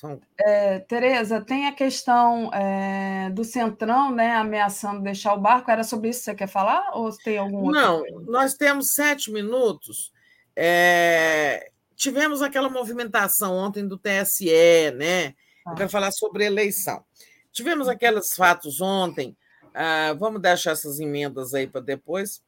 São... É, Tereza, tem a questão é, do Centrão, né, ameaçando deixar o barco. Era sobre isso que você quer falar? Ou tem algum Não, outro? nós temos sete minutos. É, tivemos aquela movimentação ontem do TSE, né? Eu quero falar sobre eleição. Tivemos aqueles fatos ontem, ah, vamos deixar essas emendas aí para depois.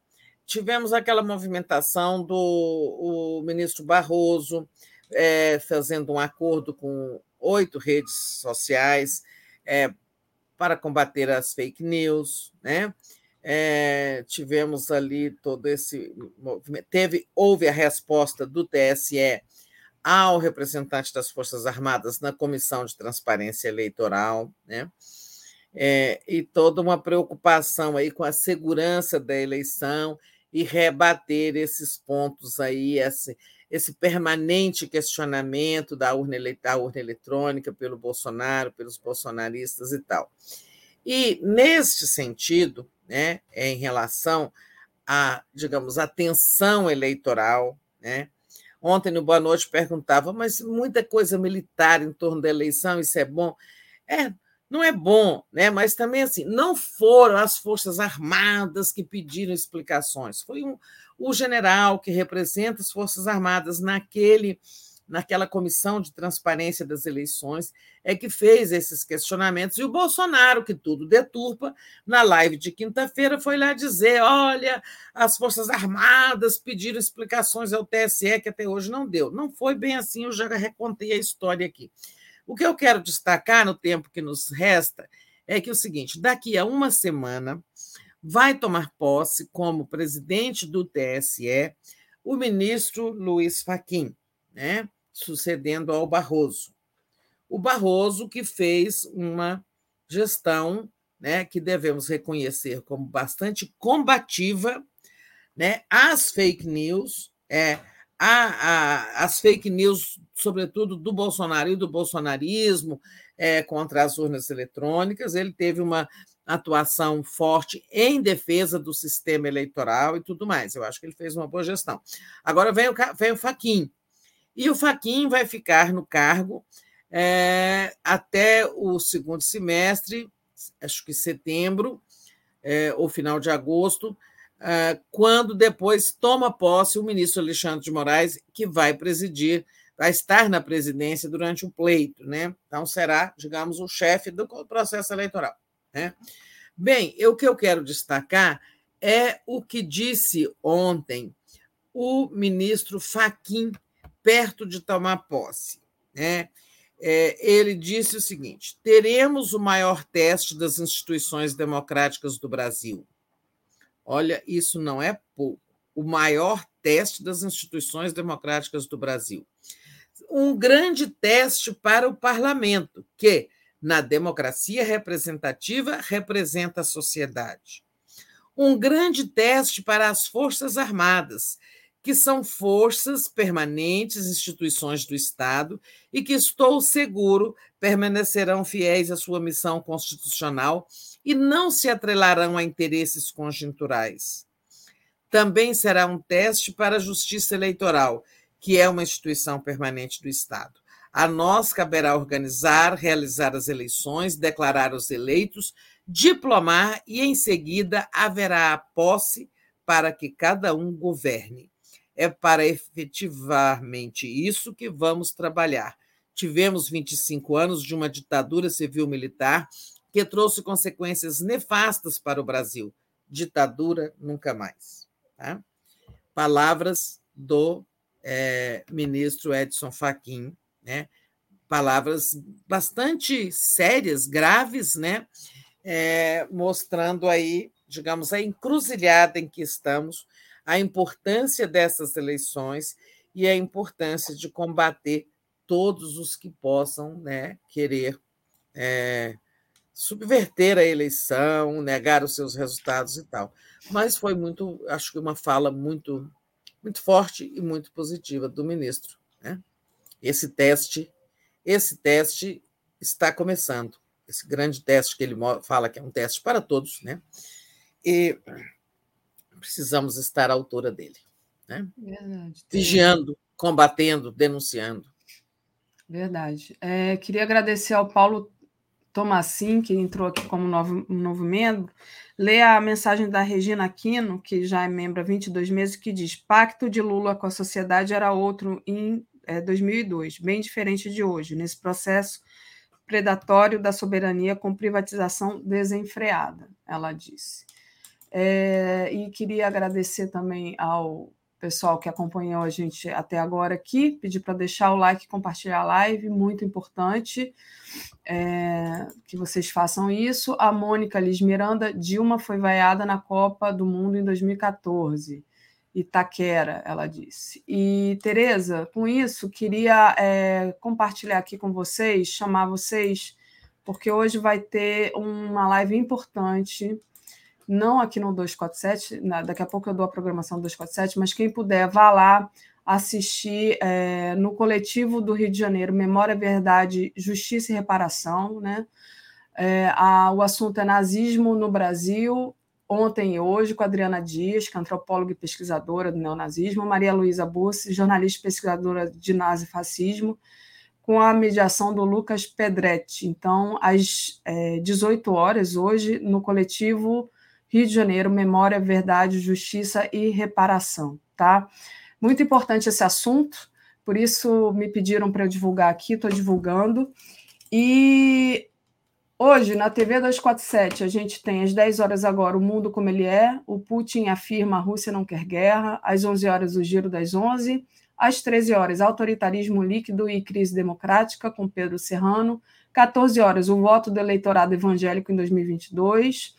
Tivemos aquela movimentação do o ministro Barroso é, fazendo um acordo com oito redes sociais é, para combater as fake news, né? É, tivemos ali todo esse movimento. Teve, houve a resposta do TSE ao representante das Forças Armadas na Comissão de Transparência Eleitoral, né? É, e toda uma preocupação aí com a segurança da eleição e rebater esses pontos aí, esse, esse permanente questionamento da urna, da urna eletrônica pelo Bolsonaro, pelos bolsonaristas e tal. E, neste sentido, né, em relação à, digamos, a tensão eleitoral, né, Ontem no Boa Noite perguntava, mas muita coisa militar em torno da eleição, isso é bom? É, não é bom, né? mas também assim, não foram as Forças Armadas que pediram explicações, foi um, o general que representa as Forças Armadas naquele naquela comissão de transparência das eleições, é que fez esses questionamentos. E o Bolsonaro, que tudo deturpa, na live de quinta-feira, foi lá dizer: olha, as Forças Armadas pediram explicações ao TSE, que até hoje não deu. Não foi bem assim, eu já recontei a história aqui. O que eu quero destacar no tempo que nos resta é que é o seguinte: daqui a uma semana vai tomar posse como presidente do TSE o ministro Luiz Faquim, né? sucedendo ao Barroso. O Barroso que fez uma gestão né, que devemos reconhecer como bastante combativa né, às fake news, é, a, a, as fake news, sobretudo do Bolsonaro e do bolsonarismo, é, contra as urnas eletrônicas. Ele teve uma atuação forte em defesa do sistema eleitoral e tudo mais. Eu acho que ele fez uma boa gestão. Agora vem o, vem o Faquim, e o Faquim vai ficar no cargo é, até o segundo semestre, acho que setembro é, ou final de agosto, é, quando depois toma posse o ministro Alexandre de Moraes, que vai presidir, vai estar na presidência durante o pleito, né? Então será, digamos, o chefe do processo eleitoral. Né? Bem, o que eu quero destacar é o que disse ontem o ministro Faquim perto de tomar posse. Né? É, ele disse o seguinte: teremos o maior teste das instituições democráticas do Brasil. Olha, isso não é pouco. O maior teste das instituições democráticas do Brasil. Um grande teste para o parlamento, que, na democracia representativa, representa a sociedade. Um grande teste para as Forças Armadas, que são forças permanentes, instituições do Estado, e que estou seguro permanecerão fiéis à sua missão constitucional e não se atrelarão a interesses conjunturais. Também será um teste para a Justiça Eleitoral, que é uma instituição permanente do Estado. A nós caberá organizar, realizar as eleições, declarar os eleitos, diplomar e, em seguida, haverá a posse para que cada um governe é para efetivamente isso que vamos trabalhar. Tivemos 25 anos de uma ditadura civil-militar que trouxe consequências nefastas para o Brasil. Ditadura nunca mais. Tá? Palavras do é, ministro Edson Fachin, né? palavras bastante sérias, graves, né? É, mostrando aí digamos, a encruzilhada em que estamos, a importância dessas eleições e a importância de combater todos os que possam né, querer é, subverter a eleição, negar os seus resultados e tal. Mas foi muito, acho que uma fala muito, muito forte e muito positiva do ministro. Né? Esse teste, esse teste está começando. Esse grande teste que ele fala que é um teste para todos, né? E precisamos estar à altura dele, né? Verdade. Vigiando, combatendo, denunciando. Verdade. É, queria agradecer ao Paulo Tomassin, que entrou aqui como novo, novo membro, lê a mensagem da Regina Aquino, que já é membro há 22 meses, que diz: Pacto de Lula com a sociedade era outro em é, 2002, bem diferente de hoje, nesse processo predatório da soberania com privatização desenfreada, ela disse. É, e queria agradecer também ao pessoal que acompanhou a gente até agora aqui, pedir para deixar o like, compartilhar a live, muito importante é, que vocês façam isso. A Mônica Liz Miranda, Dilma foi vaiada na Copa do Mundo em 2014. Itaquera, ela disse. E, Tereza, com isso, queria é, compartilhar aqui com vocês, chamar vocês, porque hoje vai ter uma live importante não aqui no 247, daqui a pouco eu dou a programação do 247, mas quem puder, vá lá assistir é, no coletivo do Rio de Janeiro, Memória, Verdade, Justiça e Reparação. Né? É, a, o assunto é nazismo no Brasil, ontem e hoje, com Adriana Dias, que é antropóloga e pesquisadora do neonazismo, Maria Luísa Bussi, jornalista e pesquisadora de nazifascismo, com a mediação do Lucas Pedretti. Então, às é, 18 horas, hoje, no coletivo Rio de Janeiro, Memória, Verdade, Justiça e Reparação, tá? Muito importante esse assunto, por isso me pediram para eu divulgar aqui, estou divulgando. E hoje, na TV 247, a gente tem às 10 horas agora o mundo como ele é, o Putin afirma a Rússia não quer guerra, às 11 horas o giro das 11, às 13 horas autoritarismo líquido e crise democrática com Pedro Serrano, 14 horas o voto do eleitorado evangélico em 2022,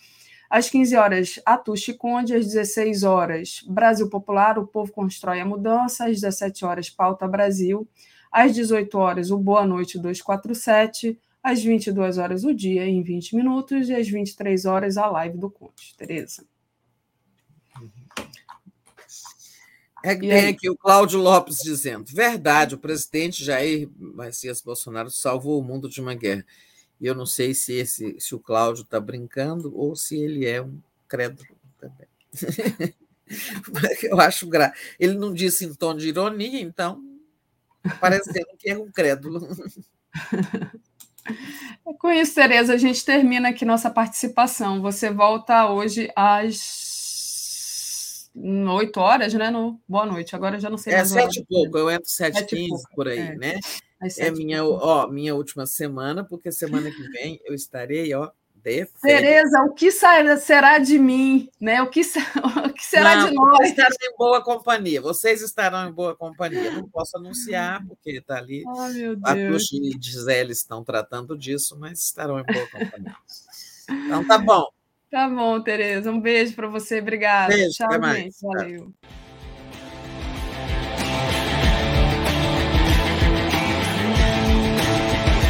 às 15 horas, Atushi Conde. Às 16 horas, Brasil Popular, o povo constrói a mudança. Às 17 horas, Pauta Brasil. Às 18 horas, o Boa Noite 247. Às 22 horas, o dia em 20 minutos. E às 23 horas, a live do Conte. Tereza. É que tem aqui o Cláudio Lopes dizendo: verdade, o presidente Jair Messias Bolsonaro salvou o mundo de uma guerra. E eu não sei se, esse, se o Cláudio está brincando ou se ele é um crédulo também. eu acho gra... Ele não disse em tom de ironia, então parecendo que é um crédulo. É com isso, Tereza, a gente termina aqui nossa participação. Você volta hoje às oito horas, né? No... Boa noite. Agora já não sei é mais. É sete e pouco, eu entro sete e quinze por aí, é. né? É minha, ó, minha última semana, porque semana que vem eu estarei, ó, Tereza, o que será de mim, né? O que, o que será Não, de nós? Estarão em boa companhia. Vocês estarão em boa companhia. Não posso anunciar porque está ali. Oh, meu Deus. A e Gisele estão tratando disso, mas estarão em boa companhia. Então tá bom. Tá bom, Tereza. Um beijo para você. Obrigada. Beijo, Tchau, gente. Valeu.